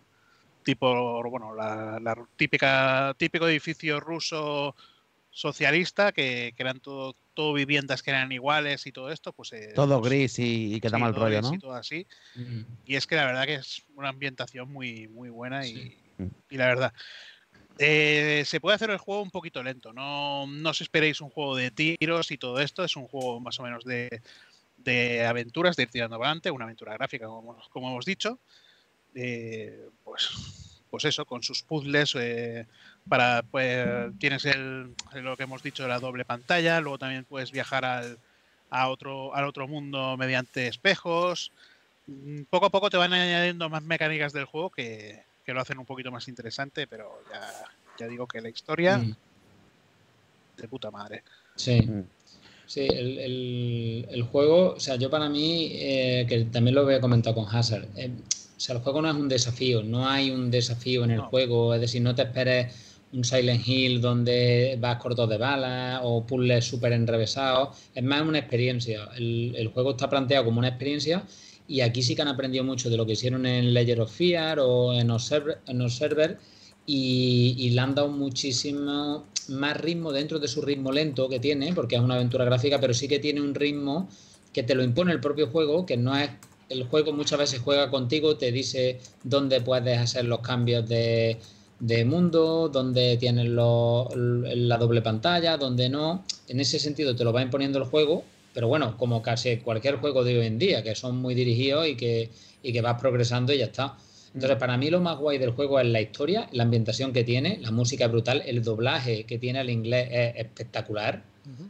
Speaker 3: tipo bueno la, la, típica típico edificio ruso socialista que, que eran todo todo viviendas que eran iguales y todo esto, pues... Eh,
Speaker 4: todo
Speaker 3: pues
Speaker 4: gris y, y que da mal rollo, ¿no?
Speaker 3: Y todo así. Y es que la verdad que es una ambientación muy, muy buena y, y la verdad... Eh, se puede hacer el juego un poquito lento, no, no os esperéis un juego de tiros y todo esto, es un juego más o menos de, de aventuras, de ir tirando adelante, una aventura gráfica, como, como hemos dicho. Eh, pues, pues eso, con sus puzzles, eh, para pues tienes el, lo que hemos dicho de la doble pantalla, luego también puedes viajar al, a otro, al otro mundo mediante espejos. Mm, poco a poco te van añadiendo más mecánicas del juego que, lo hacen un poquito más interesante, pero ya, ya digo que la historia mm. de puta madre.
Speaker 5: Sí. Mm. Sí, el, el, juego, o sea, yo para mí, eh, que también lo había comentado con Hazard, eh, o sea, el juego no es un desafío, no hay un desafío en el juego, es decir, no te esperes un Silent Hill donde vas corto de balas o puzzles súper enrevesados. Es más una experiencia. El, juego está planteado como una experiencia y aquí sí que han aprendido mucho de lo que hicieron en Ledger of Fear o en Observer, en Observer y, y, le han dado muchísimo más ritmo dentro de su ritmo lento que tiene, porque es una aventura gráfica, pero sí que tiene un ritmo que te lo impone el propio juego, que no es el juego muchas veces juega contigo, te dice dónde puedes hacer los cambios de, de mundo, donde tienes la doble pantalla, donde no. En ese sentido te lo va imponiendo el juego, pero bueno, como casi cualquier juego de hoy en día, que son muy dirigidos y que, y que vas progresando y ya está. Entonces, para mí lo más guay del juego es la historia, la ambientación que tiene, la música es brutal, el doblaje que tiene el inglés es espectacular.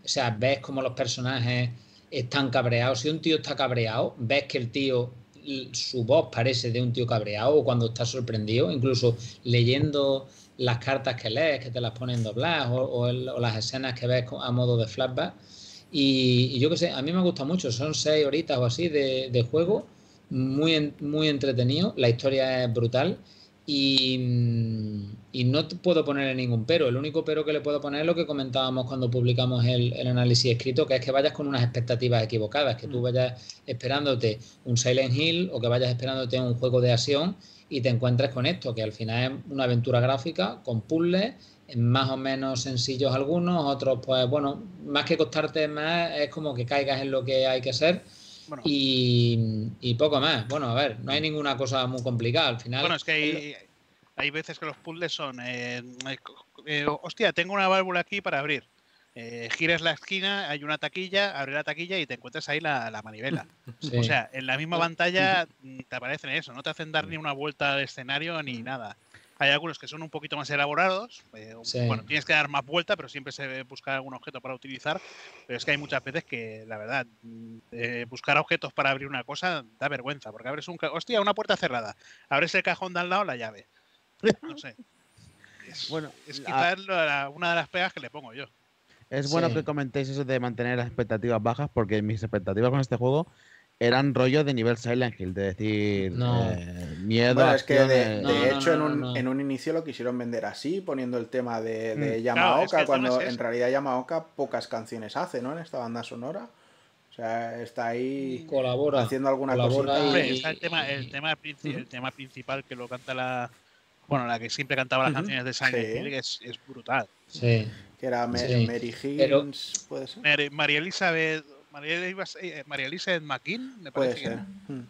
Speaker 5: O sea, ves como los personajes están cabreados. Si un tío está cabreado, ves que el tío su voz parece de un tío cabreado o cuando está sorprendido, incluso leyendo las cartas que lees, que te las ponen dobladas o, las escenas que ves a modo de flashback. Y, yo qué sé, a mí me gusta mucho, son seis horitas o así de, juego, muy, muy entretenido, la historia es brutal y, y, no puedo ponerle ningún pero. El único pero que le puedo poner es lo que comentábamos cuando publicamos el, análisis escrito, que es que vayas con unas expectativas equivocadas, que tú mm. vayas esperándote un Silent Hill o que vayas esperándote un juego de acción y te encuentres con esto, que al final es una aventura gráfica con puzzles, más o menos sencillos algunos, otros pues bueno, más que costarte más, es como que caigas en lo que hay que hacer. Y, y, poco más. Bueno, a ver, no hay ninguna cosa muy complicada al final.
Speaker 3: Bueno, es que hay, hay veces que los puzzles son, eh, eh, hostia, tengo una válvula aquí para abrir. Eh, giras la esquina, hay una taquilla, abres la taquilla y te encuentras ahí la, manivela. *laughs* O sea, en la misma pantalla mm, te aparecen eso, no te hacen dar ni una vuelta al escenario ni nada. Hay algunos que son un poquito más elaborados. Bueno, tienes que dar más vuelta, pero siempre se debe buscar algún objeto para utilizar. Pero es que hay muchas veces que, la verdad, mm, buscar objetos para abrir una cosa da vergüenza. Porque abres un. Hostia, una puerta cerrada. Abres el cajón de al lado, la llave. No sé. Es, bueno, es quizás una de las pegas que le pongo yo.
Speaker 4: Es bueno que comentéis eso de mantener las expectativas bajas, porque mis expectativas con este juego eran rollo de nivel Silent Hill, de decir eh, miedo.
Speaker 1: Bueno, es que de, hecho en, un, en, un, inicio lo quisieron vender así, poniendo el tema de, de mm. Yamaoka, cuando en realidad Yamaoka pocas canciones hace, ¿no? En esta banda sonora. O sea, está ahí
Speaker 5: colabora,
Speaker 1: haciendo alguna cosita.
Speaker 3: Y... el, tema, el, tema, el tema principal que lo canta la. Bueno, la que siempre cantaba las canciones de Silent Hill es, es, brutal.
Speaker 5: Sí.
Speaker 1: Que era Mary Higgins, ¿puede ser?
Speaker 3: María Elizabeth eh, María, Elisa McKean, me parece que
Speaker 5: hmm.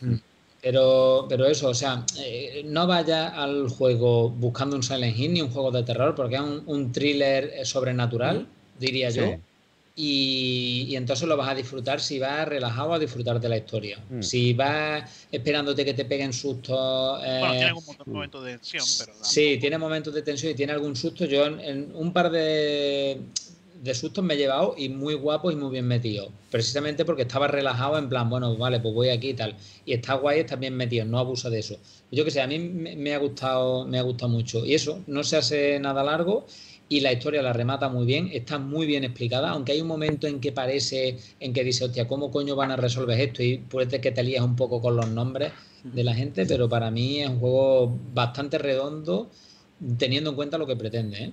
Speaker 5: Hmm. Pero, pero eso, o sea, eh, no vaya al juego buscando un Silent Hill ni un juego de terror, porque es un, thriller eh, sobrenatural, diría yo. Y, entonces lo vas a disfrutar si vas relajado a disfrutar de la historia. Si vas esperándote que te peguen sustos.
Speaker 3: bueno, tiene algún momento de tensión, pero.
Speaker 5: Sí, tiene momentos de tensión y tiene algún susto. Yo en un par de, de sustos me he llevado y muy guapo y muy bien metido. Precisamente porque estaba relajado en plan, bueno, vale, pues voy aquí y tal. Y está guay, está bien metido, no abusa de eso. Yo que sé, a mí me, ha gustado, me ha gustado mucho. Y eso, no se hace nada largo y la historia la remata muy bien, está muy bien explicada, aunque hay un momento en que parece, en que dice, hostia, ¿cómo coño van a resolver esto? Y puede que te lías un poco con los nombres de la gente, pero para mí es un juego bastante redondo teniendo en cuenta lo que pretende. ¿eh?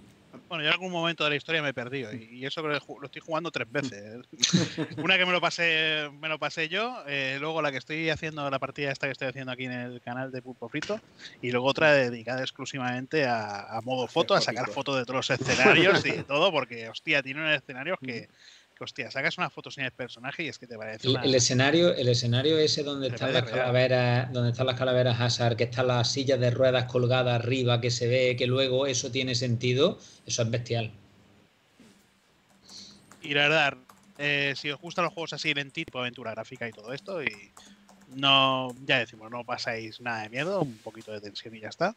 Speaker 3: Bueno, yo en algún momento de la historia me he perdido y, eso lo, lo estoy jugando tres veces. *laughs* Una que me lo pasé, me lo pasé yo, eh, luego la que estoy haciendo, la partida esta que estoy haciendo aquí en el canal de Pulpo Frito, y luego otra dedicada exclusivamente a, modo foto, a sacar fotos de todos los escenarios y *laughs* todo, porque hostia, tiene unos escenarios que, hostia, sacas una foto sin el personaje y es que te parece.
Speaker 5: El, escenario, el escenario ese donde están las calaveras, donde están las calaveras Hazard, que están las sillas de ruedas colgadas arriba, que se ve que luego eso tiene sentido, eso es bestial.
Speaker 3: Y la verdad, eh, si os gustan los juegos así tipo aventura gráfica y todo esto, y no, ya decimos, no pasáis nada de miedo, un poquito de tensión y ya está.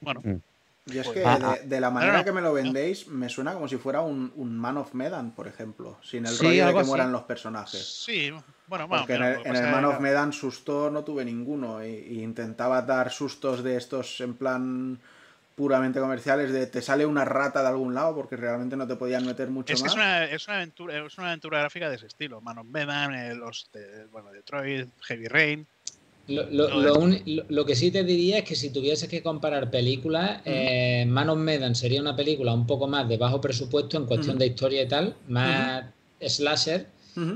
Speaker 3: Bueno. Mm.
Speaker 1: Y es pues que ah, de, la manera que me lo vendéis, me suena como si fuera un, Man of Medan, por ejemplo. Sin el rollo de que mueran los personajes.
Speaker 3: Sí, bueno,
Speaker 1: Porque en el, Man of Medan susto no tuve ninguno. Y, intentaba dar sustos de estos en plan puramente comerciales de te sale una rata de algún lado porque realmente no te podían meter mucho
Speaker 3: es
Speaker 1: más.
Speaker 3: es, una, es, una aventura, es una aventura gráfica de ese estilo. Man of Medan, eh, los bueno, Detroit, Heavy Rain.
Speaker 5: Lo, que sí te diría es que si tuvieses que comparar películas, eh, Man of Medan sería una película un poco más de bajo presupuesto en cuestión de historia y tal, más slasher,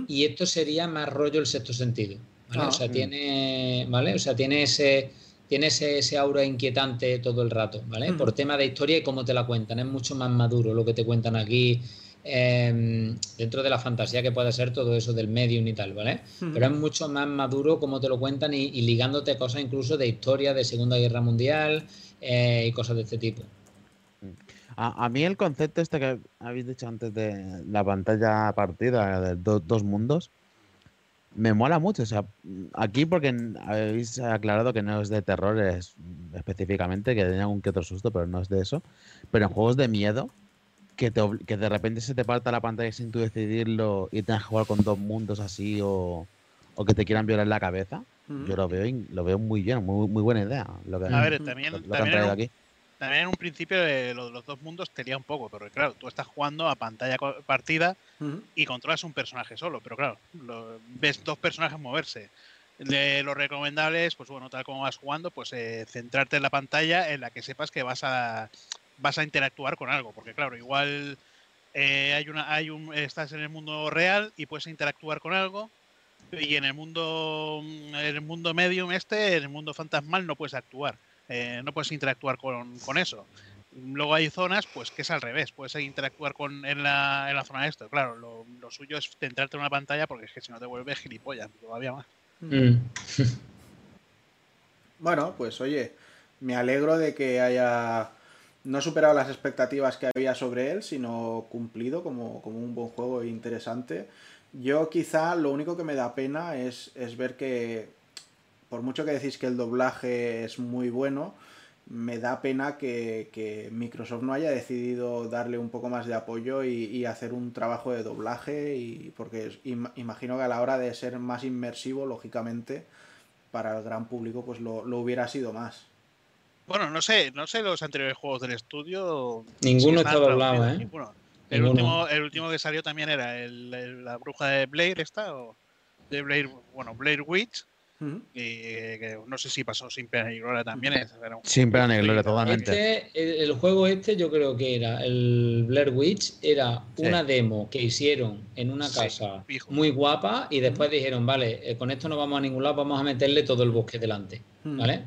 Speaker 5: y esto sería más rollo el sexto sentido. ¿vale? o sea, ah. tiene, ¿vale? O sea, tiene ese, tiene ese, aura inquietante todo el rato, ¿vale? Por tema de historia y cómo te la cuentan, es mucho más maduro lo que te cuentan aquí Em, dentro de la fantasía que puede ser todo eso del medium y tal, ¿vale? Pero es mucho más maduro como te lo cuentan y, ligándote cosas incluso de historia de Segunda Guerra Mundial eh, y cosas de este tipo.
Speaker 4: A, mí el concepto este que habéis dicho antes de la pantalla partida de dos mundos me mola mucho. O sea, aquí porque habéis aclarado que no es de terror es, específicamente, que tenía algún que otro susto, pero no es de eso. Pero en juegos de miedo, que, que de repente se te parta la pantalla sin tú decidirlo y tengas que jugar con dos mundos así o, que te quieran violar la cabeza, yo lo veo lo veo muy bien, muy, muy buena idea. Lo
Speaker 3: a ver, también, también, en un principio de los dos mundos te un poco, pero claro, tú estás jugando a pantalla partida y controlas un personaje solo, pero claro, ves dos personajes moverse. De lo recomendable es, pues bueno, tal como vas jugando, pues eh, centrarte en la pantalla en la que sepas que vas a vas a interactuar con algo, porque claro, igual eh, hay una, hay un, estás en el mundo real y puedes interactuar con algo, y en el mundo, en el mundo medium este, en el mundo fantasmal no puedes actuar, eh, no puedes interactuar con, eso. Luego hay zonas, pues que es al revés, puedes interactuar con en la, en la zona de esto. Claro, lo, suyo es centrarte en una pantalla porque es que si no te vuelves gilipollas, todavía más. Mm. *laughs*
Speaker 1: bueno, pues oye, me alegro de que haya no superado las expectativas que había sobre él, sino cumplido como, un buen juego interesante. Yo quizá lo único que me da pena es, ver que, por mucho que decís que el doblaje es muy bueno, me da pena que, Microsoft no haya decidido darle un poco más de apoyo y, hacer un trabajo de doblaje, y porque imagino que a la hora de ser más inmersivo, lógicamente, para el gran público, pues lo hubiera sido más.
Speaker 3: Bueno, no sé, no sé los anteriores juegos del estudio.
Speaker 5: Ninguno está doblado, ¿eh?
Speaker 3: El, último, el último que salió también era el, la bruja de Blair, esta, o de Blair, bueno, Blair Witch, y que no sé si pasó sin pena ni gloria también.
Speaker 4: sin pena ni gloria, totalmente.
Speaker 5: Este, el, juego este yo creo que era, el Blair Witch, era una demo que hicieron en una casa muy guapa y después dijeron, vale, eh, con esto no vamos a ningún lado, vamos a meterle todo el bosque delante. ¿Vale?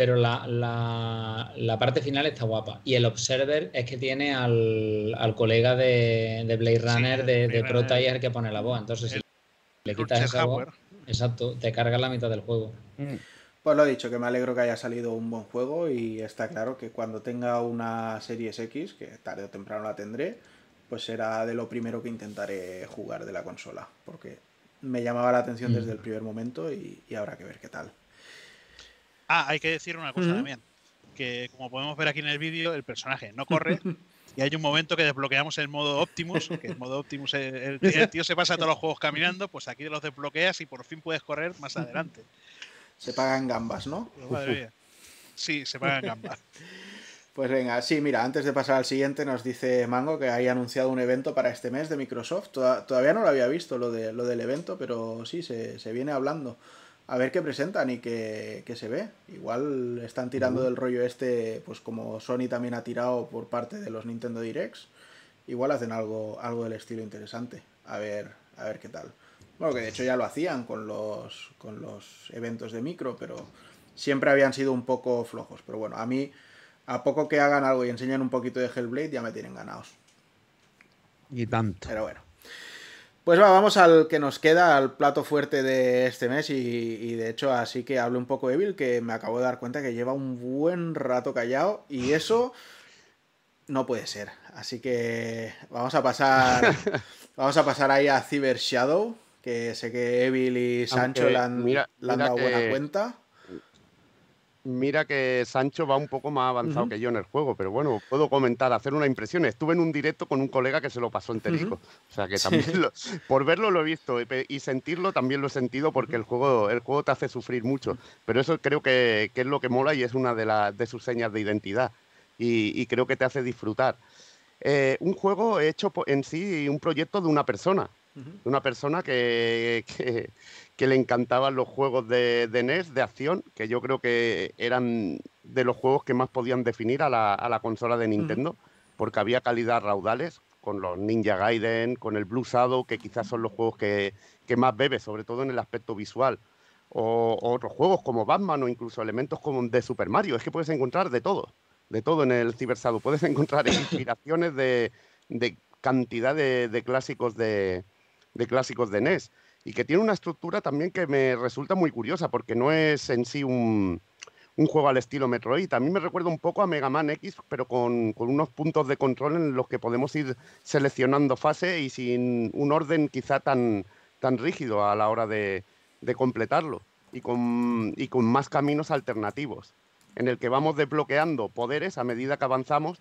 Speaker 5: Pero la, la, parte final está guapa. Y el Observer es que tiene al, al colega de, de Blade Runner de, de Protayer que pone la voz. Entonces, si le quitas esa voz, exacto, te cargas la mitad del juego.
Speaker 1: Mm. Pues lo he dicho, que me alegro que haya salido un buen juego y está claro que cuando tenga una Series X, que tarde o temprano la tendré, pues será de lo primero que intentaré jugar de la consola, porque me llamaba la atención mm. desde el primer momento y, habrá que ver qué tal.
Speaker 3: Ah, hay que decir una cosa también, que como podemos ver aquí en el vídeo, el personaje no *laughs* corre, Y hay un momento que desbloqueamos el modo Optimus, que el modo Optimus, el, *laughs* tío se pasa todos los juegos caminando, pues aquí los desbloqueas y por fin puedes correr más adelante.
Speaker 1: Se pagan gambas, ¿no?
Speaker 3: Pues madre mía. Sí, se pagan gambas. *laughs*
Speaker 1: Pues venga, sí, mira, antes de pasar al siguiente nos dice Mango que hay anunciado un evento para este mes de Microsoft. Todavía no lo había visto lo, de, lo del evento, pero sí, se, se viene hablando a ver qué presentan y qué, se ve. Igual están tirando del rollo este, pues como Sony también ha tirado por parte de los Nintendo Directs. Igual hacen algo, algo del estilo interesante. A ver, a ver qué tal. Bueno, que de hecho ya lo hacían con los, con los eventos de micro, pero siempre habían sido un poco flojos. Pero bueno, a mí, a poco que hagan algo y enseñen un poquito de Hellblade, ya me tienen ganados.
Speaker 4: Y tanto.
Speaker 1: Pero bueno. Pues vamos al que nos queda, al plato fuerte de este mes y, de hecho así que hablo un poco Evil, que me acabo de dar cuenta que lleva un buen rato callado y eso no puede ser. Así que vamos a pasar, *laughs* vamos a pasar ahí a Cyber Shadow, que sé que Evil y Sancho le han, dado buena cuenta.
Speaker 2: Mira que Sancho va un poco más avanzado que yo en el juego, pero bueno, puedo comentar, hacer una impresión. Estuve en un directo con un colega que se lo pasó enterico. O sea que también *laughs* por verlo lo he visto y sentirlo también lo he sentido porque el juego, el juego te hace sufrir mucho. Pero eso creo que, es lo que mola y es una de, las de sus señas de identidad. Y, creo que te hace disfrutar. Eh, un juego hecho en sí, un proyecto de una persona. De una persona que, que le encantaban los juegos de, NES de acción, que yo creo que eran de los juegos que más podían definir a la, consola de Nintendo, porque había calidad raudales, con los Ninja Gaiden, con el Blue Shadow, que quizás son los juegos que, más bebe, sobre todo en el aspecto visual. O, otros juegos como Batman o incluso elementos como de Super Mario. Es que puedes encontrar de todo, de todo en el Cyber Shadow. Puedes *laughs* encontrar inspiraciones de, cantidad de, clásicos de, de clásicos de NES y que tiene una estructura también que me resulta muy curiosa, porque no es en sí un, juego al estilo Metroid. A mí me recuerda un poco a Mega Man X, pero con, unos puntos de control en los que podemos ir seleccionando fase y sin un orden quizá tan, tan rígido a la hora de, completarlo y con, y con más caminos alternativos, en el que vamos desbloqueando poderes a medida que avanzamos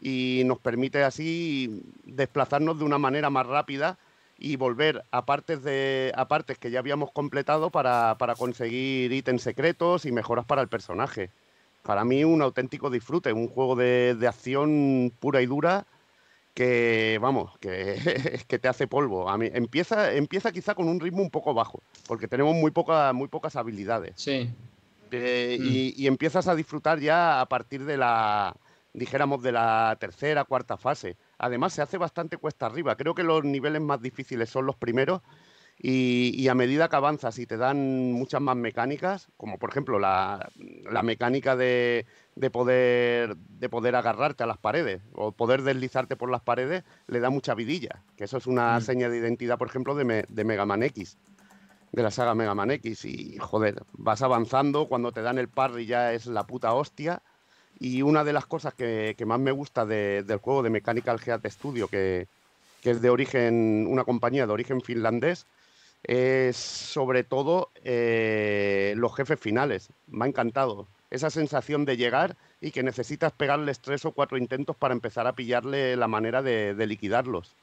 Speaker 2: y nos permite así desplazarnos de una manera más rápida y volver a partes, de, a partes que ya habíamos completado para, conseguir ítems secretos y mejoras para el personaje. Para mí un auténtico disfrute, un juego de, acción pura y dura que, vamos, que, *laughs* que te hace polvo. A mí, empieza, empieza quizá con un ritmo un poco bajo, porque tenemos muy, poca, muy pocas habilidades.
Speaker 5: Sí.
Speaker 2: Eh, y, y, empiezas a disfrutar ya a partir de la, dijéramos, de la tercera, cuarta fase Además, se hace bastante cuesta arriba. Creo que los niveles más difíciles son los primeros y, a medida que avanzas y te dan muchas más mecánicas, como por ejemplo la, mecánica de, poder, de poder agarrarte a las paredes o poder deslizarte por las paredes, le da mucha vidilla. Que eso es una mm. seña de identidad, por ejemplo, de, de Mega Man X de la saga Mega Man X y joder, vas avanzando, cuando te dan el parry ya es la puta hostia y una de las cosas que, más me gusta del juego de Mechanical Heat Studio, que, es de origen, una compañía de origen finlandés, es sobre todo eh, los jefes finales. Me ha encantado. Esa sensación de llegar y que necesitas pegarles tres o cuatro intentos para empezar a pillarle la manera de, liquidarlos.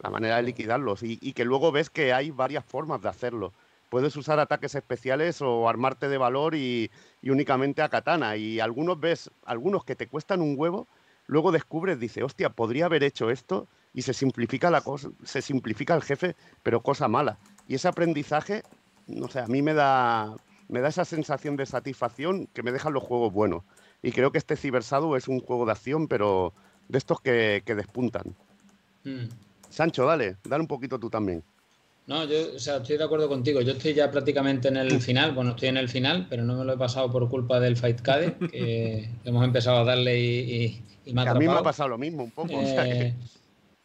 Speaker 2: La manera de liquidarlos. Y, y, que luego ves que hay varias formas de hacerlo. Puedes usar ataques especiales o armarte de valor y, únicamente a katana. Y algunos ves, algunos que te cuestan un huevo, luego descubres, dice, hostia, podría haber hecho esto y se simplifica la cosa, se simplifica el jefe, pero cosa mala. Y ese aprendizaje, no sé, a mí me da, me da esa sensación de satisfacción que me dejan los juegos buenos. Y creo que este Cybersado es un juego de acción, pero de estos que, despuntan. Hmm. Sancho, dale, dale un poquito tú también.
Speaker 5: No, yo o sea, estoy de acuerdo contigo. Yo estoy ya prácticamente en el *laughs* final. Bueno, estoy en el final, pero no me lo he pasado por culpa del Fight Cade, que *laughs* hemos empezado a darle y, y,
Speaker 2: A mí me ha pasado lo mismo un poco.
Speaker 5: Eh,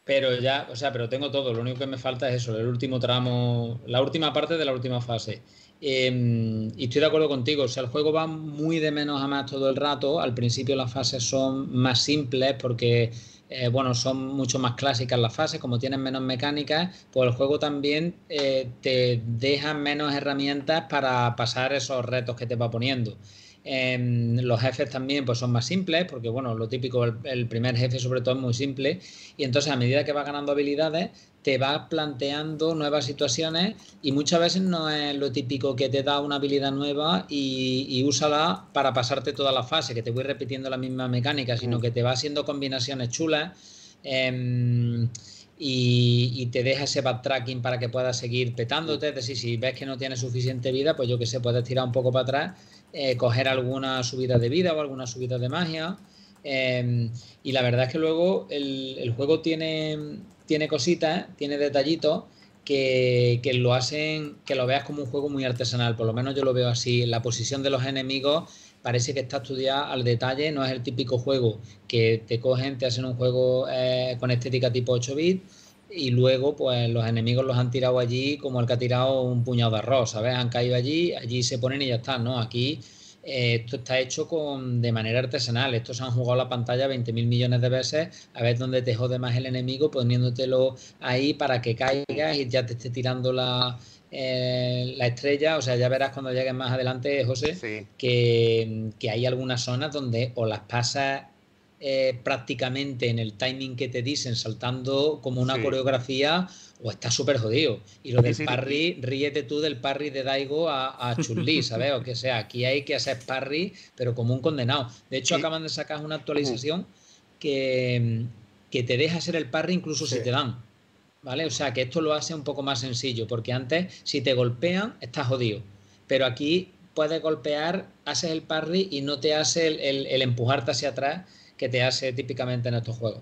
Speaker 5: pero ya, o sea, pero tengo todo. Lo único que me falta es eso, el último tramo, la última parte de la última fase. Em, y estoy de acuerdo contigo, o sea, el juego va muy de menos a más todo el rato. Al principio las fases son más simples porque eh, bueno, son mucho más clásicas las fases, como tienen menos mecánicas, pues el juego también eh, te deja menos herramientas para pasar esos retos que te va poniendo. Em, los jefes también pues, son más simples, porque bueno, lo típico, el, primer jefe sobre todo es muy simple, y entonces a medida que vas ganando habilidades, te vas planteando nuevas situaciones y muchas veces no es lo típico que te da una habilidad nueva y, y úsala para pasarte toda la fase, que te voy repitiendo la misma mecánica, sino mm. que te va haciendo combinaciones chulas. Em, y, te deja ese backtracking para que puedas seguir petándote. Es decir, si ves que no tienes suficiente vida, pues yo que sé, puedes tirar un poco para atrás, eh, coger alguna subida de vida o alguna subida de magia. Em, y la verdad es que luego el, juego tiene, tiene cositas, tiene detallitos que, que, lo hacen que lo veas como un juego muy artesanal. Por lo menos yo lo veo así. La posición de los enemigos parece que está estudiada al detalle, no es el típico juego que te cogen, te hacen un juego eh, con estética tipo 8 bits y luego pues los enemigos los han tirado allí como el que ha tirado un puñado de arroz, ¿sabes? Han caído allí, allí se ponen y ya está, ¿no? Aquí eh, esto está hecho con, de manera artesanal, estos han jugado la pantalla 20.000 millones de veces. A ver dónde te jode más el enemigo poniéndotelo ahí para que caigas y ya te esté tirando la, eh, la estrella, o sea, ya verás cuando llegues más adelante, José, que, hay algunas zonas donde o las pasas eh, prácticamente en el timing que te dicen, saltando como una coreografía, o está súper jodido. Y lo del parry, ríete tú del parry de Daigo a, a Chun-Li, *laughs* ¿sabes? O que sea, aquí hay que hacer parry, pero como un condenado. De hecho, acaban de sacar una actualización que, que te deja hacer el parry incluso si te dan. ¿vale? O sea que esto lo hace un poco más sencillo, porque antes si te golpean estás jodido, pero aquí puedes golpear, haces el parry y no te hace el, empujarte hacia atrás que te hace típicamente en estos juegos.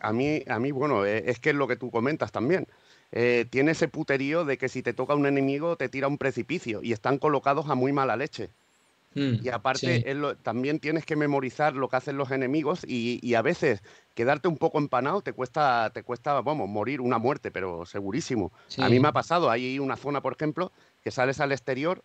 Speaker 2: A mí, a mí bueno, eh, es que es lo que tú comentas también. Eh, tiene ese puterío de que si te toca un enemigo te tira un precipicio y están colocados a muy mala leche. Mm, y aparte, también tienes que memorizar lo que hacen los enemigos y, a veces quedarte un poco empanado te cuesta, te cuesta, vamos, morir una muerte, pero segurísimo. A mí me ha pasado, hay una zona, por ejemplo, que sales al exterior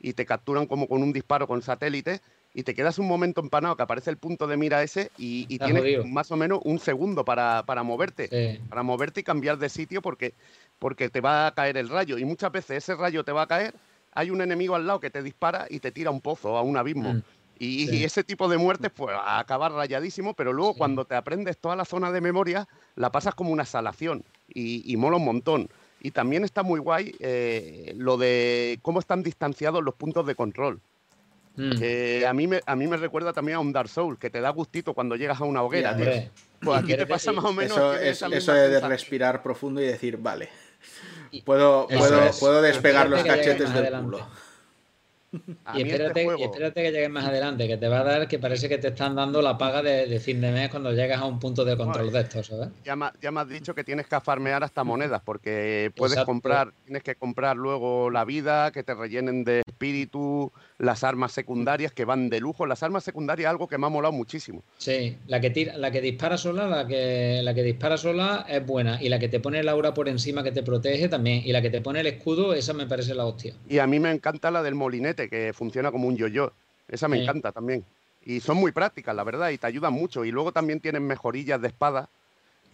Speaker 2: y te capturan como con un disparo con satélite y te quedas un momento empanado que aparece el punto de mira ese y, tienes más o menos un segundo para, moverte, para moverte y cambiar de sitio porque, porque te va a caer el rayo y muchas veces ese rayo te va a caer hay un enemigo al lado que te dispara y te tira un pozo, a un abismo. Mm, y, ese tipo de muertes, pues a acabar rayadísimo, pero luego cuando te aprendes toda la zona de memoria, la pasas como una salación y, mola un montón. Y también está muy guay eh, lo de cómo están distanciados los puntos de control. Mm. a, mí me, a mí me recuerda también a un Dark Souls, que te da gustito cuando llegas a una hoguera. pues aquí te pasa más o menos.
Speaker 1: Eso, eso de respirar profundo y decir, vale. Puedo, puedo, puedo despegar los cachetes del culo.
Speaker 5: Y este espérate, que llegues más adelante, que te va a dar que parece que te están dando la paga de, fin de mes cuando llegas a un punto de control de estos, ¿sabes?
Speaker 2: Ya, me has dicho que tienes que farmear hasta monedas, porque puedes comprar, tienes que comprar luego la vida, que te rellenen de espíritu, las armas secundarias que van de lujo. Las armas secundarias algo que me ha molado muchísimo.
Speaker 5: Sí, la que tira, la que dispara sola, la que, la que dispara sola es buena. Y la que te pone el aura por encima que te protege también. Y la que te pone el escudo, esa me parece la hostia.
Speaker 2: Y a mí me encanta la del molinete, que funciona como un yo-yo. Esa me encanta también. Y son muy prácticas, la verdad, y te ayudan mucho. Y luego también tienen mejorillas de espada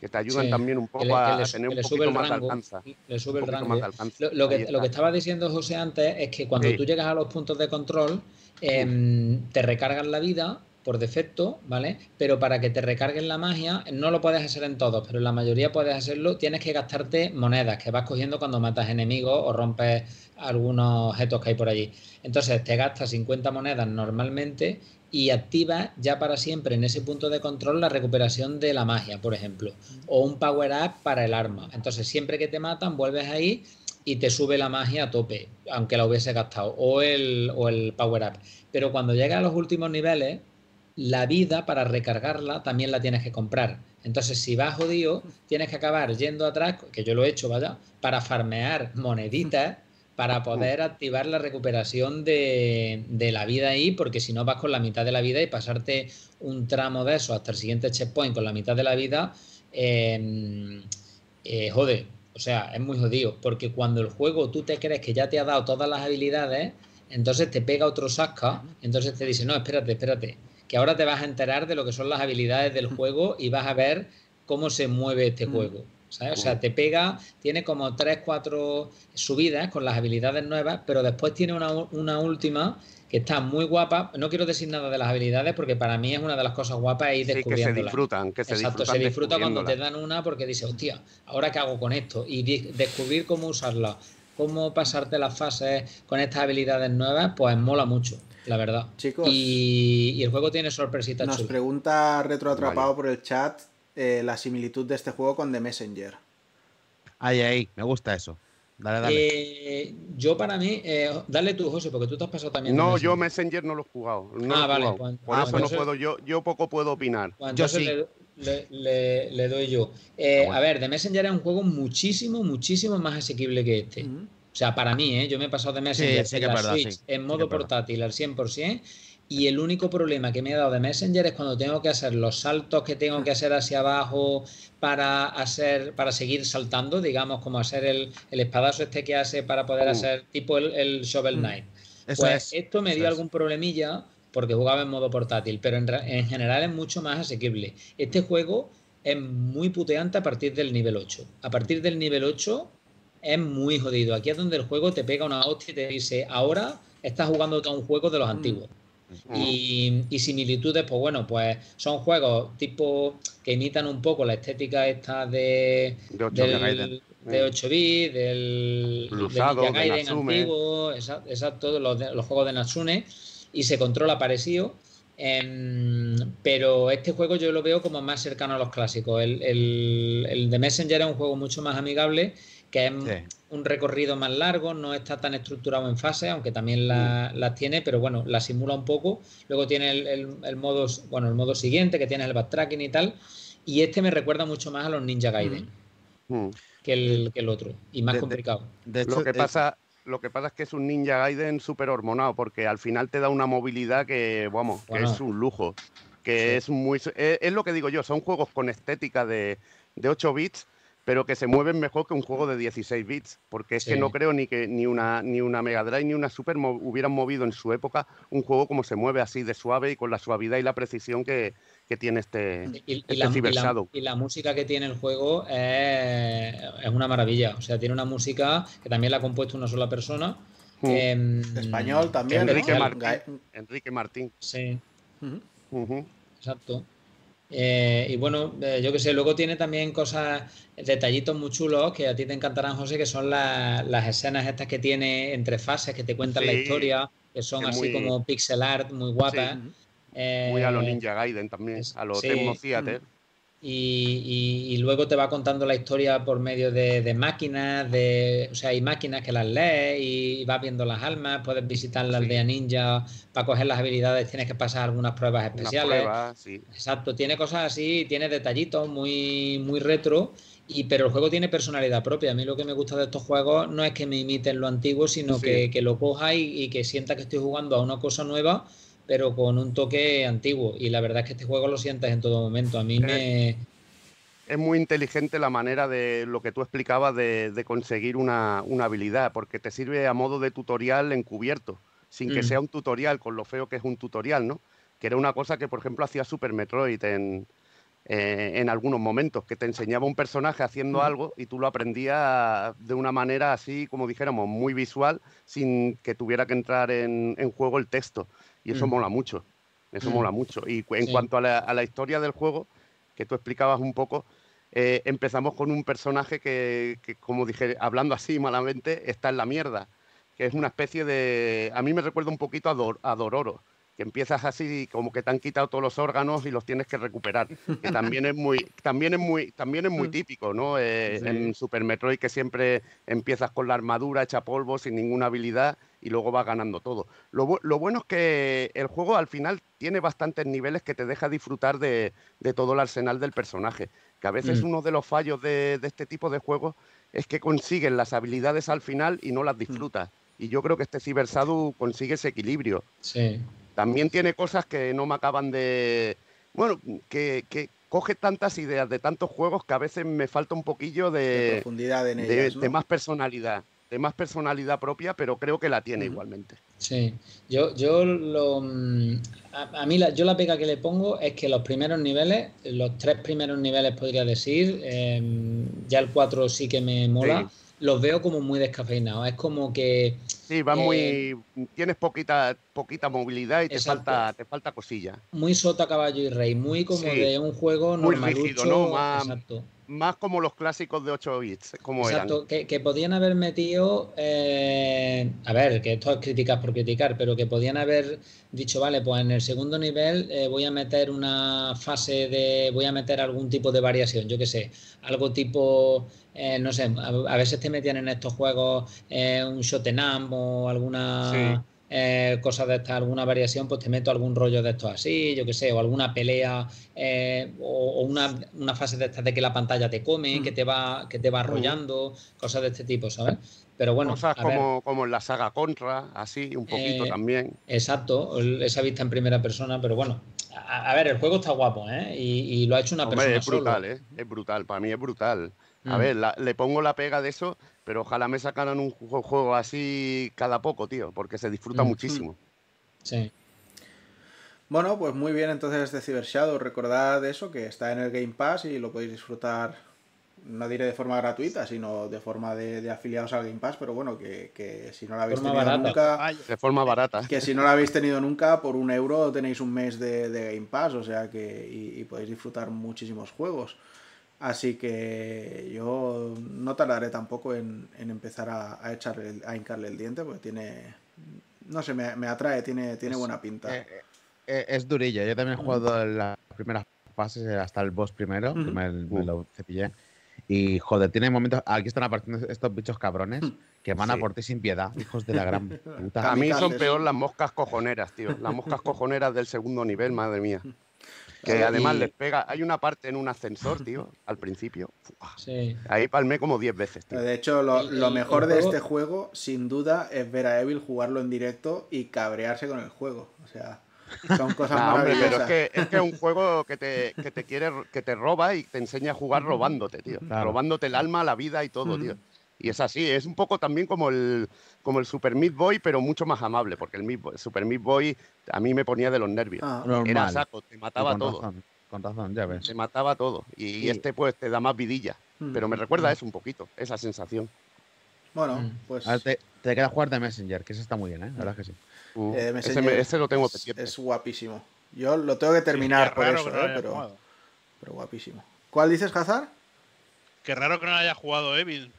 Speaker 2: que te ayudan también un poco a, tener un poquito más de alcance.
Speaker 5: Le sube el rango. Lo, que, lo, que, estaba diciendo José antes es que cuando tú llegas a los puntos de control, em, te recargan la vida por defecto, ¿vale? Pero para que te recarguen la magia, no lo puedes hacer en todos, pero en la mayoría puedes hacerlo, tienes que gastarte monedas que vas cogiendo cuando matas enemigos o rompes algunos objetos que hay por allí. Entonces te gastas 50 monedas normalmente y activas ya para siempre en ese punto de control la recuperación de la magia, por ejemplo, o un power up para el arma. Entonces siempre que te matan vuelves ahí y te sube la magia a tope, aunque la hubiese gastado, o el, o el power up. Pero cuando llegas a los últimos niveles, la vida para recargarla también la tienes que comprar. Entonces, si vas jodido, tienes que acabar yendo atrás, que yo lo he hecho, vaya, para farmear moneditas para poder activar la recuperación de, la vida ahí, porque si no vas con la mitad de la vida y pasarte un tramo de eso hasta el siguiente checkpoint con la mitad de la vida, eh, eh, jode. O sea, es muy jodido, porque cuando el juego tú te crees que ya te ha dado todas las habilidades, entonces te pega otro sasca, entonces te dice, no, espérate, espérate, que ahora te vas a enterar de lo que son las habilidades del juego y vas a ver cómo se mueve este juego. O sea, te pega, tiene como 3, 4 subidas con las habilidades nuevas, pero después tiene una, una, última que está muy guapa. No quiero decir nada de las habilidades porque para mí es una de las cosas guapas ir sí,
Speaker 2: que se disfrutan, que se
Speaker 5: Exacto, se disfruta cuando te dan una porque dices, hostia, ¿ahora qué hago con esto? Y descubrir cómo usarla, cómo pasarte las fases con estas habilidades nuevas, pues mola mucho la verdad.
Speaker 1: Chicos.
Speaker 5: Y, el juego tiene sorpresitas
Speaker 1: Nos pregunta Retroatrapado por el chat eh, la similitud de este juego con The Messenger.
Speaker 4: Ay, ay, me gusta eso. Dale, dale.
Speaker 5: Eh, yo para mí, eh, dale tú, José, porque tú te has pasado también.
Speaker 2: No, yo Messenger no lo he jugado. ah, vale. Pues, por ah, eso no puedo, yo, yo poco puedo opinar.
Speaker 5: Pues
Speaker 2: yo
Speaker 5: sí. Le, doy yo. Ah, a ver, The Messenger es un juego muchísimo, muchísimo más asequible que este. O sea, para mí, ¿eh? yo me he pasado de Messenger en, la Switch, en modo portátil al 100% y el único problema que me he dado de Messenger es cuando tengo que hacer los saltos que tengo que hacer hacia abajo para hacer para seguir saltando, digamos, como hacer el, espadazo este que hace para poder uh. hacer tipo el, Shovel mm. Knight. pues esto me dio algún problemilla porque jugaba en modo portátil, pero en, en general es mucho más asequible. Este juego es muy puteante a partir del nivel 8. A partir del nivel 8 es muy jodido. Aquí es donde el juego te pega una hostia y te dice, ahora estás jugando todo un juego de los mm. Y, similitudes, pues bueno, pues son juegos tipo que imitan un poco la estética esta de,
Speaker 2: de 8
Speaker 5: del, de 8 bits, del,
Speaker 2: del
Speaker 5: Gaiden antiguo, exacto, los, los, juegos de Natsune, y se controla parecido. Em, pero este juego yo lo veo como más cercano a los clásicos. El, el, el de Messenger es un juego mucho más amigable que es un recorrido más largo, no está tan estructurado en fases, aunque también mm. las tiene, pero bueno, la simula un poco. Luego tiene el, modo, bueno, el modo siguiente, que tiene el backtracking y tal. Y este me recuerda mucho más a los Ninja Gaiden mm. Mm. que, el, que el otro, y más complicado.
Speaker 2: De, lo, que pasa, lo que pasa es que es un Ninja Gaiden súper hormonado, porque al final te da una movilidad que, vamos, que es un lujo. Que es muy. Es, lo que digo yo, son juegos con estética de, de 8 bits pero que se mueven mejor que un juego de 16 bits, porque es que no creo ni que ni una, ni una Mega Drive ni una Super hubieran movido en su época un juego como se mueve así de suave y con la suavidad y la precisión que, tiene este,
Speaker 5: y, este la, y, la, música que tiene el juego es, una maravilla, o sea, tiene una música que también la ha compuesto una sola persona.
Speaker 1: Mm. Español también.
Speaker 2: Enrique, Martín, Enrique Martín.
Speaker 5: Sí. Exacto. Eh, y bueno, eh, yo que sé, luego tiene también cosas, detallitos muy chulos que a ti te encantarán, José, que son las escenas estas que tiene entre fases, que te cuentan la historia, que son así como pixel art, muy guapas.
Speaker 2: muy a los eh, Ninja Gaiden también, a los Tecmo Theater.
Speaker 5: Y, luego te va contando la historia por medio de, máquinas, de, o sea, hay máquinas que las lees y vas viendo las almas, puedes visitar la aldea ninja para coger las habilidades, tienes que pasar algunas pruebas especiales. Exacto, tiene cosas así, tiene detallitos muy, muy retro, y, pero el juego tiene personalidad propia. A mí lo que me gusta de estos juegos no es que me imiten lo antiguo, sino que, lo coja y, y que sienta que estoy jugando a una cosa nueva pero con un toque antiguo. Y la verdad es que este juego lo sientes en todo momento. A mí me.
Speaker 2: Es muy inteligente la manera de lo que tú explicabas de, conseguir una, habilidad, porque te sirve a modo de tutorial encubierto, sin que mm. sea un tutorial, con lo feo que es un tutorial, ¿no? Que era una cosa que, por ejemplo, hacía Super Metroid en, eh, en algunos momentos, que te enseñaba un personaje haciendo mm. algo y tú lo aprendías de una manera así, como dijéramos, muy visual, sin que tuviera que entrar en, en juego el texto. Y eso mm. mola mucho. Eso mm. mola mucho. Y en cuanto a la, historia del juego, que tú explicabas un poco, eh, empezamos con un personaje que, como dije, hablando así malamente, está en la mierda. Que es una especie de. A mí me recuerda un poquito a, a Dororo que empiezas así como que te han quitado todos los órganos y los tienes que recuperar que *laughs* también es muy también es muy también es muy mm. típico no eh, en Super Metroid que siempre empiezas con la armadura hecha polvo sin ninguna habilidad y luego vas ganando todo lo, bueno es que el juego al final tiene bastantes niveles que te deja disfrutar de, todo el arsenal del personaje que a veces mm. uno de los fallos de, este tipo de juegos es que consiguen las habilidades al final y no las mm. disfrutas y yo creo que este Cyber consigue ese equilibrio.
Speaker 5: Sí.
Speaker 2: También tiene cosas que no me acaban de... Bueno, que, coge tantas ideas de tantos juegos que a veces me falta un poquillo de,
Speaker 1: profundidad en
Speaker 2: ellas, de, más personalidad, de más personalidad propia, pero creo que la tiene igualmente.
Speaker 5: Sí, yo, yo lo, mm, a, mí la, yo la pega que le pongo es que los primeros niveles, los tres primeros niveles podría decir, em, ya el 4 sí que me mola los veo como muy descafeinados. Es como que.
Speaker 2: Sí, va muy. Eh, tienes poquita, poquita movilidad y te falta, te falta cosilla.
Speaker 5: Muy sota, caballo y rey. Muy como de un juego normal. ¿no?
Speaker 2: Más, Exacto más como los clásicos de 8 bits. Como Exacto,
Speaker 5: Que, que, podían haber metido, eh, a ver, que esto es críticas por criticar, pero que podían haber dicho, vale, pues en el segundo nivel eh, voy a meter una fase de, voy a meter algún tipo de variación, yo qué sé, algo tipo, eh, no sé, a, veces te metían en estos juegos un shot alguna... Eh, cosas de estas, alguna variación, pues te meto algún rollo de estos así, yo qué sé, o alguna pelea eh, o, una, una, fase de estas de que la pantalla te come, que mm. te va que te va mm. arrollando, cosas de este tipo, ¿sabes? Pero bueno,
Speaker 2: cosas como, como en la saga Contra, así, un poquito eh, también.
Speaker 5: Exacto, esa vista en primera persona, pero bueno, a, ver, el juego está guapo, ¿eh? Y, lo ha hecho una persona.
Speaker 2: Es brutal, ¿eh? Es brutal, para mí es brutal. A mm. ver, le pongo la pega de eso pero ojalá me sacaran un juego así cada poco, tío, porque se disfruta muchísimo.
Speaker 5: Sí.
Speaker 1: Bueno, pues muy bien entonces de Cyber Shadow. Recordad eso, que está en el Game Pass y lo podéis disfrutar, no diré de forma gratuita, sino de forma de, afiliados al Game Pass, pero bueno, que, si no lo habéis tenido nunca...
Speaker 2: De forma barata.
Speaker 1: Que si no lo habéis tenido nunca, por un euro tenéis un mes de, Game Pass, o sea que... y podéis disfrutar muchísimos juegos. Así que yo no tardaré tampoco en, empezar a, echarle, a hincarle el diente, porque tiene. No sé, me, atrae, tiene, tiene buena pinta.
Speaker 4: Eh, eh, es durillo. Yo también he jugado en las primeras fases hasta el boss primero, que me, lo cepillé. Y joder, tiene momentos. Aquí están apareciendo estos bichos cabrones que van a por ti sin piedad, hijos de la gran *laughs* puta.
Speaker 2: A mí son peor las moscas cojoneras, tío. Las moscas cojoneras del segundo nivel, madre mía. Que además les pega. Hay una parte en un ascensor, tío, al principio. Sí. Ahí palmé como 10 veces, tío.
Speaker 1: De hecho, lo, mejor de este juego, sin duda, es ver a Evil jugarlo en directo y cabrearse con el juego. O sea, son *laughs* cosas maravillosas.
Speaker 2: pero es que, es que un juego que te, que te quiere, que te roba y te enseña a jugar robándote, tío. Robándote el alma, la vida y todo, tío. Y es así, es un poco también como el, como el Super Meat Boy, pero mucho más amable, porque el, Super Meat Boy a mí me ponía de los nervios. Ah. Era saco, te mataba todo.
Speaker 4: con razón, ya ves.
Speaker 2: Te mataba todo. Y, este pues te da más vidilla. Mm. Pero me recuerda mm. eso un poquito, esa sensación.
Speaker 1: Bueno, mm. pues...
Speaker 4: te, queda jugar de Messenger, que ese está muy bien, ¿eh? La verdad que sí.
Speaker 2: Uh, eh, ese, lo tengo
Speaker 1: pendiente. Es, guapísimo. Yo lo tengo que terminar por eso, ¿eh? pero, pero guapísimo. ¿Cuál dices, Hazard?
Speaker 3: Qué raro que no haya jugado Evil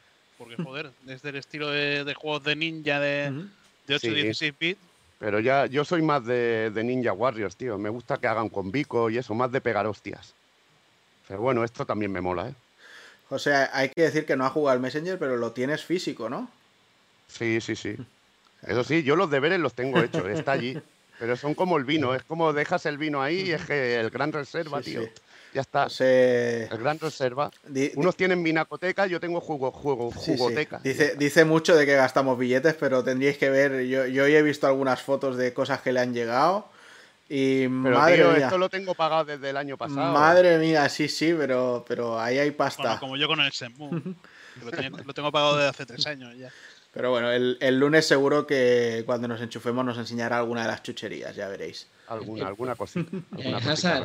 Speaker 3: porque joder, desde el estilo de, juegos de ninja de, 8 16 bits.
Speaker 2: Pero ya, yo soy más de, Ninja Warriors, tío. Me gusta que hagan con bico y eso, más de pegar hostias. Pero bueno, esto también me mola, ¿eh?
Speaker 1: O sea, hay que decir que no ha jugado al Messenger, pero lo tienes físico, ¿no?
Speaker 2: Sí, sí, sí. Eso sí, yo los deberes los tengo hechos, está allí. *laughs* Pero son como el vino, es como dejas el vino ahí y es que el gran reserva, tío. Ya está. El gran reserva. Unos tienen vinacoteca, yo tengo jugo, juego, jugoteca.
Speaker 1: Dice, dice mucho de que gastamos billetes, pero tendríais que ver. Yo, yo hoy he visto algunas fotos de cosas que le han llegado. Y madre mía.
Speaker 2: esto lo tengo pagado desde el año pasado.
Speaker 1: Madre mía, sí, sí, pero, pero ahí hay pasta.
Speaker 3: como yo con el Senmu. *laughs* lo, lo tengo pagado desde hace tres años ya.
Speaker 1: Pero bueno, el, lunes seguro que cuando nos enchufemos nos enseñará alguna de las chucherías, ya veréis.
Speaker 2: Alguna, alguna cosita. *laughs* Eh,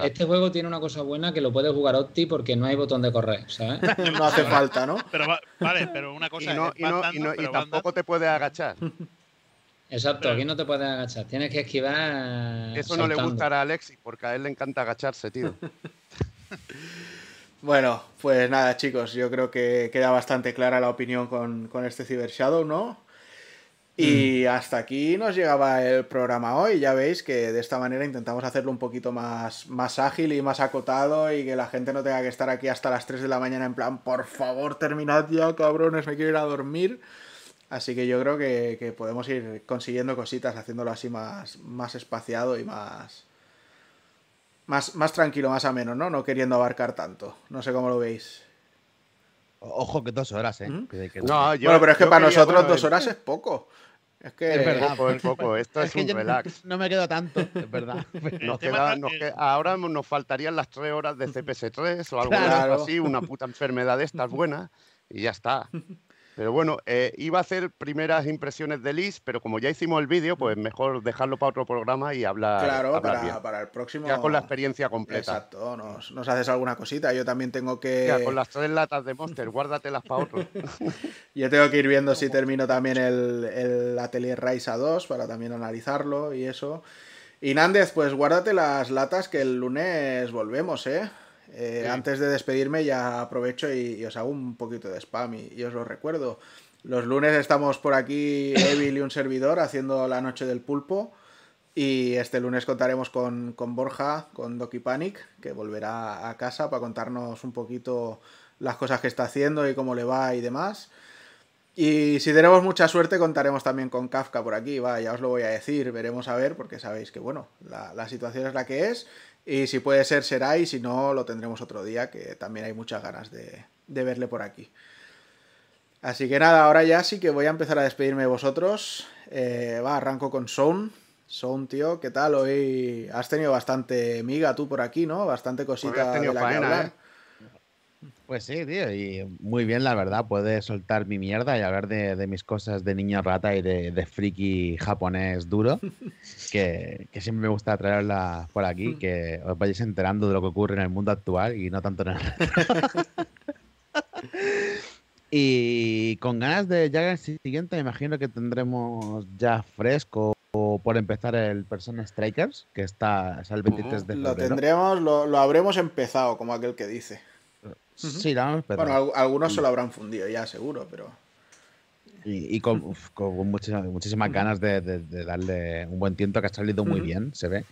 Speaker 5: este juego tiene una cosa buena que lo puede jugar Opti porque no hay botón de correr, ¿sabes? *laughs*
Speaker 1: no hace falta, ¿no?
Speaker 3: Pero vale, pero una cosa.
Speaker 2: Y, y, tampoco te puede agachar.
Speaker 5: Exacto, aquí no te puedes agachar, tienes que esquivar.
Speaker 2: Eso no le gustará a Alexis, porque a él le encanta agacharse, tío. *laughs*
Speaker 1: bueno, pues nada, chicos, yo creo que queda bastante clara la opinión con, con este Cyber Shadow, ¿no? Y mm. hasta aquí nos llegaba el programa hoy. Ya veis que de esta manera intentamos hacerlo un poquito más, más ágil y más acotado y que la gente no tenga que estar aquí hasta las 3 de la mañana en plan, por favor, terminad ya, cabrones, me quiero ir a dormir. Así que yo creo que, podemos ir consiguiendo cositas, haciéndolo así más, más espaciado y más, más, más tranquilo, más ameno, ¿no? No queriendo abarcar tanto. No sé cómo lo veis.
Speaker 4: Ojo que dos horas, ¿eh?
Speaker 1: no, yo, bueno, pero es que para nosotros dos horas es poco. Es que
Speaker 2: es verdad, poco, poco. Esto es, un relax. *laughs*
Speaker 4: No, me quedo tanto, es verdad. *laughs*
Speaker 2: ahora nos faltarían las tres horas de CPS3 o algo así, una puta enfermedad de estas buenas, y ya está. *laughs* Pero bueno, eh, iba a hacer primeras impresiones de Liz, pero como ya hicimos el vídeo, pues mejor dejarlo para otro programa y hablar.
Speaker 1: Claro, para, el próximo.
Speaker 2: Ya con la experiencia completa.
Speaker 1: Exacto, nos, nos, haces alguna cosita. Yo también tengo que.
Speaker 2: Ya, con las tres latas de Monster, guárdatelas para otro. *laughs*
Speaker 1: Yo tengo que ir viendo si termino también el, el Atelier Raisa 2 para también analizarlo y eso. Y Nández, pues guárdate las latas que el lunes volvemos, ¿eh? Eh, antes de despedirme ya aprovecho y, os hago un poquito de spam y, os lo recuerdo. Los lunes estamos por aquí, Evil y un servidor, haciendo la noche del pulpo. Y este lunes contaremos con, Borja, con Doki Panic, que volverá a casa para contarnos un poquito las cosas que está haciendo y cómo le va y demás. Y si tenemos mucha suerte, contaremos también con Kafka por aquí, va, ya os lo voy a decir, veremos a ver, porque sabéis que, bueno, la, la situación es la que es. Y si puede ser, será, y si no, lo tendremos otro día, que también hay muchas ganas de, verle por aquí. Así que nada, ahora ya sí que voy a empezar a despedirme de vosotros. Eh, va, arranco con Sound. Sound, tío, ¿qué tal? Hoy has tenido bastante miga tú por aquí, ¿no? Bastante cosita de la que hablar. ¿eh?
Speaker 4: Pues sí, tío, y muy bien, la verdad, puedes soltar mi mierda y hablar de, mis cosas de niño rata y de, friki japonés duro, que, siempre me gusta traerla por aquí, *laughs* que os vayáis enterando de lo que ocurre en el mundo actual y no tanto en el... *laughs* y con ganas de ya el siguiente, me imagino que tendremos ya fresco por empezar el Persona Strikers, que está el 23 de febrero.
Speaker 1: Lo tendremos, lo, lo habremos empezado, como aquel que dice.
Speaker 4: Sí, la
Speaker 1: Bueno, algunos se lo habrán fundido ya, seguro, pero.
Speaker 4: Y, con, muchísimas, ganas de, darle un buen tiento que ha salido muy bien, se ve.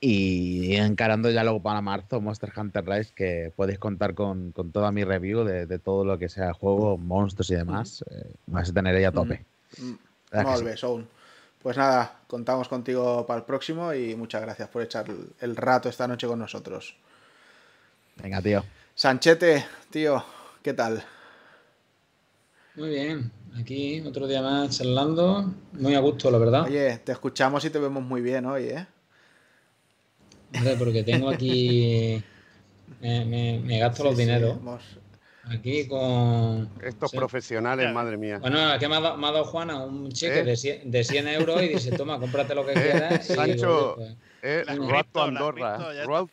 Speaker 4: Y encarando ya luego para marzo Monster Hunter Rise, que podéis contar con, toda mi review de, todo lo que sea juego, monstruos y demás. Eh, vais a tener ahí a tope.
Speaker 1: Pues nada, contamos contigo para el próximo y muchas gracias por echar el rato esta noche con nosotros.
Speaker 4: Venga, tío.
Speaker 1: Sanchete, tío, ¿qué tal?
Speaker 5: Muy bien, aquí otro día más charlando, muy a gusto, la verdad.
Speaker 1: Oye, te escuchamos y te vemos muy bien hoy, ¿eh?
Speaker 5: porque tengo aquí. Me, gasto los dineros. Aquí con.
Speaker 2: Estos profesionales, madre mía.
Speaker 5: Bueno, aquí me ha, dado, Juana un cheque ¿Eh? de, 100, de, 100, euros y dice: Toma, cómprate lo que ¿Eh? quieras.
Speaker 2: Sancho, pues, eh, Andorra. Road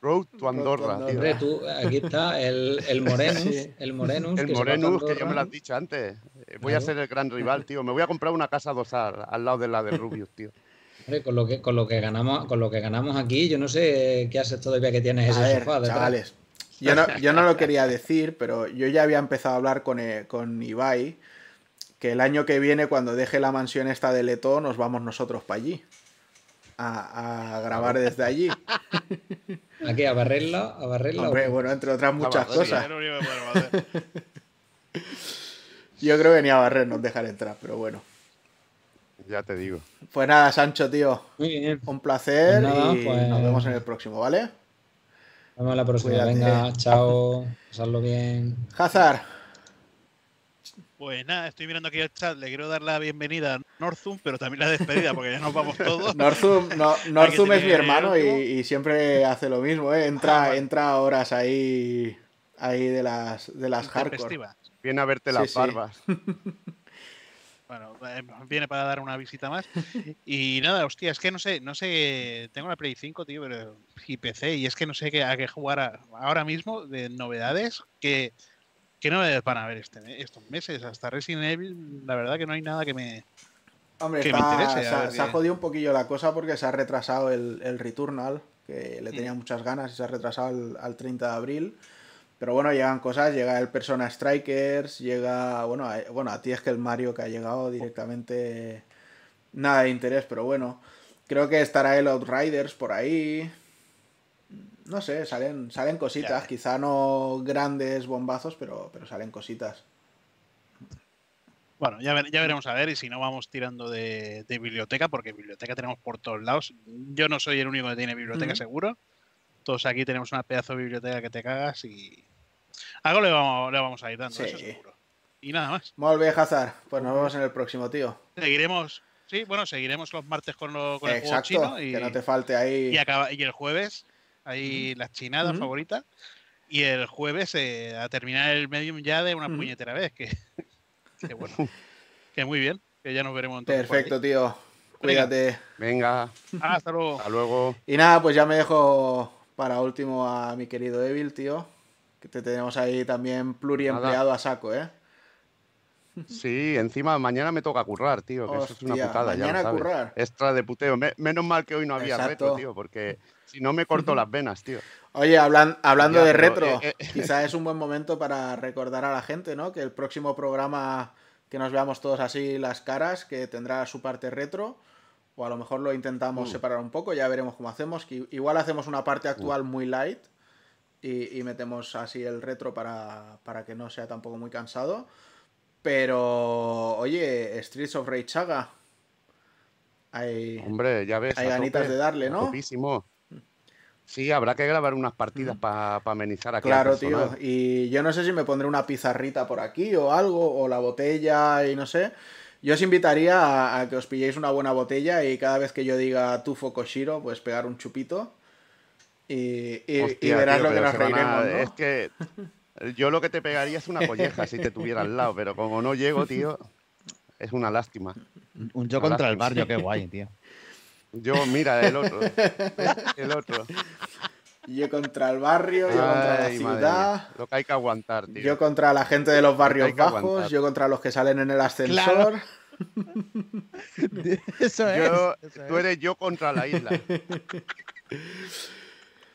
Speaker 2: to Andorra.
Speaker 5: Hombre, tú, aquí está el, el Morenus. El Morenus,
Speaker 2: el que, Morenus que yo me lo has dicho antes. Voy a ser el gran rival, tío. Me voy a comprar una casa dosar al lado de la de Rubius, tío.
Speaker 5: Hombre, con lo que, con lo que ganamos, con lo que ganamos aquí, yo no sé qué haces todavía que tienes ese sofá
Speaker 1: Chavales, yo no, yo no lo quería decir, pero yo ya había empezado a hablar con, eh, con Ibai que el año que viene, cuando deje la mansión esta de Leto, nos vamos nosotros para allí a, grabar desde allí. *laughs*
Speaker 5: ¿A ¿A barrerla? ¿A barrerla?
Speaker 1: bueno, entre otras muchas cosas. Yo creo que ni a barrer nos dejar entrar, pero bueno.
Speaker 2: Ya te digo.
Speaker 1: Pues nada, Sancho, tío. Un placer pues y pues nos vemos en el próximo, ¿vale? Nos
Speaker 5: vemos la próxima. Venga, chao. Pasadlo bien.
Speaker 1: Hazard.
Speaker 3: Pues nada, estoy mirando aquí el chat, le quiero dar la bienvenida a Northum, pero también la despedida, porque ya nos vamos todos. *laughs*
Speaker 1: Northum, no, es mi hermano y, siempre hace lo mismo, ¿eh? entra, ah, entra a horas ahí, ahí de las, de las hardcore.
Speaker 2: Viene a verte las barbas. *laughs*
Speaker 3: Bueno, eh, viene para dar una visita más. Y nada, hostia, es que no sé, no sé, tengo la Play 5, tío, pero, y PC, y es que no sé qué, a qué jugar ahora mismo de novedades que que no me van a ver este, estos meses. Hasta Resident Evil, la verdad que no hay nada que me,
Speaker 1: Hombre, se, ha jodido un poquillo la cosa porque se ha retrasado el, el Returnal, que le tenía muchas ganas y se ha retrasado al, 30 de abril. Pero bueno, llegan cosas, llega el Persona Strikers, llega, bueno, bueno, a ti es que el Mario que ha llegado directamente nada de interés, pero bueno, creo que estará el Outriders por ahí. No sé, salen, salen cositas, quizá no grandes bombazos, pero, pero salen cositas.
Speaker 3: Bueno, ya, ya veremos a ver y si no vamos tirando de, biblioteca, porque biblioteca tenemos por todos lados. Yo no soy el único que tiene biblioteca seguro. Todos aquí tenemos una pedazo de biblioteca que te cagas y algo le vamos, le vamos a ir dando, eso seguro. Y nada más.
Speaker 1: Muy bien, Hazard. Pues nos vemos en el próximo, tío.
Speaker 3: Seguiremos, sí, bueno, seguiremos los martes con, lo, con el juego chino.
Speaker 1: Y, que no te falte ahí.
Speaker 3: Y, acaba, y el jueves, ahí las chinadas favoritas. Y el jueves eh, a terminar el medium ya de una puñetera vez, que, *laughs* que bueno, *laughs* que muy bien, que ya nos veremos
Speaker 1: entonces. Perfecto, tío. Cuídate.
Speaker 2: Venga.
Speaker 3: hasta luego.
Speaker 2: Hasta luego.
Speaker 1: Y nada, pues ya me dejo para último a mi querido Evil, tío. Que te tenemos ahí también pluriempleado a saco, ¿eh?
Speaker 2: Sí, encima mañana me toca currar, tío, que eso es una putada, mañana ya currar. Extra de puteo. menos mal que hoy no había retro, tío, porque si no me corto las venas, tío.
Speaker 1: Oye, hablando de retro, eh, eh, quizá es un buen momento para recordar a la gente, ¿no? Que el próximo programa que nos veamos todos así las caras, que tendrá su parte retro, o a lo mejor lo intentamos mm. separar un poco, ya veremos cómo hacemos. igual hacemos una parte actual muy light y, metemos así el retro para, para, que no sea tampoco muy cansado. Pero, oye, Streets of Rage Saga. Hay,
Speaker 2: Hombre, ya ves.
Speaker 1: Hay ganitas de darle, ¿no?
Speaker 2: Sí, habrá que grabar unas partidas para amenizar aquí.
Speaker 1: Claro, tío. Y yo no sé si me pondré una pizarrita por aquí o algo, o la botella y no sé. Yo os invitaría a, que os pilléis una buena botella y cada vez que yo diga Tufo Koshiro, pues pegar un chupito. Y, verás lo que nos reiremos, ¿no?
Speaker 2: Es que *laughs* yo lo que te pegaría es una colleja si te tuviera al lado, pero como no llego, tío, es una lástima.
Speaker 4: Un yo contra el barrio, qué guay, tío.
Speaker 2: Yo, mira, el otro. El otro.
Speaker 1: Yo contra el barrio, yo contra la ciudad.
Speaker 2: Lo que hay que aguantar, tío.
Speaker 1: Yo contra la gente de los barrios bajos, yo contra los que salen en el ascensor. *laughs*
Speaker 2: eso, es, Tú eres yo contra la isla. *laughs*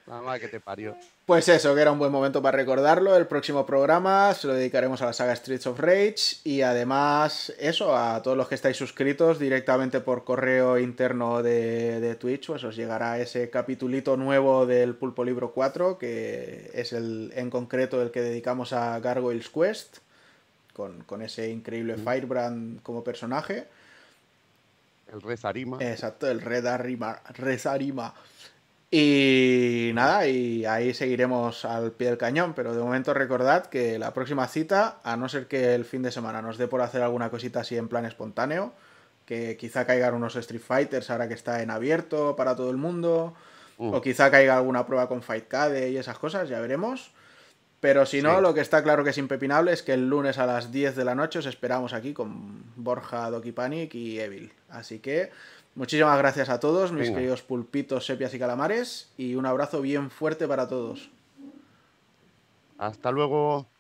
Speaker 2: Nada más que te parió.
Speaker 1: Pues eso, que era un buen momento para recordarlo. El próximo programa se lo dedicaremos a la saga Streets of Rage y además eso, a todos los que estáis suscritos directamente por correo interno de, Twitch, pues os llegará ese capitulito nuevo del Pulpo Libro 4, que es el en concreto el que dedicamos a Gargoyles Quest, con, ese increíble. Firebrand como personaje.
Speaker 2: El Rezarima.
Speaker 1: Exacto, el Red Rezarima. Y nada, y ahí seguiremos al pie del cañón, pero de momento recordad que la próxima cita, a no ser que el fin de semana nos dé por hacer alguna cosita así en plan espontáneo, que quizá caigan unos Street Fighters ahora que está en abierto para todo el mundo, uh. o quizá caiga alguna prueba con Fightcade y esas cosas, ya veremos. Pero si no, lo que está claro que es impepinable es que el lunes a las 10 de la noche os esperamos aquí con Borja, Doki Panic y Evil. Así que Muchísimas gracias a todos, mis queridos pulpitos, sepias y calamares, y un abrazo bien fuerte para todos.
Speaker 2: Hasta luego.